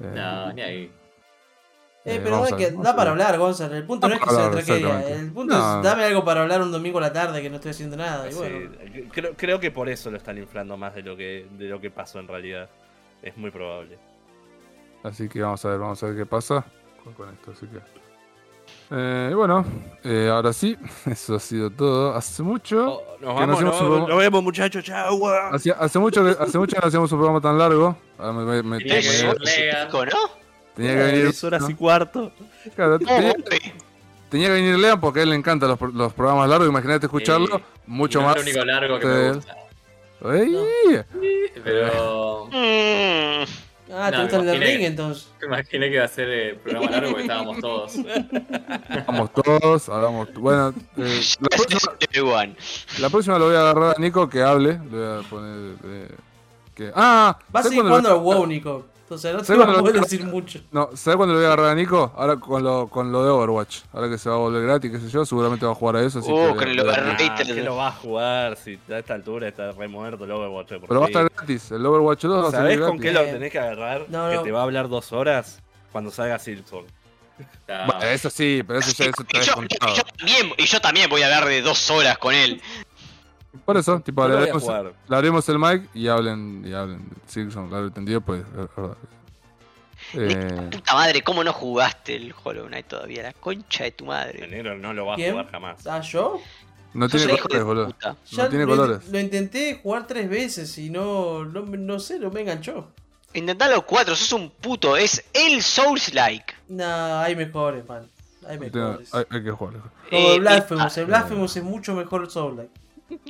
eh, No, ni ahí. Eh, Eh, pero a que, da para hablar, Gonzalo. El punto no es que sea tragedia. El punto No. es dame algo para hablar un domingo a la tarde que no estoy haciendo nada. Y Sí, bueno, creo, creo que por eso lo están inflando más de lo que, de lo que pasó en realidad. Es muy probable. Así que vamos a ver, vamos a ver qué pasa con, con esto. Así que. Eh, y bueno, eh, ahora sí, eso ha sido todo. Hace mucho. Oh, nos vamos, programa- vemos muchachos, chao. guau. Hacía- hace mucho que hace mucho que no hacíamos un programa tan largo. Ahora me- me- me- Lean. pico, ¿no? Tenía que venir. Tres horas ¿no? y cuarto. Claro, No, tenía, que venir Lean porque a él le encantan los, pro- los programas largos. Imagínate escucharlo. Sí. mucho Y no más. Es lo único largo que de me gusta. ¡Ey! Pero. Mm, ah, te No, gusta el del ring entonces. Me imaginé que iba a ser el programa largo porque estábamos todos. Vamos todos, hablamos. Bueno, eh, la, próxima, Everyone. la próxima lo voy a agarrar a Nico que hable. Le voy a poner. eh, que, ¡Ah! Vas a ¿sabes seguir jugando al WoW, Nico. Entonces no te ¿Sabes vas a lo- poder decir mucho. No, ¿sabes cuándo le voy a agarrar a Nico? Ahora con lo, con lo de Overwatch. Ahora que se va a volver gratis, qué sé yo, seguramente va a jugar a eso. Así Uh, que con el Overwatch. Ah, que lo va a jugar si a esta altura está re muerto el Overwatch. Pero va a estar gratis. El Overwatch 2 va a ¿Sabés salir con qué lo tenés que agarrar? No, que no. te va a hablar dos horas cuando salga Bueno, eso sí, pero eso ya eso está Y yo, descontado. y yo también, y yo también voy a hablar de dos horas con él. Por eso, tipo, le abrimos el mic y hablen, y hablen. Silson, claro, entendido, pues, es verdad. Eh, Puta madre, ¿cómo no jugaste el Hollow Knight todavía? La concha de tu El madre. negro no lo va a jugar jamás. Ah, yo. no tiene colores, boludo. No tiene lo, colores. lo intenté jugar tres veces y no, no, no sé, no me enganchó. Intentalo cuatro, sos un puto. Es el Souls-like. Nah, hay mejores, man. Hay No mejores. hay, hay que jugarlo. Como Eh, el Blasphemous. eh, El Blasphemous es mucho mejor el Soul-like.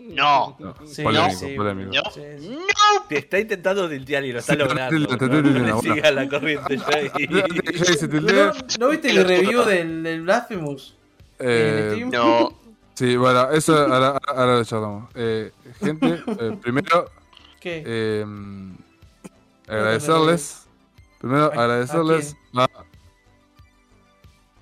No. No, Sí, polémico, sí, polémico. No. Sí. No. Te está intentando tiltear y lo está logrando. No, sigas la corriente ¿No, tildea. ¿no viste el review del, del Blasphemous? Eh. No. sí, bueno, eso ahora, ahora lo charlamos. Eh, gente, eh, primero, ¿Qué? eh, agradecerles. Primero, ¿A- a agradecerles a, a-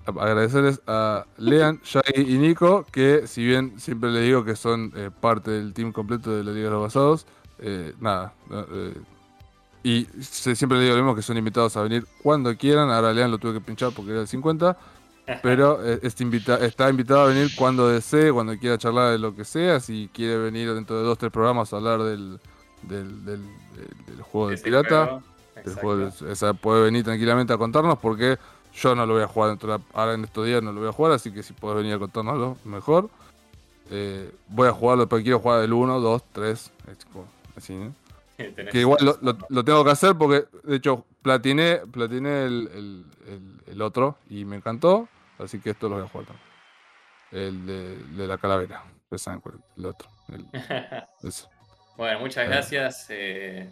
agradecerles a Lean, Shai y Nico, que si bien siempre les digo que son eh, parte del team completo de la Liga de los Basados, eh, nada. eh, y se- siempre les digo lo mismo, que son invitados a venir cuando quieran. Ahora Lean lo tuve que pinchar porque era el 50. Pero este invita- está invitado a venir cuando desee, cuando quiera charlar de lo que sea. Si quiere venir dentro de dos, tres programas a hablar del, del, del, juego de ese pirata. juego. Juego de- puede venir tranquilamente a contarnos porque yo no lo voy a jugar dentro de la- ahora en estos días no lo voy a jugar, así que si puedes venir a contárnoslo, mejor. Eh, voy a jugarlo, pero quiero jugar el 1, 2, 3, es como así, ¿no? Que igual lo, razón. lo- lo tengo que hacer porque, de hecho, platiné, platiné el, el- el- el otro y me encantó, así que esto lo voy a jugar también. El de, de la calavera. El otro. Bueno, muchas Eh. gracias. eh,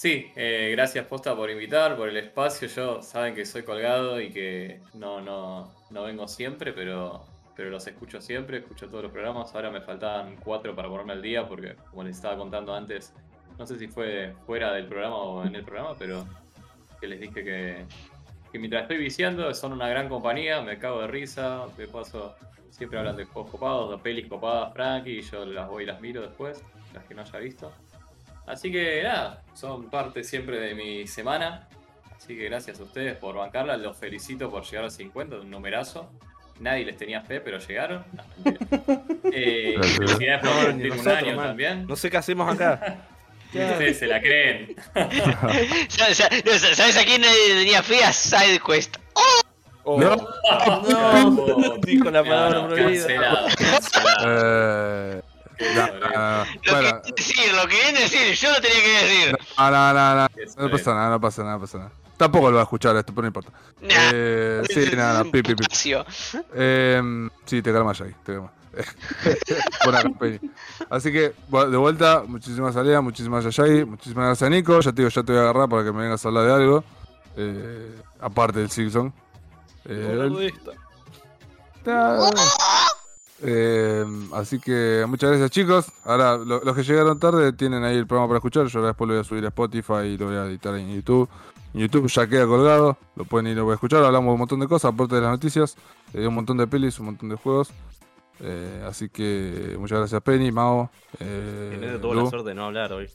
Sí, eh, gracias Posta por invitar, por el espacio. Yo saben que soy colgado y que no, no, no vengo siempre, pero, pero los escucho siempre, escucho todos los programas. Ahora me faltaban cuatro para ponerme al día porque, como les estaba contando antes, no sé si fue fuera del programa o en el programa, pero que les dije que, que mientras estoy viciando son una gran compañía, me cago de risa, de paso siempre hablan de juegos copados, de pelis copadas, Frankie, y yo las voy y las miro después, las que no haya visto. Así que nada, son parte siempre de mi semana. Así que gracias a ustedes por bancarla. Los felicito por llegar a 50, un numerazo. Nadie les tenía fe, pero llegaron. No. Eh, felicidades por No, un nosotros, año man. también. No sé qué hacemos acá. Ustedes se la creen. Sa- sa- no, sa- ¿Sabes a quién nadie tenía fe? A SideQuest. Oh, No. Oh, Dijo la no, palabra no, prohibida. cancelado, cancelado. Eh, ah, Lo bueno, que decir, lo que viene decir, yo lo tenía que decir. no, no, no, no, no pasa nada, no pasa nada, no pasa nada. Tampoco lo va a escuchar esto, pero no importa. Nah, Eh, sí, nada, pi, pi, pi. Eh, sí, te calmas ahí, te calmas. Buena campaña. Así que, de vuelta, muchísimas salidas, muchísimas gracias Yagi, muchísimas gracias a Nico. Ya te digo, ya te voy a agarrar para que me vengas a hablar de algo. Eh, aparte del Simpson. Eh, eh, así que muchas gracias chicos. Ahora, lo- los que llegaron tarde tienen ahí el programa para escuchar. Yo después lo voy a subir a Spotify y lo voy a editar en YouTube. En YouTube ya queda colgado, lo pueden ir a escuchar. Hablamos de un montón de cosas, aparte de las noticias. Eh, un montón de pelis, un montón de juegos. Eh, así que muchas gracias Penny, Mao. Eh, El negro tuvo Lu. la suerte de no hablar hoy.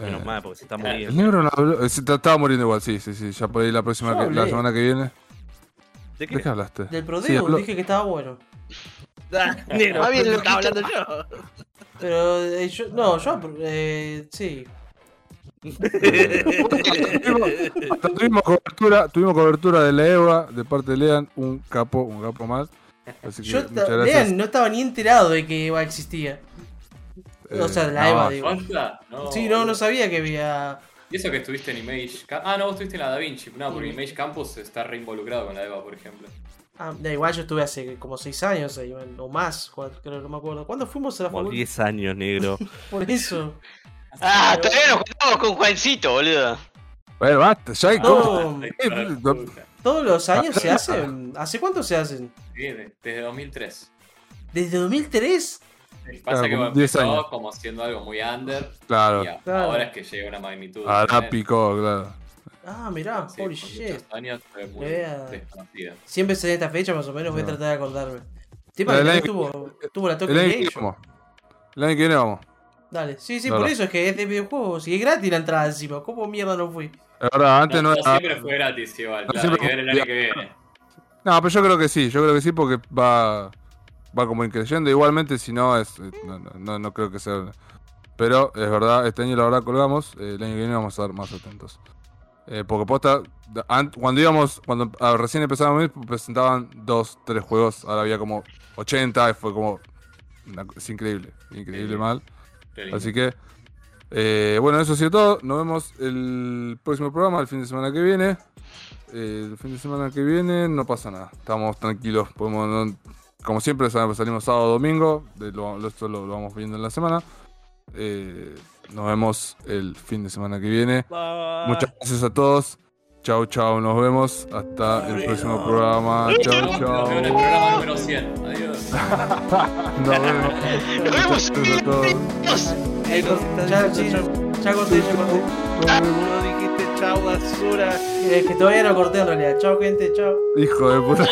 Menos Eh, mal, porque se está El muriendo. negro no habló, se estaba muriendo igual, sí, sí, sí. Ya por ahí la próxima, que- la semana que viene. ¿De ¿De qué hablaste? Del Sí, Prodeo, habló- dije que estaba bueno. Negro, Más bien, lo estaba hablando yo. Pero eh, yo, no, yo, eh, sí. Hasta tuvimos cobertura, tuvimos cobertura de la EVA de parte de Lean, un capo, un capo más. Así que Yo, vean, no estaba ni enterado de que Eva existía. o sea, la no, Eva, digo. No, Sí, no, no sabía que había. Y eso que estuviste en Image Campus. Ah, no, vos estuviste en la Da Vinci. No, porque Image Campus está re involucrado con la EVA, por ejemplo. Ah, da igual, yo estuve hace como 6 años ahí, o más, creo, no me acuerdo. ¿Cuándo fuimos a la Como facultad? 10 años, negro. Por eso. Ah, todavía nos juntamos con Juancito, boludo. Bueno, basta, ya hay No. Todos los años se hacen. ¿Hace cuánto se hacen? Sí, de- desde 2003. ¿Desde 2003? Pasa Claro, que como 10 empezó años. como siendo algo muy under. Claro, Y a- Claro. ahora es que llega a una magnitud. ahora picó, claro. Ah, mirá, Sí, holy shit. muchos años fue muy Vea. desconocida. Siempre se da esta fecha, más o menos, voy a No. tratar de acordarme. Tipo, El que año- tuvo, tuvo la Tokyo Game viene Show. vamos. El año que viene vamos. Dale, sí, sí, No, por no. eso es que es de videojuegos y es gratis la entrada encima. ¿Cómo mierda no fui? Ahora, antes no, No, era. siempre fue gratis igual. Claro, siempre que ver el año que viene. No, pero yo creo que sí, yo creo que sí porque va va como increyendo. Igualmente, si no, es no, no, no, no creo que sea. Pero es verdad, este año la verdad colgamos, eh, el año que viene vamos a estar más atentos. Eh, porque posta, cuando íbamos, cuando ah, recién empezábamos, presentaban dos, tres juegos, ahora había como 80, y fue como. es increíble, increíble Sí. mal. Así que, eh, bueno, eso ha sido todo. Nos vemos el próximo programa, el fin de semana que viene. Eh, el fin de semana que viene no pasa nada. Estamos tranquilos. Podemos, no- como siempre, sal- salimos sábado domingo. de lo, lo- esto lo, lo vamos viendo en la semana. Eh, nos vemos el fin de semana que viene. Muchas gracias a todos. Chau, chau. Nos vemos. Hasta el próximo programa. Chau, Nos chau. vemos en el programa número 100. Adiós. Nos vemos. Nos vemos. A todos. Ya, sí, ya corté, ya corté. No dijiste chau, basura. Es que todavía no corté en realidad. Gente. Hijo de puta.